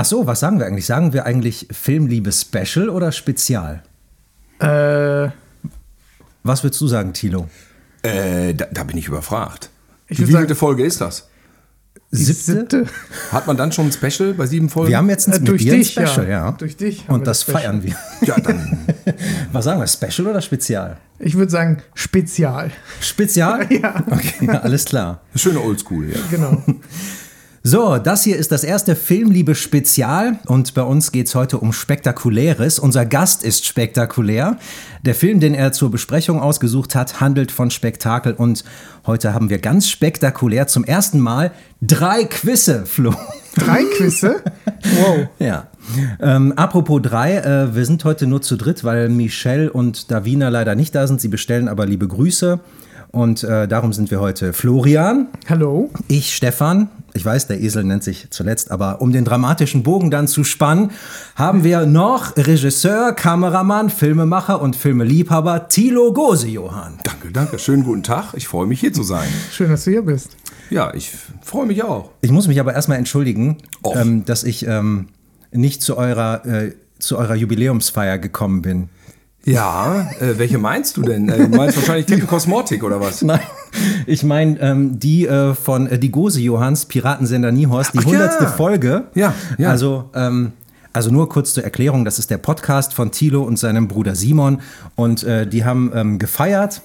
Ach so, was sagen wir eigentlich? Sagen wir eigentlich Filmliebe Special oder Spezial? Äh, Was würdest du sagen, Thilo? Äh, da, da bin ich überfragt. Ich wievielte sagen- Folge ist das? die siebte. Hat man dann schon ein Special bei sieben Folgen? Wir haben jetzt ein, Äh, durch dich, ja. Special, ja. Durch dich haben Und wir das das feiern wir. ja, dann. Was sagen wir, Special oder Spezial? Ich würde sagen Spezial. Spezial? Ja. Okay, alles klar. Schöne Oldschool, ja. Genau. So, das hier ist das erste Filmliebe Spezial und bei uns geht es heute um Spektakuläres. Unser Gast ist spektakulär. Der Film, den er zur Besprechung ausgesucht hat, handelt von Spektakel und heute haben wir ganz spektakulär zum ersten Mal drei Quizze, Flo. Drei Quizze? Wow. Ja. Ähm, apropos drei, äh, wir sind heute nur zu dritt, weil Michelle und Davina leider nicht da sind. Sie bestellen aber liebe Grüße. Und äh, darum sind wir heute Florian, Hallo. ich Stefan. Ich weiß, der Esel nennt sich zuletzt, aber um den dramatischen Bogen dann zu spannen, haben wir noch Regisseur, Kameramann, Filmemacher und Filmeliebhaber Thilo Gose, Johann. Danke, danke. Schönen guten Tag. Ich freue mich hier zu sein. Schön, dass du hier bist. Ja, ich freue mich auch. Ich muss mich aber erstmal entschuldigen, ähm, dass ich ähm, nicht zu eurer, äh, zu eurer Jubiläumsfeier gekommen bin. Ja, äh, welche meinst du denn? Äh, du meinst wahrscheinlich Tippe Kosmotik oder was? Nein, ich meine ähm, die äh, von äh, die Gose Johanns, Piratensender Niehorst, die Ach ja. hundertste Folge. Ja, ja. Also, ähm, also nur kurz zur Erklärung, das ist der Podcast von Thilo und seinem Bruder Simon und äh, die haben ähm, gefeiert.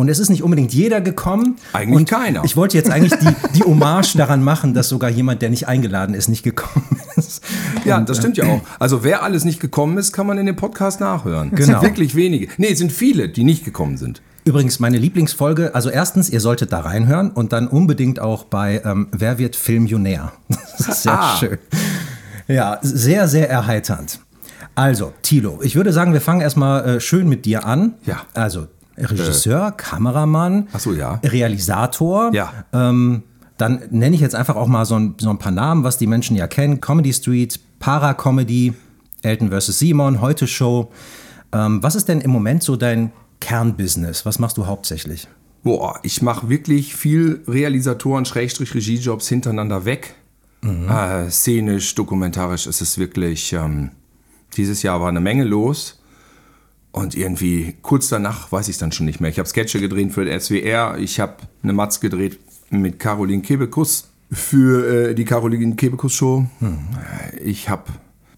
Und es ist nicht unbedingt jeder gekommen. Eigentlich und keiner. Ich wollte jetzt eigentlich die, die Hommage daran machen, dass sogar jemand, der nicht eingeladen ist, nicht gekommen ist. Ja, Und, das äh, stimmt ja auch. Also wer alles nicht gekommen ist, kann man in dem Podcast nachhören. Es Genau. sind wirklich wenige. Nee, es sind viele, die nicht gekommen sind. Übrigens, meine Lieblingsfolge, also erstens, ihr solltet da reinhören und dann unbedingt auch bei ähm, Wer wird Filmionär? Das ist sehr Ah. schön. Ja, sehr, sehr erheiternd. Also, Thilo, ich würde sagen, wir fangen erstmal äh, schön mit dir an. Ja. Also, Regisseur, Kameramann, Ach so, ja. Realisator. Ja. Ähm, dann nenne ich jetzt einfach auch mal so ein, so ein paar Namen, was die Menschen ja kennen. Comedy Street, Para-Comedy, Elton vs. Simon, Heute Show. Ähm, was ist denn im Moment so dein Kernbusiness? Was machst du hauptsächlich? Boah, ich mache wirklich viel Realisatoren, Schrägstrich, Regiejobs hintereinander weg. Äh, szenisch, dokumentarisch ist es wirklich. Ähm, dieses Jahr war eine Menge los. Und irgendwie kurz danach weiß ich es dann schon nicht mehr. Ich habe Sketche gedreht für den SWR. Ich habe eine Matz gedreht mit Caroline Kebekus für äh, die Caroline Kebekus Show. Äh, Ich habe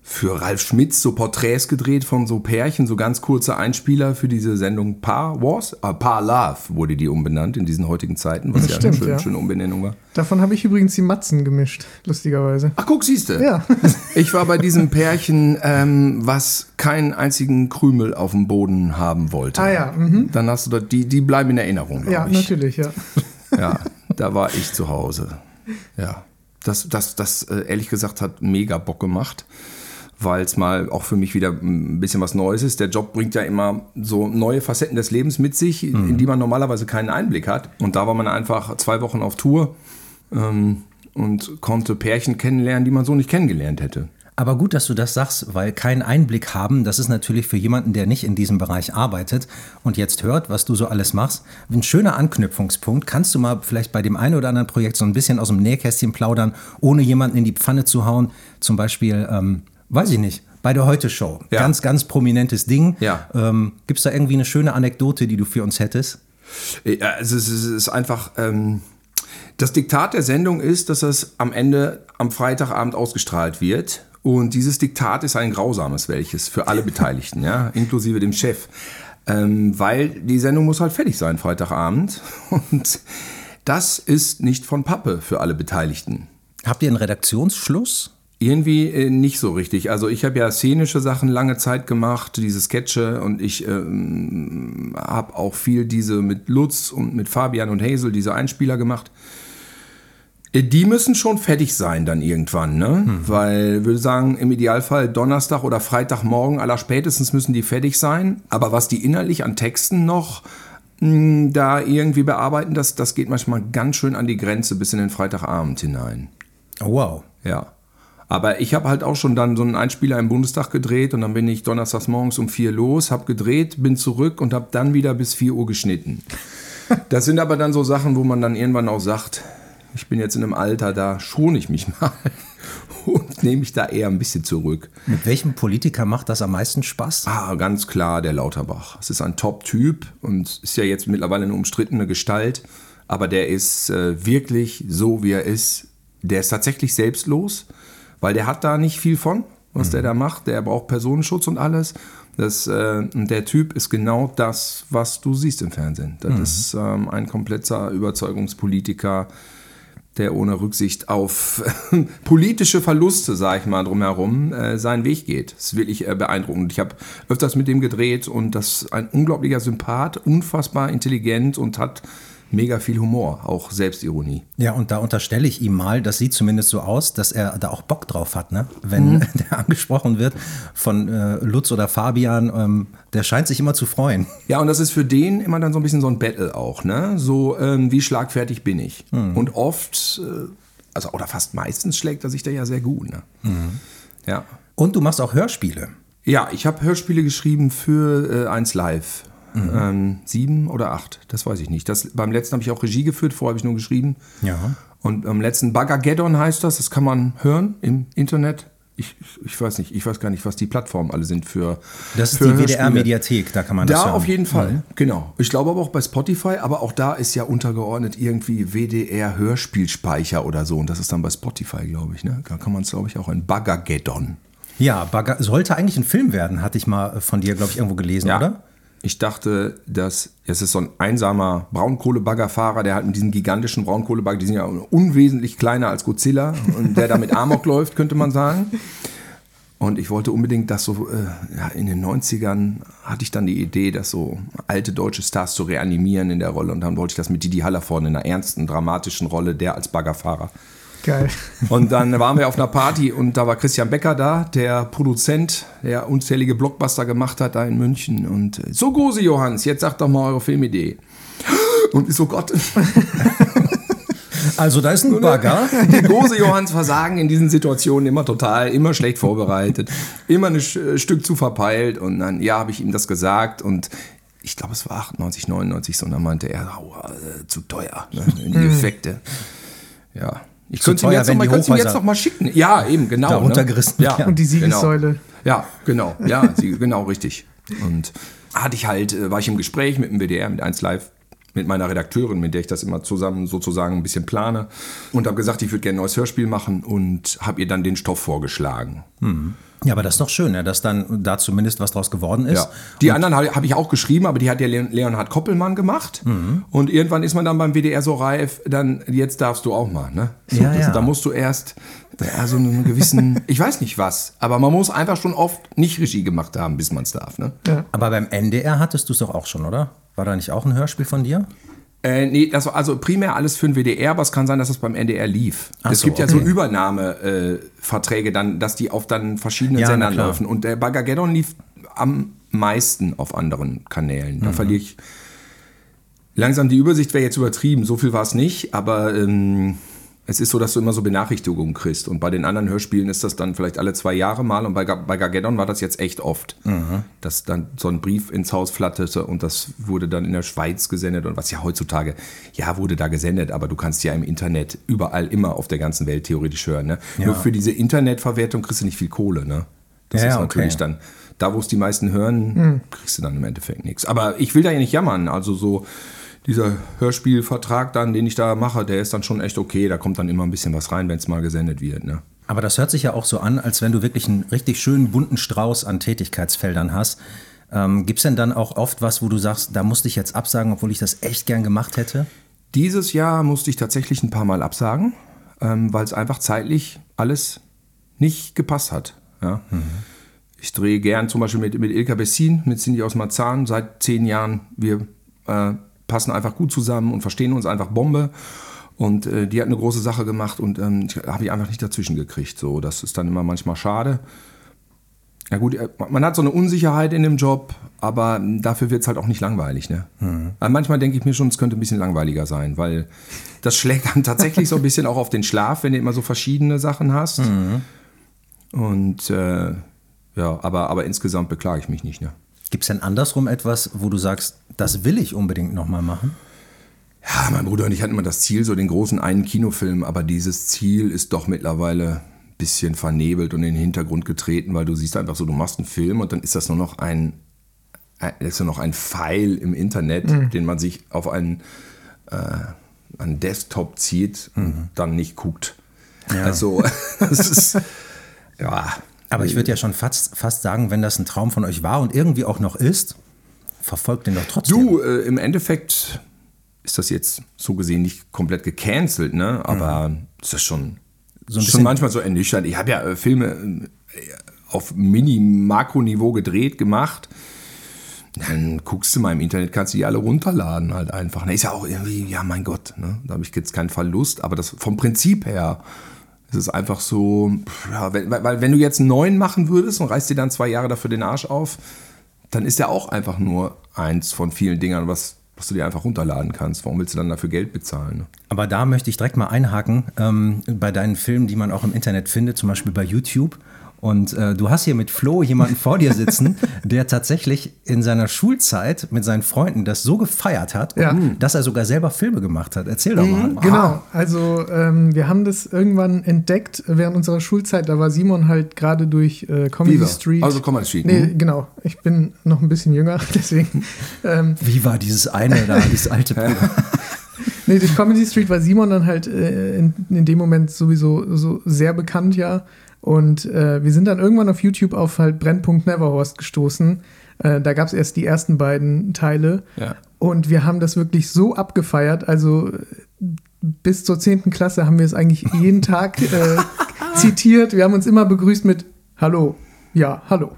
für Ralf Schmitz so Porträts gedreht von so Pärchen, so ganz kurze Einspieler für diese Sendung Paar Wars. Ah, Paar Love wurde die umbenannt in diesen heutigen Zeiten, was ja stimmt, eine schöne, ja. schöne Umbenennung war. Davon habe ich übrigens die Matzen gemischt, lustigerweise. Ach, guck, siehst du. Ja. Ich war bei diesem Pärchen, ähm, was keinen einzigen Krümel auf dem Boden haben wollte. Ah ja, mhm. Dann hast du da, die, die bleiben in Erinnerung, Ja, ich. natürlich, ja. Ja, da war ich zu Hause. Ja, das, das, das äh, ehrlich gesagt hat mega Bock gemacht, weil es mal auch für mich wieder ein bisschen was Neues ist. Der Job bringt ja immer so neue Facetten des Lebens mit sich, in die man normalerweise keinen Einblick hat. Und da war man einfach zwei Wochen auf Tour ähm, und konnte Pärchen kennenlernen, die man so nicht kennengelernt hätte. Aber gut, dass du das sagst, weil keinen Einblick haben, das ist natürlich für jemanden, der nicht in diesem Bereich arbeitet und jetzt hört, was du so alles machst, ein schöner Anknüpfungspunkt. Kannst du mal vielleicht bei dem einen oder anderen Projekt so ein bisschen aus dem Nähkästchen plaudern, ohne jemanden in die Pfanne zu hauen? Zum Beispiel, ähm, weiß ich nicht, bei der Heute-Show. Ja. Ganz, ganz prominentes Ding. Ja. Ähm, Gibt es da irgendwie eine schöne Anekdote, die du für uns hättest? Ja, also es ist, es ist einfach. Ähm, das Diktat der Sendung ist, dass es am Ende am Freitagabend ausgestrahlt wird. Und dieses Diktat ist ein grausames welches für alle Beteiligten, ja, inklusive dem Chef. Ähm, weil die Sendung muss halt fertig sein, Freitagabend. Und das ist nicht von Pappe für alle Beteiligten. Habt ihr einen Redaktionsschluss? Irgendwie äh, nicht so richtig. Also ich habe ja szenische Sachen lange Zeit gemacht, diese Sketche und ich ähm, habe auch viel diese mit Lutz und mit Fabian und Hazel, diese Einspieler gemacht. Äh, Die müssen schon fertig sein dann irgendwann, ne? Weil, ich würde sagen, im Idealfall Donnerstag oder Freitagmorgen aller spätestens müssen die fertig sein. Aber was die innerlich an Texten noch mh, da irgendwie bearbeiten, das, das geht manchmal ganz schön an die Grenze bis in den Freitagabend hinein. Oh, wow. Ja. Aber ich habe halt auch schon dann so einen Einspieler im Bundestag gedreht und dann bin ich donnerstags morgens um vier los, habe gedreht, bin zurück und habe dann wieder bis vier Uhr geschnitten. Das sind aber dann so Sachen, wo man dann irgendwann auch sagt, ich bin jetzt in einem Alter, da schone ich mich mal und nehme mich da eher ein bisschen zurück. Mit welchem Politiker macht das am meisten Spaß? Ah, ganz klar, der Lauterbach. Es ist ein Top-Typ und ist ja jetzt mittlerweile eine umstrittene Gestalt, aber der ist äh, wirklich so, wie er ist. Der ist tatsächlich selbstlos, weil der hat da nicht viel von, was der da macht. Der braucht Personenschutz und alles. Das, äh, der Typ ist genau das, was du siehst im Fernsehen. Das ist ähm, ein kompletter Überzeugungspolitiker, der ohne Rücksicht auf politische Verluste, sag ich mal, drumherum äh, seinen Weg geht. Das ist wirklich äh, beeindruckend. Ich habe öfters mit dem gedreht und das ist ein unglaublicher Sympath, unfassbar intelligent und hat mega viel Humor, auch Selbstironie. Ja, und da unterstelle ich ihm mal, das sieht zumindest so aus, dass er da auch Bock drauf hat, ne? Wenn der angesprochen wird von äh, Lutz oder Fabian, ähm, der scheint sich immer zu freuen. Ja, und das ist für den immer dann so ein bisschen so ein Battle auch, ne? So, ähm, wie schlagfertig bin ich? Und oft, äh, also oder fast meistens schlägt er sich da ja sehr gut, ne? Ja. Und du machst auch Hörspiele. Ja, ich habe Hörspiele geschrieben für äh, 1 Live. Ähm, sieben oder acht, das weiß ich nicht. Das, beim letzten habe ich auch Regie geführt, vorher habe ich nur geschrieben. Ja. Und am letzten Bagageddon heißt das, das kann man hören im Internet. Ich, ich weiß nicht, ich weiß gar nicht, was die Plattformen alle sind für. Das ist für die. WDR-Mediathek, da kann man das Da auf jeden Fall, genau. Ich glaube aber auch bei Spotify, aber auch da ist ja untergeordnet irgendwie WDR Hörspielspeicher oder so. Und das ist dann bei Spotify, glaube ich. Ne? Da kann man es, glaube ich, auch ein Bagageddon. Ja, Bagger sollte eigentlich ein Film werden, hatte ich mal von dir, glaube ich, irgendwo gelesen, oder? Ich dachte, dass es ist so ein einsamer Braunkohlebaggerfahrer, der halt mit diesen gigantischen Braunkohlebagger, die sind ja unwesentlich kleiner als Godzilla und der da mit Amok läuft, könnte man sagen. Und ich wollte unbedingt das so, äh, ja, in den 90ern hatte ich dann die Idee, das so alte deutsche Stars zu reanimieren in der Rolle. Und dann wollte ich das mit Didi Hallervorden in einer ernsten, dramatischen Rolle, der als Baggerfahrer. Geil. Und dann waren wir auf einer Party und da war Christian Becker da, der Produzent, der unzählige Blockbuster gemacht hat da in München. Und äh, so Gose Johannes, jetzt sagt doch mal eure Filmidee. Und ich so Gott, Also da ist ein Bagger. die Gose Johanns versagen in diesen Situationen immer total, immer schlecht vorbereitet, immer ein Sch- Stück zu verpeilt. Und dann, ja, habe ich ihm das gesagt und ich glaube, es war 98, 99 so. Und dann meinte er, aua, äh, zu teuer, ne, die Effekte. Ja. Ich könnte ihm teuer, jetzt wenn noch mal, jetzt noch mal schicken. Ja, eben, genau. da ne? runtergerissen Ja, werden. Und die Siegessäule. ja, genau. Ja, genau, richtig. Und hatte ich halt, äh, war ich im Gespräch mit dem WDR, mit 1 Live, mit meiner Redakteurin, mit der ich das immer zusammen sozusagen ein bisschen plane. Und habe gesagt, ich würde gerne ein neues Hörspiel machen und habe ihr dann den Stoff vorgeschlagen. Ja, aber das ist doch schön, ne, dass dann da zumindest was draus geworden ist. Ja. Die anderen habe hab ich auch geschrieben, aber die hat der Leon- Leonhard Koppelmann gemacht. Mhm. Und irgendwann ist man dann beim WDR so reif, dann jetzt darfst du auch mal. Ne? So, Ja, ja. Da musst du erst ja, so einen gewissen, ich weiß nicht was, aber man muss einfach schon oft nicht Regie gemacht haben, bis man es darf. Ne? Aber beim NDR hattest du es doch auch schon, oder? War da nicht auch ein Hörspiel von dir? Äh, nee, das war also primär alles für den WDR, aber es kann sein, dass das beim NDR lief. Ach es so, gibt ja so okay. Übernahmeverträge, äh, dann, dass die auf dann verschiedenen Ja, Sendern laufen. Und der Bagageddon lief am meisten auf anderen Kanälen. Mhm. Da verliere ich langsam die Übersicht, wäre jetzt übertrieben. So viel war es nicht, aber ähm, es ist so, dass du immer so Benachrichtigungen kriegst. Und bei den anderen Hörspielen ist das dann vielleicht alle zwei Jahre mal. Und bei, bei Gageddon war das jetzt echt oft. Dass dann so ein Brief ins Haus flatterte und das wurde dann in der Schweiz gesendet. Und was ja heutzutage, ja, wurde da gesendet, aber du kannst ja im Internet überall immer auf der ganzen Welt theoretisch hören. Ne? Ja. Nur für diese Internetverwertung kriegst du nicht viel Kohle. Ne? Das Ja, ist natürlich okay. dann, da wo es die meisten hören, kriegst du dann im Endeffekt nichts. Aber ich will da ja nicht jammern. Also so dieser Hörspielvertrag dann, den ich da mache, der ist dann schon echt okay. Da kommt dann immer ein bisschen was rein, wenn es mal gesendet wird. Ne? Aber das hört sich ja auch so an, als wenn du wirklich einen richtig schönen bunten Strauß an Tätigkeitsfeldern hast. Ähm, Gibt es denn dann auch oft was, wo du sagst, da musste ich jetzt absagen, obwohl ich das echt gern gemacht hätte? Dieses Jahr musste ich tatsächlich ein paar Mal absagen, ähm, weil es einfach zeitlich alles nicht gepasst hat. Ja? Ich drehe gern zum Beispiel mit, mit Ilka Bessin, mit Cindy aus Marzahn, seit zehn Jahren. Wir äh, passen einfach gut zusammen und verstehen uns einfach Bombe. Und äh, die hat eine große Sache gemacht und ähm, habe ich einfach nicht dazwischen gekriegt. So, das ist dann immer manchmal schade. Ja gut, äh, man hat so eine Unsicherheit in dem Job, aber dafür wird es halt auch nicht langweilig. Ne? Aber manchmal denke ich mir schon, es könnte ein bisschen langweiliger sein, weil das schlägt dann tatsächlich so ein bisschen auch auf den Schlaf, wenn du immer so verschiedene Sachen hast. Und äh, ja, aber, aber insgesamt beklage ich mich nicht. Ne? Gibt es denn andersrum etwas, wo du sagst, das will ich unbedingt nochmal machen? Ja, mein Bruder und ich hatten immer das Ziel, so den großen einen Kinofilm, aber dieses Ziel ist doch mittlerweile ein bisschen vernebelt und in den Hintergrund getreten, weil du siehst einfach so, du machst einen Film und dann ist das nur noch ein, ist nur noch ein Pfeil im Internet, Mhm. den man sich auf einen, äh, einen Desktop zieht und Mhm. dann nicht guckt. Also, das ist, ja. Aber ich würde ja schon fast, fast sagen, wenn das ein Traum von euch war und irgendwie auch noch ist, verfolgt den doch trotzdem. Du, äh, im Endeffekt ist das jetzt so gesehen nicht komplett gecancelt, ne? Aber es ist schon, Mhm. So ein schon manchmal so ernüchternd. Ich habe ja äh, Filme äh, auf Mini-Makro-Niveau gedreht, gemacht. Dann guckst du mal im Internet, kannst du die alle runterladen halt einfach. Ne, ist ja auch irgendwie, ja mein Gott, ne? da habe ich jetzt keinen Verlust. Aber das vom Prinzip her ist es einfach so, ja, wenn, weil, weil wenn du jetzt einen neuen machen würdest und reißt dir dann zwei Jahre dafür den Arsch auf, dann ist der auch einfach nur eins von vielen Dingern, was, was du dir einfach runterladen kannst. Warum willst du dann dafür Geld bezahlen? Ne? Aber da möchte ich direkt mal einhaken ähm, bei deinen Filmen, die man auch im Internet findet, zum Beispiel bei YouTube. Und äh, du hast hier mit Flo jemanden vor dir sitzen, der tatsächlich in seiner Schulzeit mit seinen Freunden das so gefeiert hat, Ja. dass er sogar selber Filme gemacht hat. Erzähl doch mal. Genau, also ähm, wir haben das irgendwann entdeckt während unserer Schulzeit. Da war Simon halt gerade durch äh, Comedy Viva. Street. Also Comedy Street, Nee, mhm. genau. Ich bin noch ein bisschen jünger, deswegen. ähm, Wie war dieses eine da, dieses alte Programm? nee, durch Comedy Street war Simon dann halt äh, in, in dem Moment sowieso so sehr bekannt, ja. Und äh, wir sind dann irgendwann auf YouTube auf halt Brennpunkt Neverhorst gestoßen. Äh, da gab es erst die ersten beiden Teile. Ja. Und wir haben das wirklich so abgefeiert. Also bis zur 10. Klasse haben wir es eigentlich jeden Tag äh, zitiert. Wir haben uns immer begrüßt mit Hallo, ja, hallo.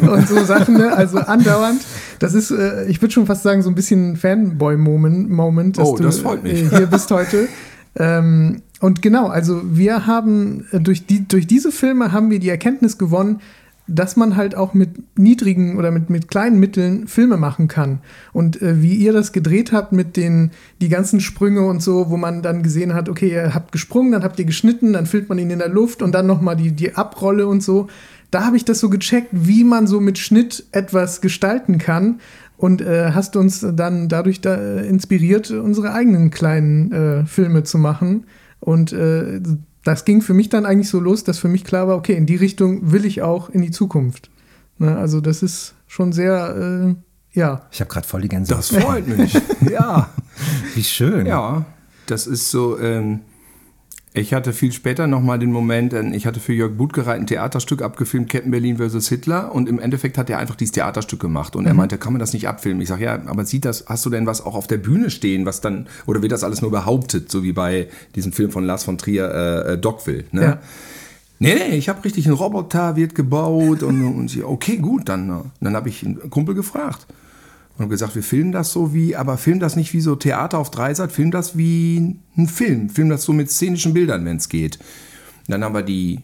Und so Sachen, ne? also andauernd. Das ist, äh, ich würde schon fast sagen, so ein bisschen Fanboy-Moment, Moment, dass Oh, du das freut mich. äh, hier bist heute. Ähm, und genau, also wir haben äh, durch, die, durch diese Filme haben wir die Erkenntnis gewonnen, dass man halt auch mit niedrigen oder mit, mit kleinen Mitteln Filme machen kann. Und äh, wie ihr das gedreht habt mit den die ganzen Sprünge und so, wo man dann gesehen hat, okay, ihr habt gesprungen, dann habt ihr geschnitten, dann filmt man ihn in der Luft und dann nochmal die, die Abrolle und so. Da habe ich das so gecheckt, wie man so mit Schnitt etwas gestalten kann. Und äh, hast uns dann dadurch da, äh, inspiriert, unsere eigenen kleinen äh, Filme zu machen. Und äh, das ging für mich dann eigentlich so los, dass für mich klar war, okay, in die Richtung will ich auch in die Zukunft. Ne, also das ist schon sehr, äh, ja. Ich habe gerade voll die Gänsehaut. Das freut mich. ja. Wie schön. Ja, das ist so. Ähm, ich hatte viel später nochmal den Moment, ich hatte für Jörg Budgereit ein Theaterstück abgefilmt, Captain Berlin vs. Hitler. Und im Endeffekt hat er einfach dieses Theaterstück gemacht. Und er meinte, kann man das nicht abfilmen? Ich sage, ja, aber sieht das, hast du denn was auch auf der Bühne stehen, was dann, oder wird das alles nur behauptet, so wie bei diesem Film von Lars von Trier, äh, äh, Dogville, ne? Ja. Nee, nee, ich habe richtig einen Roboter, wird gebaut und, und sie, okay, gut, dann, äh, dann habe ich einen Kumpel gefragt und habe gesagt, wir filmen das so wie, aber film das nicht wie so Theater auf Dreisat, film das wie ein Film, film das so mit szenischen Bildern, wenn es geht. Und dann haben wir die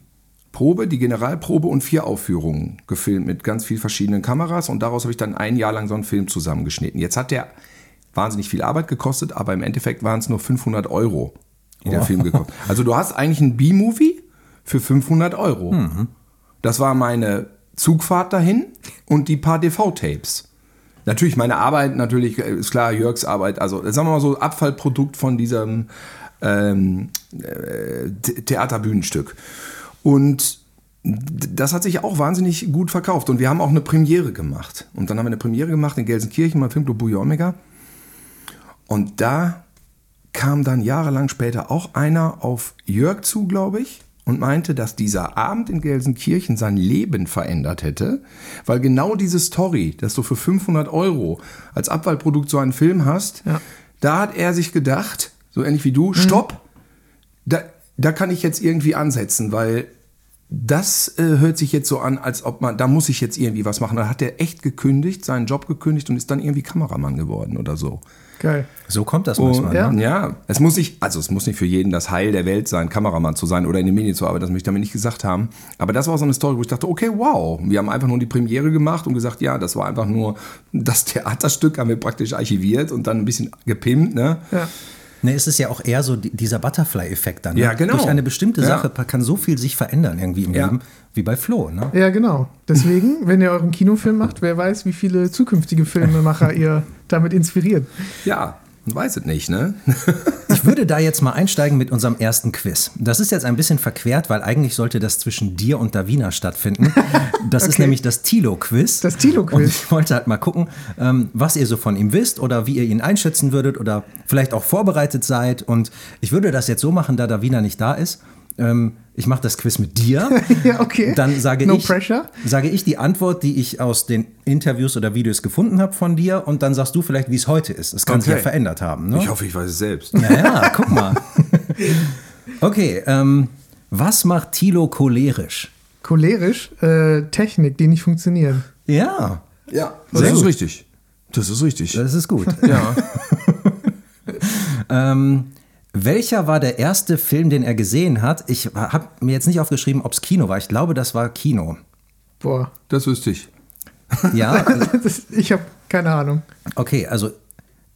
Probe, die Generalprobe und vier Aufführungen gefilmt mit ganz vielen verschiedenen Kameras und daraus habe ich dann ein Jahr lang so einen Film zusammengeschnitten. Jetzt hat der wahnsinnig viel Arbeit gekostet, aber im Endeffekt waren es nur 500 Euro, die der Film gekostet Also du hast eigentlich einen B-Movie für 500 Euro. Das war meine Zugfahrt dahin und die paar DV-Tapes. Natürlich meine Arbeit, natürlich äh, ist klar, Jörgs Arbeit, also sagen wir mal so Abfallprodukt von diesem ähm, äh, The- Theaterbühnenstück. Und das hat sich auch wahnsinnig gut verkauft. Und wir haben auch eine Premiere gemacht. Und dann haben wir eine Premiere gemacht in Gelsenkirchen beim Filmclub Buja Omega. Und da kam dann jahrelang später auch einer auf Jörg zu, glaube ich, und meinte, dass dieser Abend in Gelsenkirchen sein Leben verändert hätte, weil genau diese Story, dass du für 500 Euro als Abfallprodukt so einen Film hast, Ja. da hat er sich gedacht, so ähnlich wie du, stopp, da, da kann ich jetzt irgendwie ansetzen, weil das äh, hört sich jetzt so an, als ob man, da muss ich jetzt irgendwie was machen. Da hat er echt gekündigt, seinen Job gekündigt und ist dann irgendwie Kameramann geworden oder so. Geil. So kommt das manchmal. ja. Ne? ja, es muss nicht, also es muss nicht für jeden das Heil der Welt sein, Kameramann zu sein oder in den Medien zu arbeiten, das möchte ich damit nicht gesagt haben. Aber das war so eine Story, wo ich dachte, okay, wow, wir haben einfach nur die Premiere gemacht und gesagt, ja, das war einfach nur das Theaterstück, haben wir praktisch archiviert und dann ein bisschen gepimpt, ne? Ja. Ne, es ist ja auch eher so die- dieser Butterfly-Effekt dann. Ne? Ja, genau. Durch eine bestimmte Ja. Sache kann so viel sich verändern irgendwie im Ja. Leben, wie bei Flo. Ne? Ja, genau. Deswegen, wenn ihr euren Kinofilm macht, wer weiß, wie viele zukünftige Filmemacher ihr damit inspiriert. Ja, Weiß es nicht, ne? Ich würde da jetzt mal einsteigen mit unserem ersten Quiz. Das ist jetzt ein bisschen verquert, weil eigentlich sollte das zwischen dir und Davina stattfinden. Das ist Okay. nämlich das Tilo-Quiz. Das Tilo-Quiz. Und ich wollte halt mal gucken, ähm, was ihr so von ihm wisst oder wie ihr ihn einschätzen würdet oder vielleicht auch vorbereitet seid. Und ich würde das jetzt so machen, da Davina nicht da ist. Ähm, ich mache das Quiz mit dir. Ja, okay. Dann sage No ich, pressure. sage ich die Antwort, die ich aus den Interviews oder Videos gefunden habe von dir. Und dann sagst du vielleicht, wie es heute ist. Es kann sich ja Okay. verändert haben. Ne? Ich hoffe, ich weiß es selbst. Naja, guck mal. Okay, ähm, was macht Tilo cholerisch? Cholerisch, äh, Technik, die nicht funktioniert. Ja, Ja, das Sehr ist gut. richtig. Das ist richtig. das ist gut. ja. ähm, welcher war der erste Film, den er gesehen hat? Ich habe mir jetzt nicht aufgeschrieben, ob es Kino war. Ich glaube, das war Kino. Boah, Das wüsste ich. Ja, das, ich habe keine Ahnung. okay, also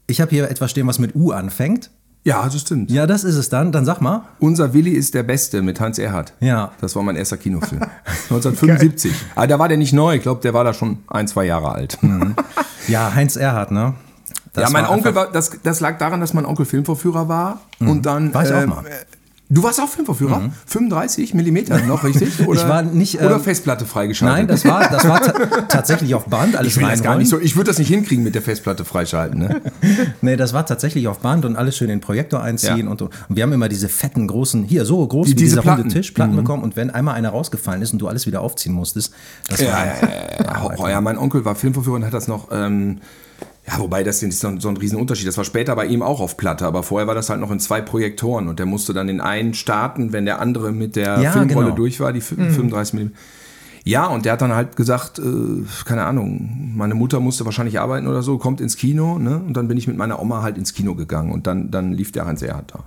ich habe hier etwas stehen, was mit U anfängt. Ja, das stimmt. Ja, das ist es dann. Dann sag mal. Unser Willi ist der Beste mit Hans Erhardt. Ja. Das war mein erster Kinofilm. 1975. Aber da war der nicht neu. Ich glaube, der war da schon ein, zwei Jahre alt. Ja, Heinz Erhardt, ne? Ja, mein war Onkel war, das, das lag daran, dass mein Onkel Filmvorführer war. Und dann. War ich auch ähm, mal. Du warst auch Filmvorführer? 35 Millimeter noch, richtig? Oder, war nicht, Oder ähm, Festplatte freigeschaltet? Nein, das war, das war ta tatsächlich auf Band. Alles ich will das gar nicht so. Ich würde das nicht hinkriegen mit der Festplatte freischalten. Ne? Nee, das war tatsächlich auf Band und alles schön in den Projektor einziehen. Ja. Und, und wir haben immer diese fetten, großen, hier so groß Die- wie diese dieser runde Platten. Tisch, Platten bekommen. Und wenn einmal einer rausgefallen ist und du alles wieder aufziehen musstest, das Ja, war ja, ja, ja. Ja, mein Onkel war Filmvorführer und hat das noch. Ähm, ja, wobei das ist so ein, so ein Riesenunterschied. Das war später bei ihm auch auf Platte, aber vorher war das halt noch in zwei Projektoren und der musste dann den einen starten, wenn der andere mit der Ja, Filmrolle genau. durch war, die fü- 35 mm. Ja, und der hat dann halt gesagt, äh, keine Ahnung, meine Mutter musste wahrscheinlich arbeiten oder so, kommt ins Kino, ne? Und dann bin ich mit meiner Oma halt ins Kino gegangen und dann, dann lief der Hans Erhardt da.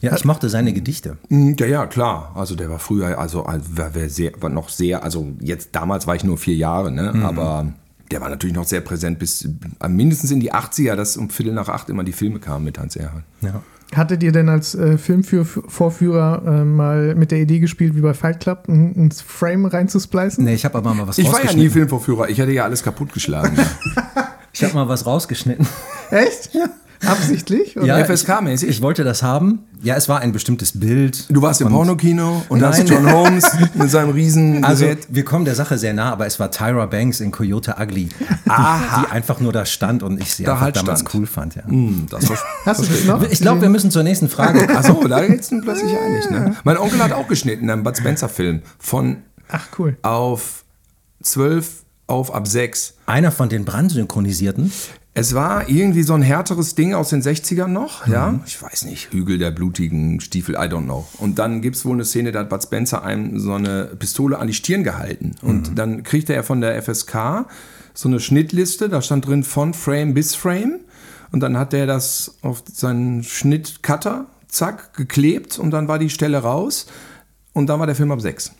Ja, ich mochte seine Gedichte. Mm, Ja, ja, klar. Also der war früher, also also war, sehr, war noch sehr, also jetzt damals war ich nur vier Jahre, ne? Aber der war natürlich noch sehr präsent bis äh, mindestens in die 80er, dass um Viertel nach acht immer die Filme kamen mit Hans Erhardt. Ja. Hattet ihr denn als äh, Filmvorführer äh, mal mit der Idee gespielt, wie bei Fight Club, ein, ein Frame reinzusplicen? Nee, ich habe aber mal was Ich war ja nie. Filmvorführer, ich hatte ja alles kaputtgeschlagen. ich habe mal was rausgeschnitten. Echt? Ja. Absichtlich? Oder? Ja, FSK-mäßig? Ich, ich wollte das haben. Ja, es war ein bestimmtes Bild. Du warst im Pornokino und hast Nein. John Holmes mit seinem riesen Also, Gerät. wir kommen der Sache sehr nah, aber es war Tyra Banks in Coyote Ugly, die, die einfach nur da stand und ich sie Da einfach halt damals stand. cool fand. Ja. Hm, das war, Hast du das noch? Ich glaube, wir müssen zur nächsten Frage. Achso, da geht's dann plötzlich einig. Ne? Mein Onkel hat auch geschnitten, einen Bud Spencer-Film von Ach, cool. auf 12 auf ab 6. Einer von den brandsynchronisierten. Es war irgendwie so ein härteres Ding aus den 60ern noch, ja. Ich weiß nicht, Hügel der blutigen Stiefel, I don't know. Und dann gibt es wohl eine Szene, da hat Bud Spencer einem so eine Pistole an die Stirn gehalten. Und dann kriegte er von der FSK so eine Schnittliste, da stand drin von Frame bis Frame. Und dann hat der das auf seinen Schnittcutter, zack, geklebt und dann war die Stelle raus. Und dann war der Film ab 6.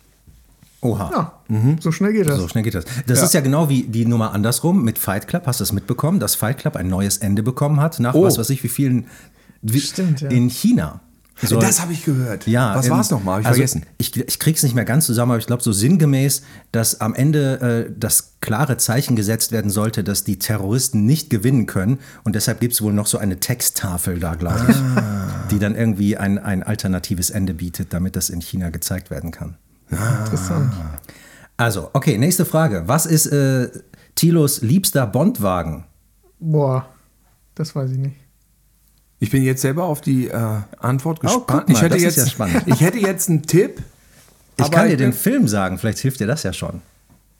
Oha. Ja, so schnell geht das. So schnell geht das. Das ist ja genau wie die Nummer andersrum mit Fight Club. Hast du es mitbekommen, dass Fight Club ein neues Ende bekommen hat nach Oh. was weiß ich wie vielen wie, Stimmt, ja. in China. Soll- das habe ich gehört. Ja, Was war es nochmal? Ich also vergessen. Ich, ich krieg's nicht mehr ganz zusammen, aber ich glaube so sinngemäß, dass am Ende äh, das klare Zeichen gesetzt werden sollte, dass die Terroristen nicht gewinnen können. Und deshalb gibt es wohl noch so eine Texttafel da, glaube ich, Ah. die dann irgendwie ein, ein alternatives Ende bietet, damit das in China gezeigt werden kann. Interessant. Also, okay, nächste Frage. Was ist äh, Thilos liebster Bondwagen? Boah, das weiß ich nicht. Ich bin jetzt selber auf die äh, Antwort Oh, gespannt. mal, ich, hätte das jetzt, ist ja spannend. ich hätte jetzt einen Tipp. Ich kann dir ich den Film sagen, vielleicht hilft dir das ja schon.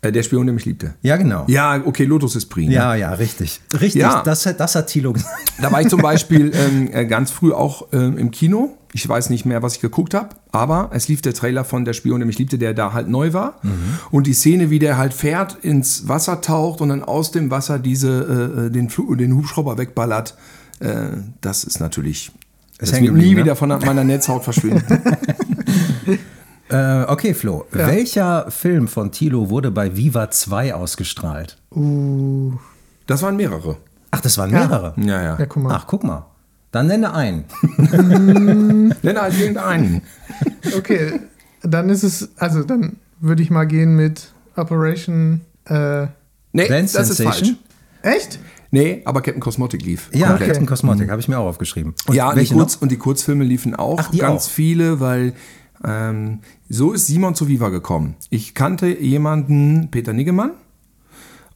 Äh, der Spion, der mich liebte. Ja, genau. Ja, okay, Lotus ist Prix. ne? ja, ja, richtig. Richtig, Ja. Das, hat- das hat Thilo gesagt. Da war ich zum Beispiel ähm, äh, ganz früh auch ähm, im Kino. Ich weiß nicht mehr, was ich geguckt habe, aber es lief der Trailer von Der Spion, der mich liebte, der da halt neu war. Mhm. Und die Szene, wie der halt fährt, ins Wasser taucht und dann aus dem Wasser diese, äh, den, Flu den Hubschrauber wegballert, äh, das ist natürlich. Das hängen wird nie ne? wieder von meiner Netzhaut verschwinden. Äh, okay, Flo. Welcher Film von Thilo wurde bei Viva 2 ausgestrahlt? Uh, Das waren mehrere. Ach, das waren Ja. mehrere. Ja, ja. ja, guck mal. Ach, guck mal. Dann nenne einen. Nenne halt irgendeinen. Okay, dann ist es, also dann würde ich mal gehen mit Operation, äh, Nee, Dance das ist falsch. Sensation. Echt? Nee, aber Captain Cosmotic lief. Ja, komplett. Captain Cosmotic, habe ich mir auch aufgeschrieben. Und ja, und die, welche Kurz, und die Kurzfilme liefen auch Ach, ganz auch? viele, weil ähm, so ist Simon zu Viva gekommen. Ich kannte jemanden, Peter Niggemann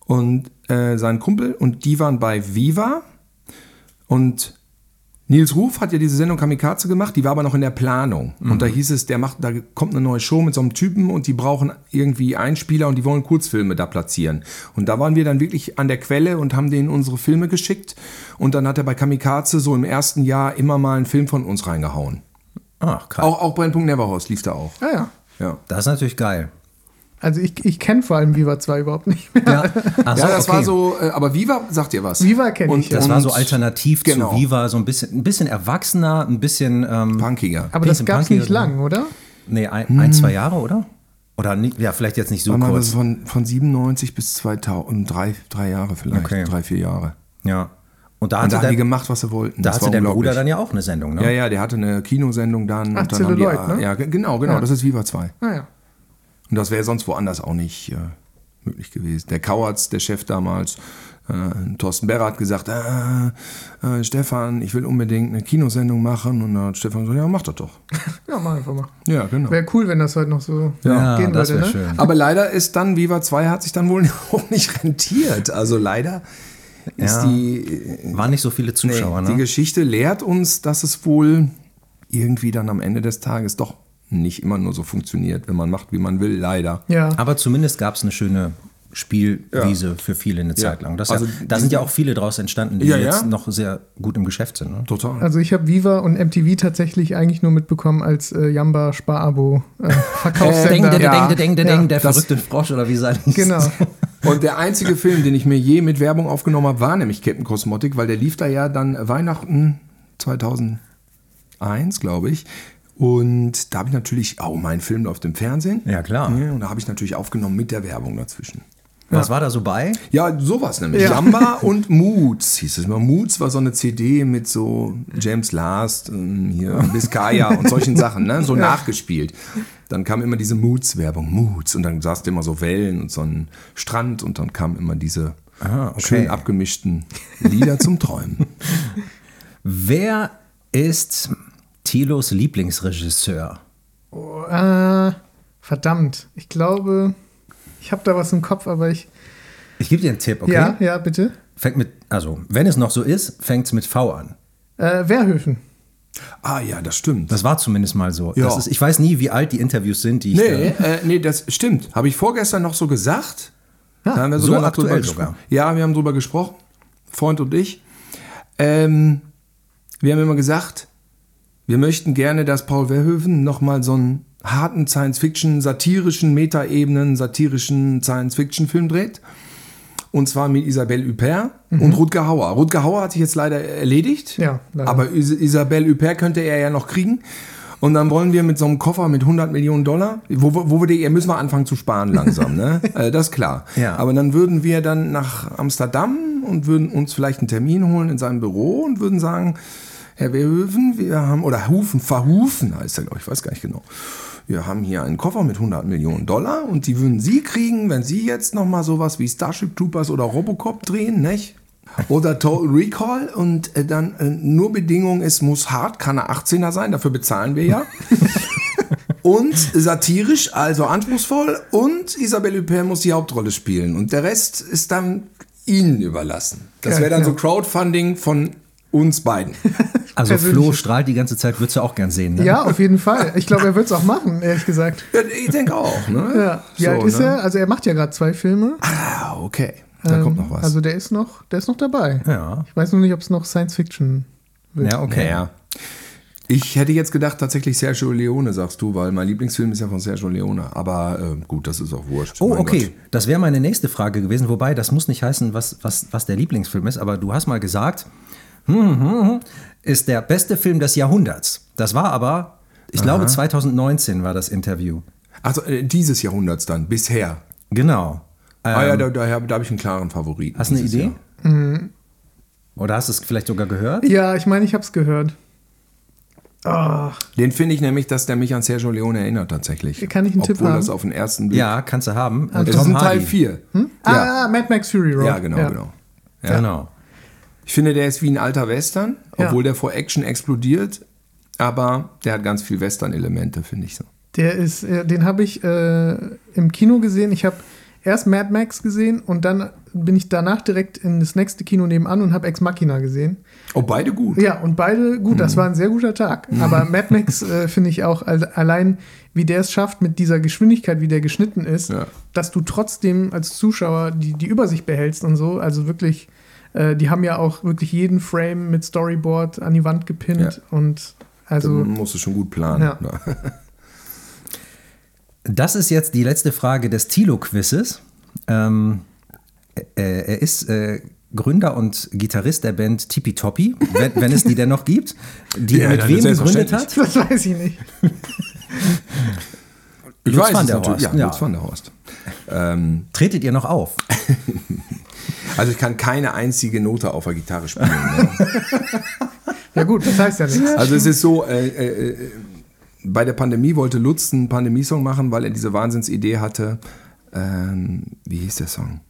und äh, seinen Kumpel und die waren bei Viva und Nils Ruf hat ja diese Sendung Kamikaze gemacht, die war aber noch in der Planung. Und da hieß es, der macht, da kommt eine neue Show mit so einem Typen und die brauchen irgendwie Einspieler und die wollen Kurzfilme da platzieren. Und da waren wir dann wirklich an der Quelle und haben denen unsere Filme geschickt. Und dann hat er bei Kamikaze so im ersten Jahr immer mal einen Film von uns reingehauen. Ach, krass. Auch, auch Brennpunkt Neverhorst lief da auch. Ah ja. Ja. Das ist natürlich geil. Also ich, ich kenne vor allem Viva 2 überhaupt nicht mehr. Ja, Ach so, ja, das okay. war so, äh, aber Viva, sagt ihr was? Viva kenn Und ich, ja. Das war so alternativ Genau. zu Viva, so ein bisschen, ein bisschen erwachsener, ein bisschen. Ähm, Punkiger. Aber das gab es nicht lang, oder? nee, ein, ein, zwei Jahre, oder? Oder nicht, ja, vielleicht jetzt nicht so Warte mal, das kurz. von, von 97 bis 2000, drei, drei Jahre vielleicht, Okay. drei, vier Jahre. Ja. Und da Und da haben die gemacht, was sie wollten. da Das hatte der Bruder dann ja auch eine Sendung, ne? Ja, ja, der hatte eine Kinosendung dann. Ach, und dann haben die, Zelluloid, ne? Ja, ge- genau, genau, Ja. das ist Viva 2. Ah ja. Und das wäre sonst woanders auch nicht äh, möglich gewesen. Der Kauertz, der Chef damals, äh, Thorsten Berrer hat gesagt, äh, äh, Stefan, ich will unbedingt eine Kinosendung machen. Und dann hat Stefan gesagt, ja, mach das doch. Ja, mach einfach mal. Ja, genau. Wäre cool, wenn das heute noch so Ja, gehen das würde, wäre ne? schön. Aber leider ist dann Viva 2 hat sich dann wohl auch nicht rentiert. Also leider ist Ja. die, äh, Waren nicht so viele Zuschauer, die ne? Geschichte lehrt uns, dass es wohl irgendwie dann am Ende des Tages doch nicht immer nur so funktioniert, wenn man macht, wie man will, leider. Ja. Aber zumindest gab es eine schöne Spielwiese für viele eine Zeit lang. Das Also ja, da sind ja auch viele draus entstanden, die Ja, jetzt ja. noch sehr gut im Geschäft sind. Ne? Total. Also ich habe Viva und MTV tatsächlich eigentlich nur mitbekommen als äh, Jamba Sparabo äh, Verkaufssender. Ding, ja. ding, Ja. der Das- verrückte Frosch oder wie sein. Genau. Und der einzige Film, den ich mir je mit Werbung aufgenommen habe, war nämlich Captain Cosmotic, weil der lief da ja dann Weihnachten 2001, glaube ich. Und da habe ich natürlich, oh, mein Film läuft im Fernsehen. Ja, klar. Ja, und da habe ich natürlich aufgenommen mit der Werbung dazwischen. Was war da so bei? Ja, sowas nämlich. Ja. Jamba und Moods hieß es immer. Moods war so eine CD mit so James Last, ähm, hier Biscaya und solchen Sachen, ne? so nachgespielt. Dann kam immer diese Moods-Werbung, Moods. Und dann saß immer so Wellen und so ein Strand und dann kamen immer diese Ah, okay. schön abgemischten Lieder zum Träumen. Wer ist Thilos Lieblingsregisseur? Oh, äh, verdammt. Ich glaube, ich habe da was im Kopf, aber ich. Ich gebe dir einen Tipp, okay? Ja, ja, bitte. Fängt mit, also, wenn es noch so ist, fängt es mit V an. Äh, Wehrhöfen. Ah ja, das stimmt. Das war zumindest mal so. Ja. Das ist, ich weiß nie, wie alt die Interviews sind, die ich. Nee, da- äh, nee, das stimmt. Habe ich vorgestern noch so gesagt. Ja, da haben wir so sogar noch aktuell sogar. gesprochen. Ja, wir haben drüber gesprochen. Freund und ich. Ähm, wir haben immer gesagt, wir möchten gerne, dass Paul Verhoeven nochmal so einen harten Science-Fiction, satirischen, Metaebenen, satirischen Science-Fiction-Film dreht. Und zwar mit Isabelle Huppert und Rutger Hauer. Rutger Hauer hat sich jetzt leider erledigt. Ja, leider. Aber Is Isabelle Huppert könnte er ja noch kriegen. Und dann wollen wir mit so einem Koffer mit 100 Millionen Dollar, wo, wo wir die, müssen wir anfangen zu sparen langsam, ne? äh, das ist klar. Ja. Aber dann würden wir dann nach Amsterdam und würden uns vielleicht einen Termin holen in seinem Büro und würden sagen, Herr Verhoeven, wir haben, oder Hufen, Verhufen heißt er, glaube ich, weiß gar nicht genau. Wir haben hier einen Koffer mit 100 Millionen Dollar und die würden Sie kriegen, wenn Sie jetzt nochmal sowas wie Starship Troopers oder Robocop drehen, nicht? Oder Total Recall und äh, dann äh, nur Bedingung, es muss hart, kann er 18er sein, dafür bezahlen wir ja. und satirisch, also anspruchsvoll und Isabelle Huppert muss die Hauptrolle spielen und der Rest ist dann Ihnen überlassen. Das wäre dann so Crowdfunding von uns beiden. Also persönlich- Flo strahlt die ganze Zeit, würdest du auch gern sehen, ne? Ja, auf jeden Fall. Ich glaube, er wird es auch machen, ehrlich gesagt. Ja, ich denke auch, ne? Ja. Wie So, alt ist ne? er? Also er macht ja gerade zwei Filme. Ah, okay. Da kommt noch was. Also der ist noch, der ist noch dabei. Ja. Ich weiß nur nicht, ob es noch Science Fiction wird. Ja, okay. Naja. Ich hätte jetzt gedacht, tatsächlich Sergio Leone, sagst du, weil mein Lieblingsfilm ist ja von Sergio Leone. Aber äh, gut, das ist auch wurscht. Oh, Mein okay. Gott. Das wäre meine nächste Frage gewesen, wobei das muss nicht heißen, was, was, was der Lieblingsfilm ist, aber du hast mal gesagt, ist der beste Film des Jahrhunderts. Das war aber, ich glaube, 2019 war das Interview. Also äh, dieses Jahrhunderts dann, bisher. Genau. ah ja, Ähm, da, da, da habe ich einen klaren Favoriten. hast du eine Idee? Jahr. Oder hast du es vielleicht sogar gehört? Ja, ich meine, ich habe es gehört. Ah, Den finde ich nämlich, dass der mich an Sergio Leone erinnert tatsächlich. Kann ich einen Obwohl Tipp haben? das auf den ersten Blick. Ja, kannst du haben. Äh, Das ist Tom ein Teil Hardy. 4. ah, Mad Max Fury Road. Ja, genau, genau. Ja. Genau. Ich finde, der ist wie ein alter Western, Ja. obwohl der vor Action explodiert. Aber der hat ganz viel Western-Elemente, finde ich so. Der ist, äh, den habe ich äh, im Kino gesehen. Ich habe erst Mad Max gesehen und dann bin ich danach direkt in das nächste Kino nebenan und habe Ex Machina gesehen. Oh, beide gut. Ja, und beide, gut, das war ein sehr guter Tag. Aber Mad Max äh, finde ich auch also allein, wie der es schafft, mit dieser Geschwindigkeit, wie der geschnitten ist, Ja. dass du trotzdem als Zuschauer die, die Übersicht behältst und so. Also wirklich, äh, die haben ja auch wirklich jeden Frame mit Storyboard an die Wand gepinnt Ja. und also. Dann musst du schon gut planen. Ja. Das ist jetzt die letzte Frage des Tilo-Quizzes. Ähm, äh, er ist äh, Gründer und Gitarrist der Band Tipi Toppi, wenn, wenn es die denn noch gibt, die Ja, er mit wem gegründet hat. Das weiß ich nicht. Ich Lutz weiß van es der. Horst, Ja, ja. Lutz van der Horst. Ähm, Tretet ihr noch auf? also ich kann keine einzige Note auf der Gitarre spielen. Ne? Ja, gut, das heißt ja nichts. Also es ist so, äh, äh, äh, bei der Pandemie wollte Lutz einen Pandemiesong machen, weil er diese Wahnsinnsidee hatte. Ähm, wie hieß der Song?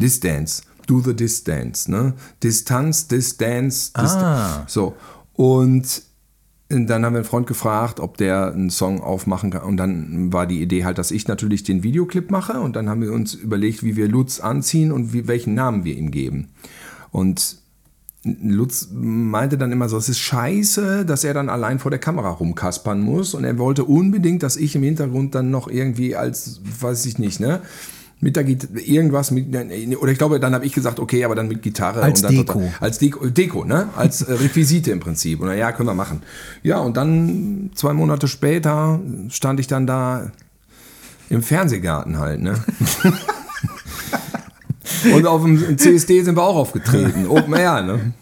Distance. Do the Distance. Ne? Distanz, Distance. Dist Ah. So. Und dann haben wir einen Freund gefragt, ob der einen Song aufmachen kann. Und dann war die Idee halt, dass ich natürlich den Videoclip mache. Und dann haben wir uns überlegt, wie wir Lutz anziehen und wie, welchen Namen wir ihm geben. Und Lutz meinte dann immer so, es ist scheiße, dass er dann allein vor der Kamera rumkaspern muss. Und er wollte unbedingt, dass ich im Hintergrund dann noch irgendwie als, weiß ich nicht, ne? Mit der Gitarre, irgendwas mit, oder ich glaube, dann habe ich gesagt, okay, aber dann mit Gitarre. Als und dann Deko. Als Deko, Deko, ne? Als äh, Requisite im Prinzip. Und na ja, können wir machen. Ja, und dann zwei Monate später stand ich dann da im Fernsehgarten halt, ne? und auf dem CSD sind wir auch aufgetreten. Open Air, ne?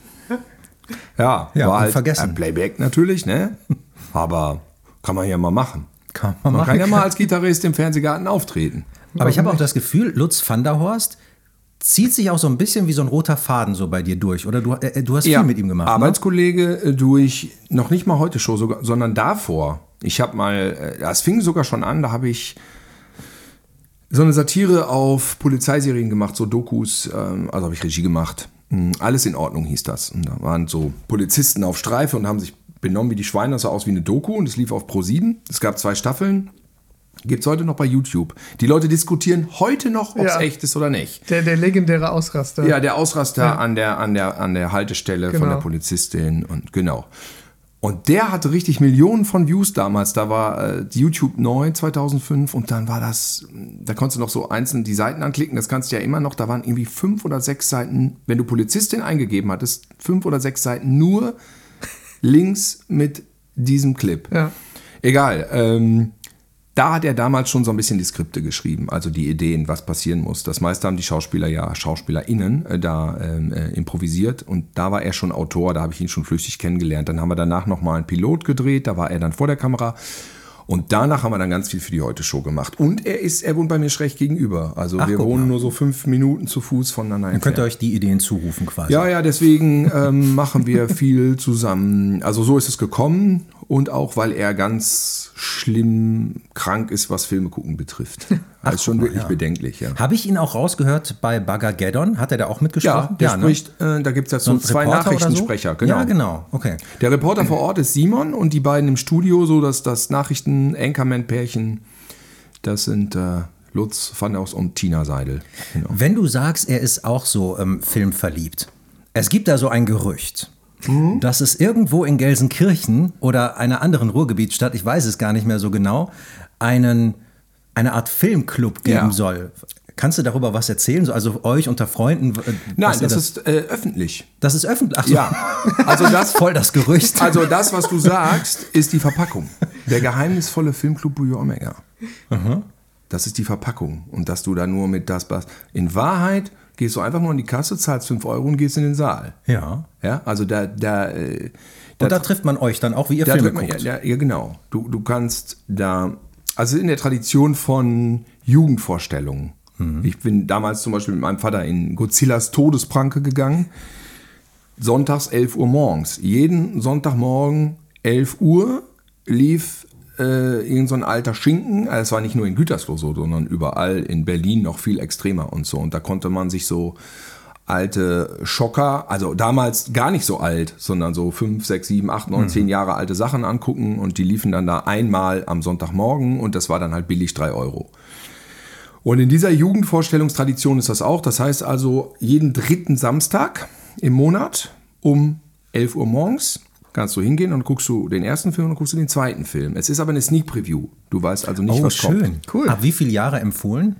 Ja, Ja, war halt unvergessen. äh, Playback natürlich, ne? Aber kann man ja mal machen. Kann man Man kann ja mal als Gitarrist im Fernsehgarten auftreten. Aber ich habe auch das Gefühl, Lutz van der Horst zieht sich auch so ein bisschen wie so ein roter Faden so bei dir durch. Oder du, äh, du hast viel mit ihm gemacht. Ne? Arbeitskollege äh, durch, noch nicht mal heute Show, sogar, sondern davor. Ich habe mal, äh, das fing sogar schon an, da habe ich so eine Satire auf Polizeiserien gemacht, so Dokus, ähm, also habe ich Regie gemacht. Hm, Alles in Ordnung hieß das. Und da waren so Polizisten auf Streife und haben sich benommen wie die Schweine, das sah aus wie eine Doku und es lief auf Pro7. Es gab zwei Staffeln. Gibt es heute noch bei YouTube. Die Leute diskutieren heute noch, ob es Ja. echt ist oder nicht. Der, der legendäre Ausraster. Ja, der Ausraster an, der, an, der, an der Haltestelle von Genau. der Polizistin und genau. Und der hatte richtig Millionen von Views damals. Da war äh, YouTube neu 2005 und dann war das, da konntest du noch so einzeln die Seiten anklicken. Das kannst du ja immer noch. Da waren irgendwie fünf oder sechs Seiten, wenn du Polizistin eingegeben hattest, fünf oder sechs Seiten nur Links mit diesem Clip. Ja. Egal. Ähm, da hat er damals schon so ein bisschen die Skripte geschrieben, also die Ideen, was passieren muss. Das meiste haben die Schauspieler ja, SchauspielerInnen, äh, da ähm, äh, improvisiert und da war er schon Autor, da habe ich ihn schon flüchtig kennengelernt. Dann haben wir danach nochmal einen Pilot gedreht, da war er dann vor der Kamera und danach haben wir dann ganz viel für die Heute-Show gemacht. Und er ist, er wohnt bei mir schräg gegenüber. Also Ach, wir wohnen mal. nur so fünf Minuten zu Fuß voneinander Dann könnt ihr entfernt. euch die Ideen zurufen quasi. Ja, ja, deswegen ähm, machen wir viel zusammen. Also so ist es gekommen und auch weil er ganz schlimm krank ist, was Filme gucken betrifft. Das ist schon wirklich bedenklich, ja. Habe ich ihn auch rausgehört bei Bagageddon? Hat er da auch Ja, mitgesprochen? der ne? spricht, äh, da gibt es ja so zwei Reporter oder so? Nachrichtensprecher, genau. Ja, genau. Okay. Der Reporter vor Ort ist Simon und die beiden im Studio, so dass das Nachrichten-Anchorman-Pärchen, das sind äh, Lutz van der Haus und Tina Seidel. Genau. Wenn du sagst, er ist auch so ähm, filmverliebt, es gibt da so ein Gerücht, Mhm. dass es irgendwo in Gelsenkirchen oder einer anderen Ruhrgebietsstadt, ich weiß es gar nicht mehr so genau, einen, eine Art Filmclub geben Ja. soll. Kannst du darüber was erzählen? So, Also euch unter Freunden? äh, Nein, ihr das, ist äh, öffentlich. das ist öffentlich. Ach so. Ja, also das, voll das Gerücht. Also das, was du sagst, ist die Verpackung. Der geheimnisvolle Filmclub Blue Omega. Das ist die Verpackung. Und dass du da nur mit das, was... In Wahrheit gehst du einfach nur in die Kasse, zahlst 5 Euro und gehst in den Saal. ja. Ja, also da... da, äh, Und da trifft man euch dann auch, wie ihr da Filme man- guckt. ja, ja, ja, genau. Du, du kannst da... Also in der Tradition von Jugendvorstellungen. Mhm. Ich bin damals zum Beispiel mit meinem Vater in Godzillas Todespranke gegangen. Sonntags 11 Uhr morgens. Jeden Sonntagmorgen 11 Uhr lief äh, irgend so ein alter Schinken. Also es war nicht nur in Gütersloh so, sondern überall in Berlin noch viel extremer und so. Und da konnte man sich so alte Schocker, also damals gar nicht so alt, sondern so 5, 6, 7, 8, 9, 10 Jahre alte Sachen angucken und die liefen dann da einmal am Sonntagmorgen und das war dann halt billig 3 Euro. Und in dieser Jugendvorstellungstradition ist das auch. Das heißt also, jeden dritten Samstag im Monat um 11 Uhr morgens kannst du hingehen und guckst du den ersten Film und guckst du den zweiten Film. Es ist aber eine Sneak Preview. Du weißt also nicht, Oh, was schön. kommt. Cool. Ab wie viele Jahre empfohlen?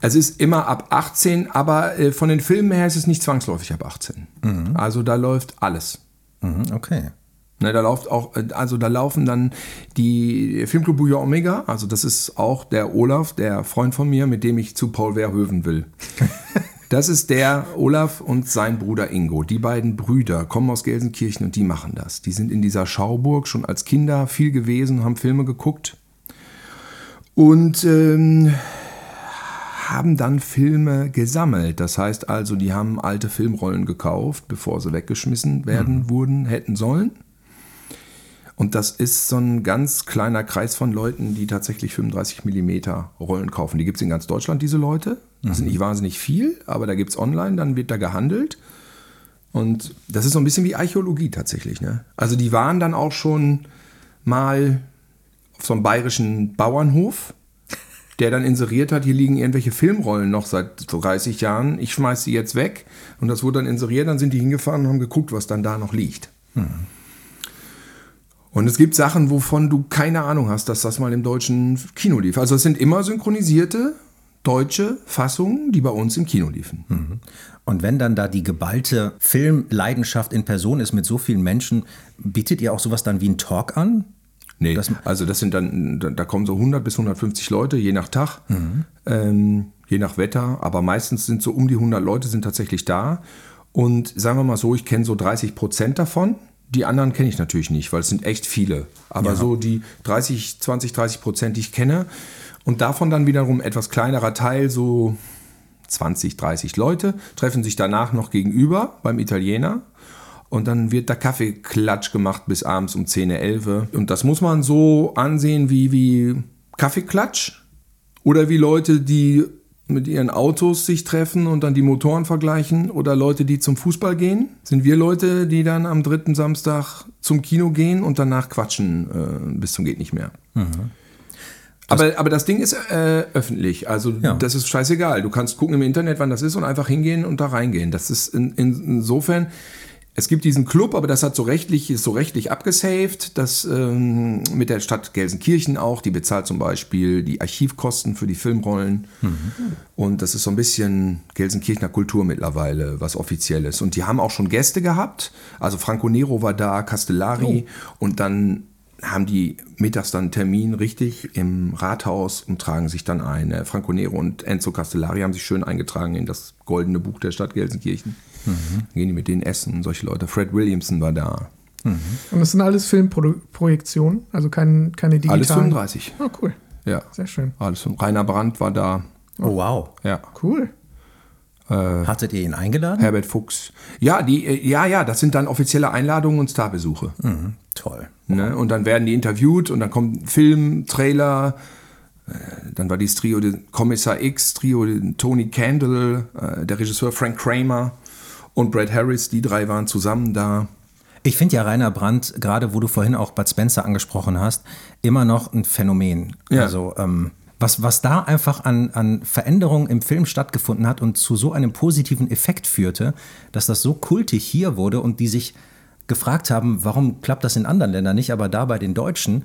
Es ist immer ab 18, aber äh, von den Filmen her ist es nicht zwangsläufig ab 18. Also da läuft alles. Mhm, okay. Ne, da läuft auch, äh, also da laufen dann die Filmclub Buja Omega, also das ist auch der Olaf, der Freund von mir, mit dem ich zu Paul Verhoeven will. Das ist der Olaf und sein Bruder Ingo. Die beiden Brüder kommen aus Gelsenkirchen und die machen das. Die sind in dieser Schauburg schon als Kinder viel gewesen, haben Filme geguckt und ähm, haben dann Filme gesammelt. Das heißt also, die haben alte Filmrollen gekauft, bevor sie weggeschmissen werden wurden, hätten sollen. Und das ist so ein ganz kleiner Kreis von Leuten, die tatsächlich 35 mm Rollen kaufen. Die gibt es in ganz Deutschland, diese Leute. Das sind nicht wahnsinnig viel, aber da gibt es online, dann wird da gehandelt. Und das ist so ein bisschen wie Archäologie tatsächlich. Ne? Also die waren dann auch schon mal auf so einem bayerischen Bauernhof, der dann inseriert hat, hier liegen irgendwelche Filmrollen noch seit 30 Jahren, ich schmeiß sie jetzt weg. Und das wurde dann inseriert, dann sind die hingefahren und haben geguckt, was dann da noch liegt. Und es gibt Sachen, wovon du keine Ahnung hast, dass das mal im deutschen Kino lief. Also es sind immer synchronisierte deutsche Fassungen, die bei uns im Kino liefen. Und wenn dann da die geballte Filmleidenschaft in Person ist mit so vielen Menschen, bietet ihr auch sowas dann wie einen Talk an? Nee, Das- also das sind dann, da kommen so 100 bis 150 Leute, je nach Tag, ähm, je nach Wetter, aber meistens sind so um die 100 Leute sind tatsächlich da. Und sagen wir mal so, ich kenne so 30 Prozent davon. Die anderen kenne ich natürlich nicht, weil es sind echt viele. Aber so die 30, 20, 30 Prozent, die ich kenne. Und davon dann wiederum etwas kleinerer Teil, so 20, 30 Leute, treffen sich danach noch gegenüber beim Italiener. Und dann wird da Kaffeeklatsch gemacht bis abends um 10, 11. Und das muss man so ansehen wie, wie Kaffeeklatsch oder wie Leute, die mit ihren Autos sich treffen und dann die Motoren vergleichen oder Leute, die zum Fußball gehen. Sind wir Leute, die dann am dritten Samstag zum Kino gehen und danach quatschen äh, bis zum geht nicht mehr. Aber, aber das Ding ist äh, öffentlich, also Ja. das ist scheißegal. Du kannst gucken im Internet, wann das ist und einfach hingehen und da reingehen. Das ist in, in, insofern, es gibt diesen Club, aber das hat so rechtlich, ist so rechtlich abgesaved, das ähm, mit der Stadt Gelsenkirchen auch, die bezahlt zum Beispiel die Archivkosten für die Filmrollen. Und das ist so ein bisschen Gelsenkirchener Kultur mittlerweile, was offiziell ist. Und die haben auch schon Gäste gehabt. Also Franco Nero war da, Castellari und dann haben die mittags dann einen Termin richtig im Rathaus und tragen sich dann ein. Äh, Franco Nero und Enzo Castellari haben sich schön eingetragen in das goldene Buch der Stadt Gelsenkirchen. Dann gehen die mit denen essen, solche Leute. Fred Williamson war da. Und das sind alles Filmprojektionen, also kein, keine digitalen. Alles 35. Oh, cool. Ja. Sehr schön. Alles Rainer Brandt war da. Oh, wow. Ja. Cool. Hattet ihr ihn eingeladen? Herbert Fuchs. Ja, die, äh, ja, ja, das sind dann offizielle Einladungen und Starbesuche. Toll. Ne? Und dann werden die interviewt und dann kommt ein Film, Trailer. Äh, Dann war dieses Trio, Kommissar X, Trio, Tony Candle, äh, der Regisseur Frank Kramer und Brad Harris, die drei waren zusammen da. Ich finde ja Rainer Brandt, gerade wo du vorhin auch Bud Spencer angesprochen hast, immer noch ein Phänomen. Ja. Also ähm, was, was da einfach an, an Veränderungen im Film stattgefunden hat und zu so einem positiven Effekt führte, dass das so kultig hier wurde und die sich gefragt haben, warum klappt das in anderen Ländern nicht, aber da bei den Deutschen.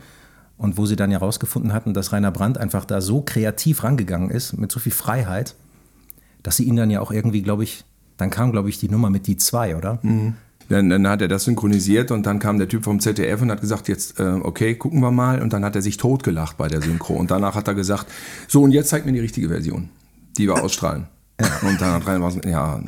Und wo sie dann ja rausgefunden hatten, dass Rainer Brandt einfach da so kreativ rangegangen ist, mit so viel Freiheit, dass sie ihn dann ja auch irgendwie, glaube ich, dann kam, glaube ich, die Nummer mit die zwei, oder? Dann, dann hat er das synchronisiert und dann kam der Typ vom ZDF und hat gesagt, jetzt, äh, okay, gucken wir mal. Und dann hat er sich totgelacht bei der Synchro. Und danach hat er gesagt, so und jetzt zeigt mir die richtige Version, die wir ausstrahlen. Und dann hat Rainer Brandt, ja,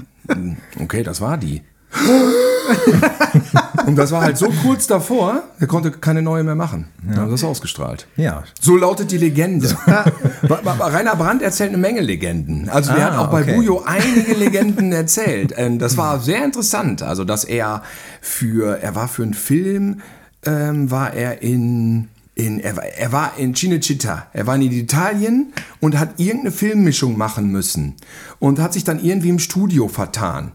okay, das war die. und das war halt so kurz davor, er konnte keine neue mehr machen. Dann haben das ausgestrahlt. Ja, So lautet die Legende. Rainer Brandt erzählt eine Menge Legenden. Also Ah, hat auch bei okay. Bujo einige Legenden erzählt. Ähm, das war sehr interessant. Also dass er für, er war für einen Film, ähm, war er in in, er, war- er war in Cinecittà, er war in Italien und hat irgendeine Filmmischung machen müssen und hat sich dann irgendwie im Studio vertan.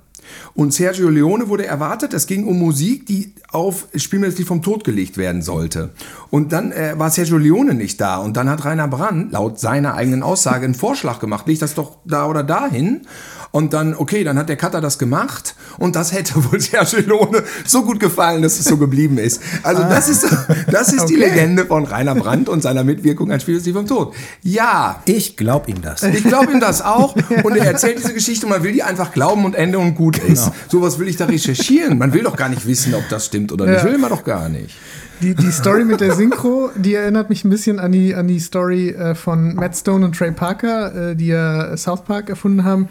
Und Sergio Leone wurde erwartet, es ging um Musik, die auf Spiel mir das Lied vom Tod gelegt werden sollte. Und dann äh, war Sergio Leone nicht da. Und dann hat Rainer Brandt laut seiner eigenen Aussage einen Vorschlag gemacht, leg das doch da oder da hin. Und dann, okay, dann hat der Cutter das gemacht und das hätte wohl Sergio Leone so gut gefallen, dass es so geblieben ist. Also das ist, das ist die Okay. Legende von Rainer Brandt und seiner Mitwirkung an Spiel des Lied vom Tod. Ja, Ich glaube ihm das. ich glaube ihm das auch. Und er erzählt diese Geschichte und man will die einfach glauben und Ende und gut ist. Sowas will ich da recherchieren. Man will doch gar nicht wissen, ob das stimmt oder nicht. Ja. Will man doch gar nicht. Die, die Story mit der Synchro, die erinnert mich ein bisschen an die, an die Story äh, von Matt Stone und Trey Parker, äh, die ja South Park erfunden haben,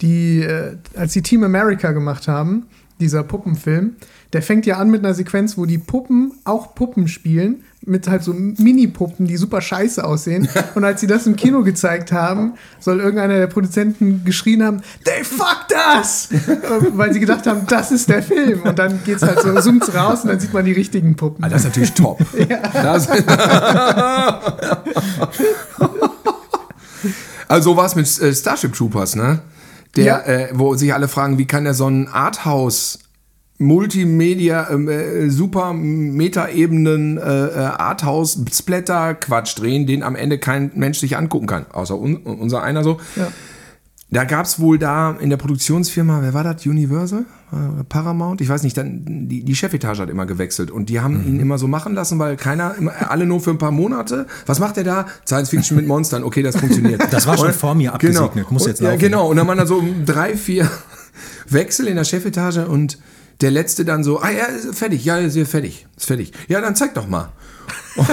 die, äh, als sie Team America gemacht haben, dieser Puppenfilm, der fängt ja an mit einer Sequenz, wo die Puppen auch Puppen spielen, mit halt so Mini-Puppen, die super scheiße aussehen. Und als sie das im Kino gezeigt haben, soll irgendeiner der Produzenten geschrien haben, they fucked us! Äh, Weil sie gedacht haben, das ist der Film. Und dann geht's halt so, zoomt's raus und dann sieht man die richtigen Puppen. Ah, das ist natürlich top. Das, also so war es mit äh, Starship Troopers, ne? Der, Ja. äh, wo sich alle fragen, wie kann der so ein Arthouse Multimedia, ähm, äh, super Meta-Ebenen, äh, äh, Arthouse Splatter Quatsch drehen, den am Ende kein Mensch sich angucken kann, außer un unser einer so. Ja. Da gab es wohl da in der Produktionsfirma, wer war das? Universal? Äh, Paramount? Ich weiß nicht, dann die, die Chefetage hat immer gewechselt und die haben ihn immer so machen lassen, weil keiner, alle nur für ein paar Monate. Was macht er da? Science Fiction mit Monstern. Okay, das funktioniert. Das war schon Und- vor mir abgesegnet, muss Und- jetzt ja, laufen. genau. Und dann waren da so drei, vier Wechsel in der Chefetage und der letzte dann so, ah ja, ist fertig, ja, ist fertig, ist fertig. Ja, dann zeig doch mal.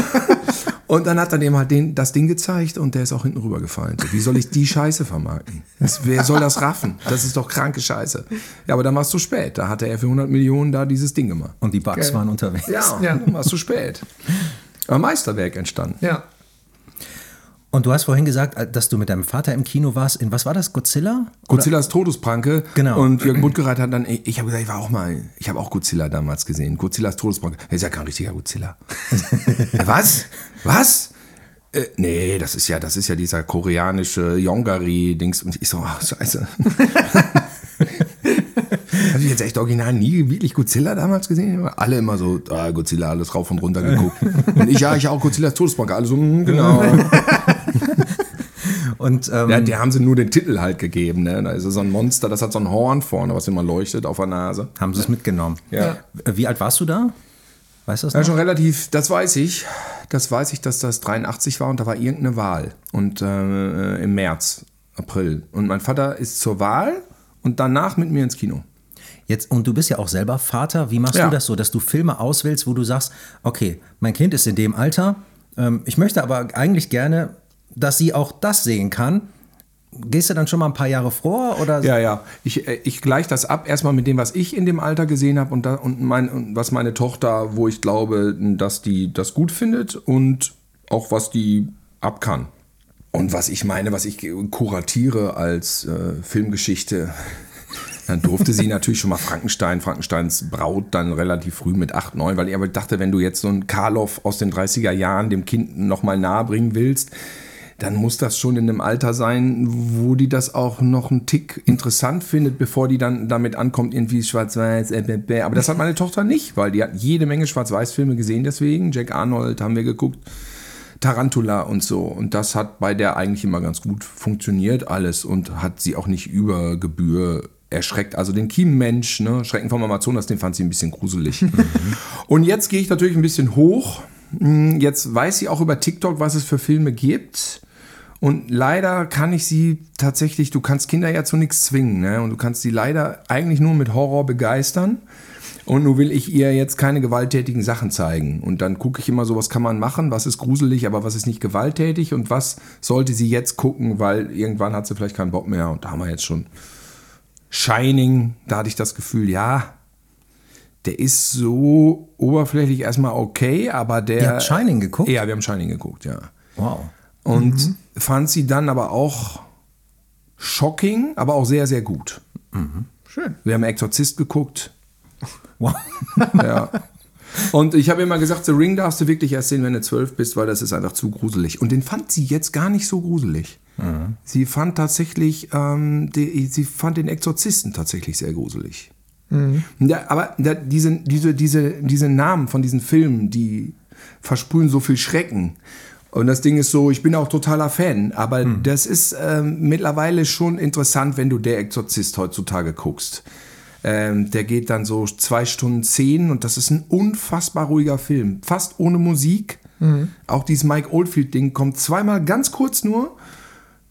Und dann hat er dem halt den, das Ding gezeigt und der ist auch hinten rübergefallen. So, wie soll ich die Scheiße vermarkten? Das, wer soll das raffen? Das ist doch kranke Scheiße. Ja, aber dann war es zu spät. Da hatte er für 100 Millionen da dieses Ding gemacht. Und die Bugs Geil. waren unterwegs. Ja, Ja. dann war es zu spät. Aber Meisterwerk entstanden. Ja. Und du hast vorhin gesagt, äh, dass du mit deinem Vater im Kino warst. In was war das? Godzilla? Godzillas Todespranke. Genau. Und Jürgen Buttgereit hat dann, ich habe gesagt, ich war auch mal, ich habe auch Godzilla damals gesehen. Godzillas Todespranke. Er ist ja kein richtiger Godzilla. Äh, Was? Was? Äh, nee, das ist ja, das ist ja dieser koreanische Yongari-Dings. Und ich so, ach, scheiße. Habe ich jetzt echt original nie wirklich Godzilla damals gesehen? Alle immer so, ah, Godzilla, alles rauf und runter geguckt. Und ich, ja, ich auch Godzillas Todespranke. Alle so, hm, genau. Und ähm, Ja, die haben sie nur den Titel halt gegeben. Ne? Da ist so ein Monster, das hat so ein Horn vorne, was immer leuchtet auf der Nase. haben sie es mitgenommen. Ja. Wie alt warst du da? Weißt du das Ja, noch? schon relativ, das weiß ich. Das weiß ich, dass das 83 war und da war irgendeine Wahl. Und äh, im März, April. Und mein Vater ist zur Wahl und danach mit mir ins Kino. Jetzt, und du bist ja auch selber Vater. Wie machst Ja. du das so, dass du Filme auswählst, wo du sagst, okay, mein Kind ist in dem Alter, ähm, ich möchte aber eigentlich gerne, dass sie auch das sehen kann. Gehst du dann schon mal ein paar Jahre vor? Oder? Ja, ja. Ich, äh, ich gleiche das ab erstmal mit dem, was ich in dem Alter gesehen habe und, da, und, mein, und was meine Tochter, wo ich glaube, dass die das gut findet und auch was die ab kann. Und was ich meine, was ich kuratiere als äh, Filmgeschichte, dann durfte sie natürlich schon mal Frankenstein, Frankensteins Braut dann relativ früh mit 8, 9, weil ich aber dachte, wenn du jetzt so einen Karloff aus den 30er Jahren dem Kind nochmal nahebringen willst, dann muss das schon in einem Alter sein, wo die das auch noch einen Tick interessant findet, bevor die dann damit ankommt, irgendwie schwarz-weiß, äh, bäh, bäh. aber das hat meine Tochter nicht, weil die hat jede Menge Schwarz-Weiß-Filme gesehen deswegen, Jack Arnold haben wir geguckt, Tarantula und so. Und das hat bei der eigentlich immer ganz gut funktioniert, alles. Und hat sie auch nicht über Gebühr erschreckt. Also den Kiemenmensch, ne, Schrecken vom Amazonas, den fand sie ein bisschen gruselig. und jetzt gehe ich natürlich ein bisschen hoch. Hm, Jetzt weiß sie auch über TikTok, was es für Filme gibt. Und leider kann ich sie tatsächlich, du kannst Kinder ja zu nichts zwingen, ne? Und du kannst sie leider eigentlich nur mit Horror begeistern. Und nun will ich ihr jetzt keine gewalttätigen Sachen zeigen. Und dann gucke ich immer so, was kann man machen, was ist gruselig, aber was ist nicht gewalttätig und was sollte sie jetzt gucken, weil irgendwann hat sie vielleicht keinen Bock mehr. Und da haben wir jetzt schon Shining, da hatte ich das Gefühl, ja, der ist so oberflächlich erstmal okay, aber der. Ihr habt Shining geguckt? Ja, wir haben Shining geguckt, ja. Wow. Und fand sie dann aber auch shocking, aber auch sehr, sehr gut. Schön. Wir haben Exorzist geguckt. wow. Ja. Und ich habe immer gesagt, The Ring darfst du wirklich erst sehen, wenn du zwölf bist, weil das ist einfach zu gruselig. Und den fand sie jetzt gar nicht so gruselig. Sie fand tatsächlich, ähm, die, sie fand den Exorzisten tatsächlich sehr gruselig. Ja, aber da, diese, diese, diese, diese Namen von diesen Filmen, die versprühen so viel Schrecken. Und das Ding ist so, ich bin auch totaler Fan, aber das ist ähm, mittlerweile schon interessant, wenn du Der Exorzist heutzutage guckst. Ähm, der geht dann so zwei Stunden zehn und das ist ein unfassbar ruhiger Film. Fast ohne Musik. Auch dieses Mike Oldfield-Ding kommt zweimal ganz kurz nur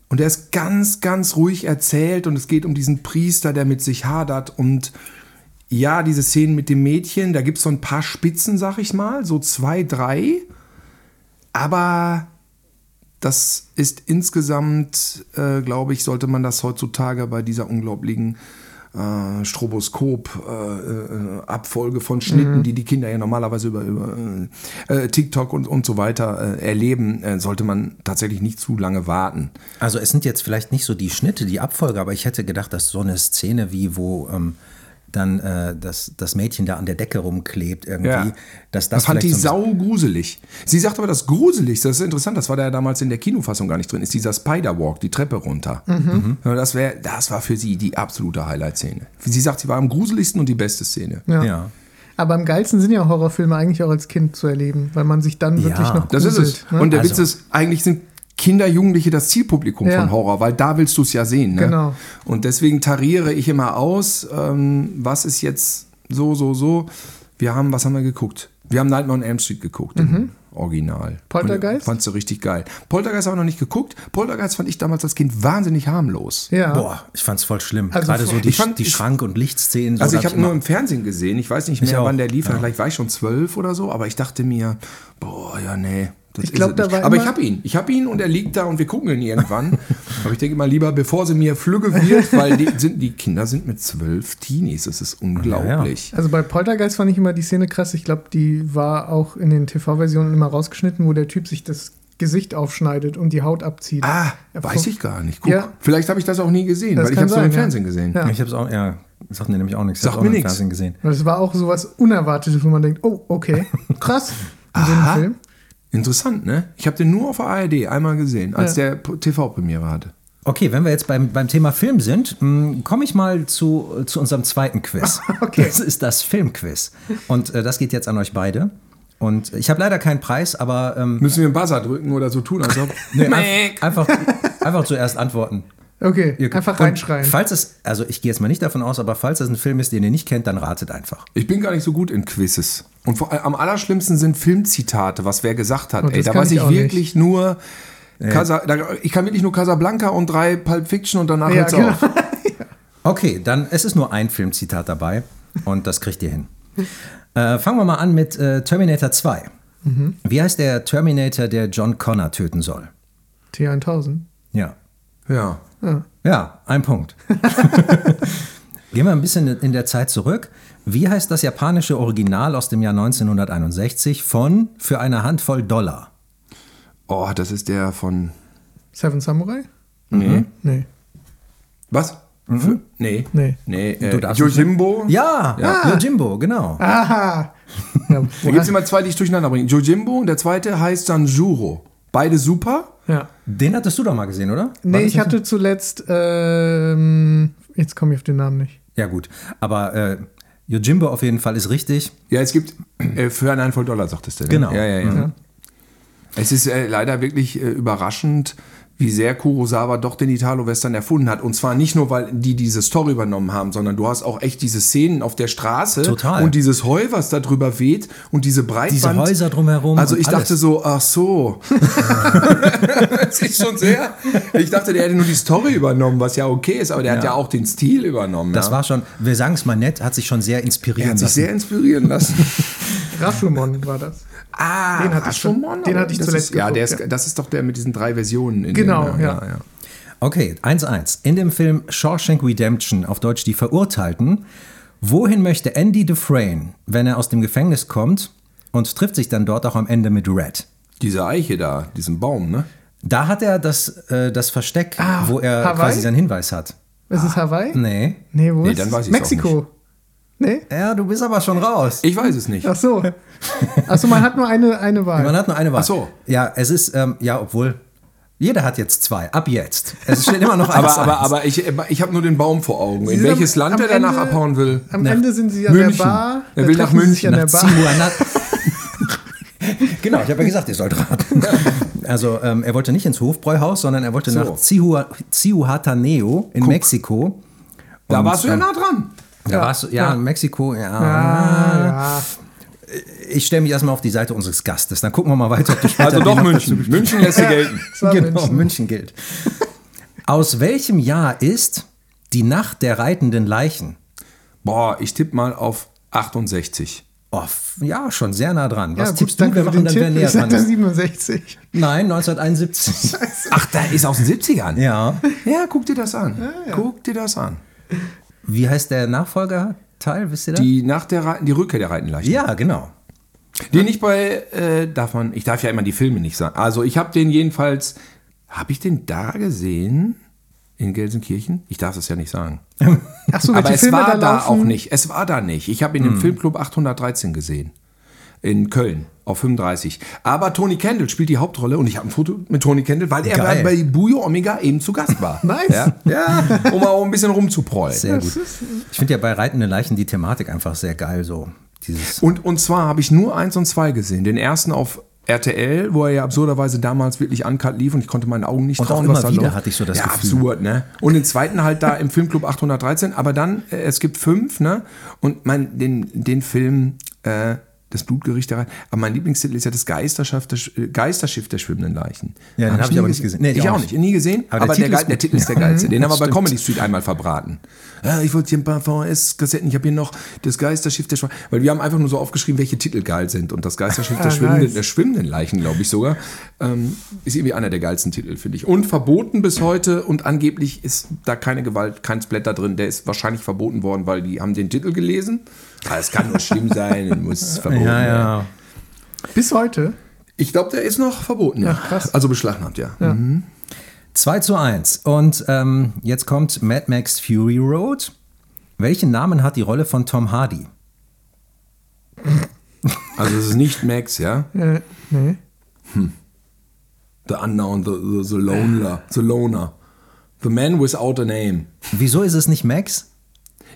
und er ist ganz, ganz ruhig erzählt und es geht um diesen Priester, der mit sich hadert und ja, diese Szenen mit dem Mädchen, da gibt es so ein paar Spitzen, sag ich mal, so zwei, drei. Aber das ist insgesamt, äh, glaube ich, sollte man das heutzutage bei dieser unglaublichen äh, Stroboskop-Abfolge von Schnitten, die die Kinder ja normalerweise über, über äh, TikTok und, und so weiter äh, erleben, äh, sollte man tatsächlich nicht zu lange warten. Also es sind jetzt vielleicht nicht so die Schnitte, die Abfolge, aber ich hätte gedacht, dass so eine Szene wie wo ähm, dann äh, das, das Mädchen da an der Decke rumklebt irgendwie, Ja. dass das Das fand die so sau gruselig. Sie sagt aber, das Gruseligste, das ist interessant, das war da ja damals in der Kinofassung gar nicht drin, ist dieser Spider-Walk, die Treppe runter. Mhm. Ja, Das, wär, das war für sie die absolute Highlight-Szene. Sie sagt, sie war am gruseligsten und die beste Szene. Ja. Ja. Aber am geilsten sind ja Horrorfilme eigentlich auch als Kind zu erleben, weil man sich dann Ja, wirklich noch Das ist gruselt. es. Ne? Und der Also- Witz ist, eigentlich sind Kinder, Jugendliche das Zielpublikum Ja. von Horror, weil da willst du es ja sehen. Ne? Genau. Und deswegen tariere ich immer aus, ähm, was ist jetzt so, so, so. Wir haben, was haben wir geguckt? Wir haben Nightmare on Elm Street geguckt, im Original. Mhm. Poltergeist? Und Fandst du richtig geil. Poltergeist habe ich noch nicht geguckt. Poltergeist fand ich damals als Kind wahnsinnig harmlos. ja. Boah, ich fand's voll schlimm. Also Gerade so die, ich fand- die Schrank- und Lichtszenen. So, Also ich hab habe nur im Fernsehen gesehen. Ich weiß nicht Ich mehr, wann der lief. ja. Vielleicht war ich schon zwölf oder so. Aber ich dachte mir, boah, ja, nee. Das Ich glaub, ist es da war Aber ich habe ihn. Ich habe ihn und er liegt da und wir gucken ihn irgendwann. aber ich denke mal lieber, bevor sie mir flügge wird, weil die, sind, die Kinder sind mit zwölf Teenies. Das ist unglaublich. Also bei Poltergeist fand ich immer die Szene krass. Ich glaube, die war auch in den TV-Versionen immer rausgeschnitten, wo der Typ sich das Gesicht aufschneidet und die Haut abzieht. Ah, Ja, weiß ich gar nicht. Guck, Ja. vielleicht habe ich das auch nie gesehen, Das weil ich habe es nur im ja. Fernsehen gesehen. Ja. Ich hab's auch, ja, sagt mir nämlich auch nichts. Auch mir nur im nix. Fernsehen gesehen. Und es war auch sowas Unerwartetes, wo man denkt, oh, okay, krass. In Aha. Film. Interessant, ne? Ich habe den nur auf der ARD einmal gesehen, als Ja. der TV-Premiere hatte. Okay, wenn wir jetzt beim, beim Thema Film sind, komme ich mal zu, zu unserem zweiten Quiz. Okay. Das ist das Filmquiz. Und äh, das geht jetzt an euch beide. Und ich habe leider keinen Preis, aber ähm, Müssen wir einen Buzzer drücken oder so tun, als ob. nee, ein, einfach, einfach zuerst antworten. Okay, Ihr- einfach reinschreien. Falls es, also ich gehe jetzt mal nicht davon aus, aber falls es ein Film ist, den ihr nicht kennt, dann ratet einfach. Ich bin gar nicht so gut in Quizzes. Und vor, am allerschlimmsten sind Filmzitate, was wer gesagt hat. Oh, Ey, da weiß ich ich wirklich nur. Casa, da, ich kann wirklich nur Casablanca und drei Pulp Fiction und danach Ja, hört's genau. auf. Okay, dann es ist nur ein Filmzitat dabei und das kriegt ihr hin. Äh, fangen wir mal an mit äh, Terminator 2. Wie heißt der Terminator, der John Connor töten soll? T1000. Ja. Ja. Ja, ein Punkt. Gehen wir ein bisschen in der Zeit zurück. Wie heißt das japanische Original aus dem Jahr 1961 von Für eine Handvoll Dollar? Oh, das ist der von. Seven Samurai? Nee. Nee. Was? Für, nee. Nee. Nee. Äh, Du darfst Yojimbo? Ja, Ja. Yojimbo, genau. Aha! Ja, Da gibt es immer zwei, die ich durcheinander bringe. Yojimbo und der zweite heißt Sanjuro. Beide super. ja. Den hattest du doch mal gesehen, oder? Nee, ich hatte zuletzt, ähm, jetzt komme ich auf den Namen nicht. so? Ja, gut. Aber äh, Yojimbo auf jeden Fall ist richtig. Ja, es gibt äh, für eine Handvoll Dollar, sagtest du. Ne? Genau. Ja, ja, ja. Es ist äh, leider wirklich äh, überraschend, wie sehr Kurosawa doch den Italo-Western erfunden hat. Und zwar nicht nur, weil die diese Story übernommen haben, sondern du hast auch echt diese Szenen auf der Straße Total. und dieses Heu, was da drüber weht und diese Breitband. Diese Häuser drumherum. Also ich dachte so, ach so. das ist schon sehr. Ich dachte, der hätte nur die Story übernommen, was ja okay ist, aber der hat Ja. ja auch den Stil übernommen. Das ja. war schon, wir sagen es mal nett, hat sich schon sehr er inspirieren hat sich lassen. sehr inspirieren lassen. Rashomon war das. Ah, Den hatte ich zu- Rashomon, den hatte ich zuletzt Ist, ja, der geguckt, ist, ja. das ist doch der mit diesen drei Versionen. In Genau, dem, ja. Okay, 1-1. In dem Film Shawshank Redemption, auf Deutsch Die Verurteilten, wohin möchte Andy Dufresne, wenn er aus dem Gefängnis kommt und trifft sich dann dort auch am Ende mit Red? Diese Eiche da, diesen Baum, ne? Da hat er das, äh, das Versteck, Ah, wo er Hawaii? quasi seinen Hinweis hat. Ist es Hawaii? Nee. Nee, wo Nee, ist dann es? weiß Mexiko. Nee? Ja, du bist aber schon raus. Ich weiß es nicht. Ach so. Ach so, man hat nur eine, eine Wahl. Man hat nur eine Wahl. Ach so. Ja, es ist, ähm, ja, obwohl, jeder hat jetzt zwei. Ab jetzt. Es steht immer noch Aber, eins, aber, eins. aber ich, ich habe nur den Baum vor Augen. In sind welches am- Land am er danach Ende- abhauen will? Am Ende sind sie an München. der Bar. Er will nach sie München, an der Nach Bar. Genau, ich habe ja gesagt, ihr sollt raten. Also, ähm, er wollte nicht ins Hofbräuhaus, sondern er wollte So. nach Cihu- Cihuataneo in Mexiko. Da Und, warst du ja ähm, nah dran. Da warst du, ja, ja. in Mexiko, ja. Ah, ja. Ich stelle mich erstmal auf die Seite unseres Gastes. Dann gucken wir mal weiter, Also doch München. München lässt sie gelten. Genau, München. München gilt. Aus welchem Jahr ist die Nacht der reitenden Leichen? Boah, ich tippe mal auf 68. Oh, ja, schon sehr nah dran. Was Ja, tippst gut, du? Wir machen dann, wer näher dran ist. 67. Nein, 1971. Ach, da ist aus den 70ern. ja. Ja, guck dir das an. Guck dir das an. Wie heißt der Nachfolgerteil? Wisst ihr das? Die, nach der, die Rückkehr der Reitenleichen. ja, genau. Den ich bei, äh, darf man, ich darf ja immer die Filme nicht sagen. Also ich habe den jedenfalls, habe ich den da gesehen? In Gelsenkirchen? Ich darf es ja nicht sagen. Ach so, Aber es Filme war da da auch nicht. Es war da nicht. Ich habe ihn im Filmclub 813 gesehen. In Köln auf 35. Aber Tony Kendall spielt die Hauptrolle und ich habe ein Foto mit Tony Kendall, weil er Geil. bei Bujo Omega eben zu Gast war. Nice. Ja, ja um auch ein bisschen rumzuprollen. Sehr gut. Ich finde ja bei reitenden Leichen die Thematik einfach sehr geil. So dieses. Und, und zwar habe ich nur eins und zwei gesehen. Den ersten auf RTL, wo er ja absurderweise damals wirklich uncut lief und ich konnte meinen Augen nicht Und auch trauen, immer was da wieder läuft. hatte ich so das ja, Gefühl. absurd, ne? Und den zweiten halt da im Filmclub 813, aber dann, äh, es gibt fünf, ne? Und mein, den, den Film, äh, das Blutgericht der Rein- aber mein Lieblingstitel ist ja das Geisterschiff der, Sch- äh, Geisterschiff der schwebenden Leichen. Ja, den hab ich aber nicht gesehen. Nee, ich auch nicht. nie gesehen, Aber aber, der der, Titel der, ist gut. Titel ist der geilste. Den haben wir bei. Comedy Street einmal verbraten. Ja, ich wollte hier ein paar VHS-Kassetten, ich habe hier noch das Geisterschiff der Schwebenden, weil wir haben einfach nur so aufgeschrieben, welche Titel geil sind. Und das Geisterschiff der, Ah, schwimmenden, der schwimmenden Leichen, glaube ich sogar, ähm, ist irgendwie einer der geilsten Titel, finde ich. Und verboten bis heute und angeblich ist da keine Gewalt, kein Splatter drin. Der ist wahrscheinlich verboten worden, weil die haben den Titel gelesen. Aber es kann nur schlimm sein, muss verboten Ja, werden. ja. Bis heute. Ich glaube, der ist noch verboten, ja. Ach, krass. Also beschlagnahmt, ja. Ja. 2 zu 1. Und ähm, jetzt kommt Mad Max Fury Road. Welchen Namen hat die Rolle von Tom Hardy? Also es ist nicht Max, ja. Äh, nee. The Unknown, the, the, the Loner, the Loner. The Man Without a Name. Wieso ist es nicht Max?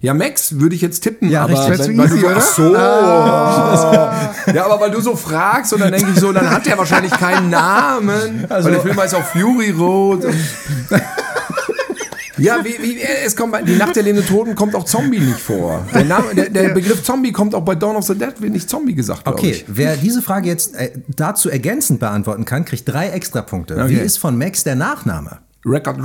Ja, Max würde ich jetzt tippen, Ja, aber wenn, weil du easy, so, oder? ach so. Ja, aber weil du so fragst und dann denke ich so, dann hat er wahrscheinlich keinen Namen. Also- weil der Film heißt auch Fury Road. Ja, wie, wie, es kommt bei die Nacht der lebenden Toten kommt auch Zombie nicht vor. Der, Name, der, der Begriff Zombie kommt auch bei Dawn of the Dead, wird nicht Zombie gesagt, Okay, ich. wer diese Frage jetzt äh, dazu ergänzend beantworten kann, kriegt drei Extrapunkte. Wie Okay. ist von Max der Nachname? Rocket,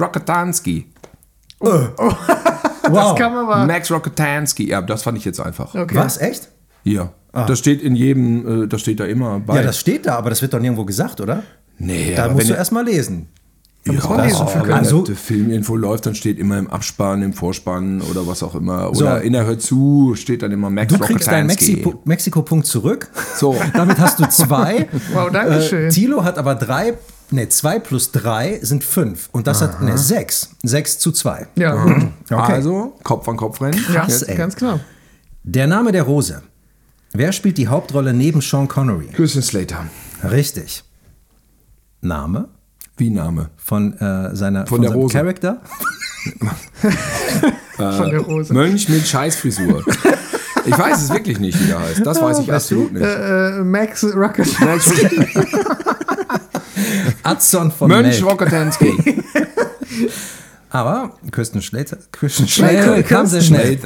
Rocketansky. Das kann man aber. Max Rocketansky. Ja, das fand ich jetzt einfach. Okay. Was, echt? Ja. Das steht in jedem, äh, das steht da immer bei. Ja, das steht da, aber das wird doch nirgendwo gesagt, oder? nee, Da musst wenn du erst mal lesen. Ja, lesen für wenn können. Also- der Filminfo läuft, dann steht immer im Abspann, im Vorspann oder was auch immer. So. Oder in der Hör zu steht dann immer Max Du kriegst deinen Mexiko-Punkt zurück. So. Damit hast du zwei. Wow, danke schön. Äh, Thilo hat aber drei, ne, zwei plus drei sind fünf. Und das hat, ne, sechs. Sechs zu zwei. Ja, gut. Okay. Also, Kopf an Kopf rennen. Ja, Krass, ey. ganz klar. Der Name der Rose. Wer spielt die Hauptrolle neben Sean Connery? Christian Slater. Richtig. Name Wie Name? von äh, seiner Von der seinem Rose. Charakter? Von der Rose. Mönch mit Scheißfrisur. ich weiß es wirklich nicht, wie der heißt. Das weiß ich absolut nicht. Äh, Max Rocket. Max Adson von Mönch Melk. Rocketansky. Aber Kirsten Schlater, Kirsten Schlater kam sehr Kirsten schnell.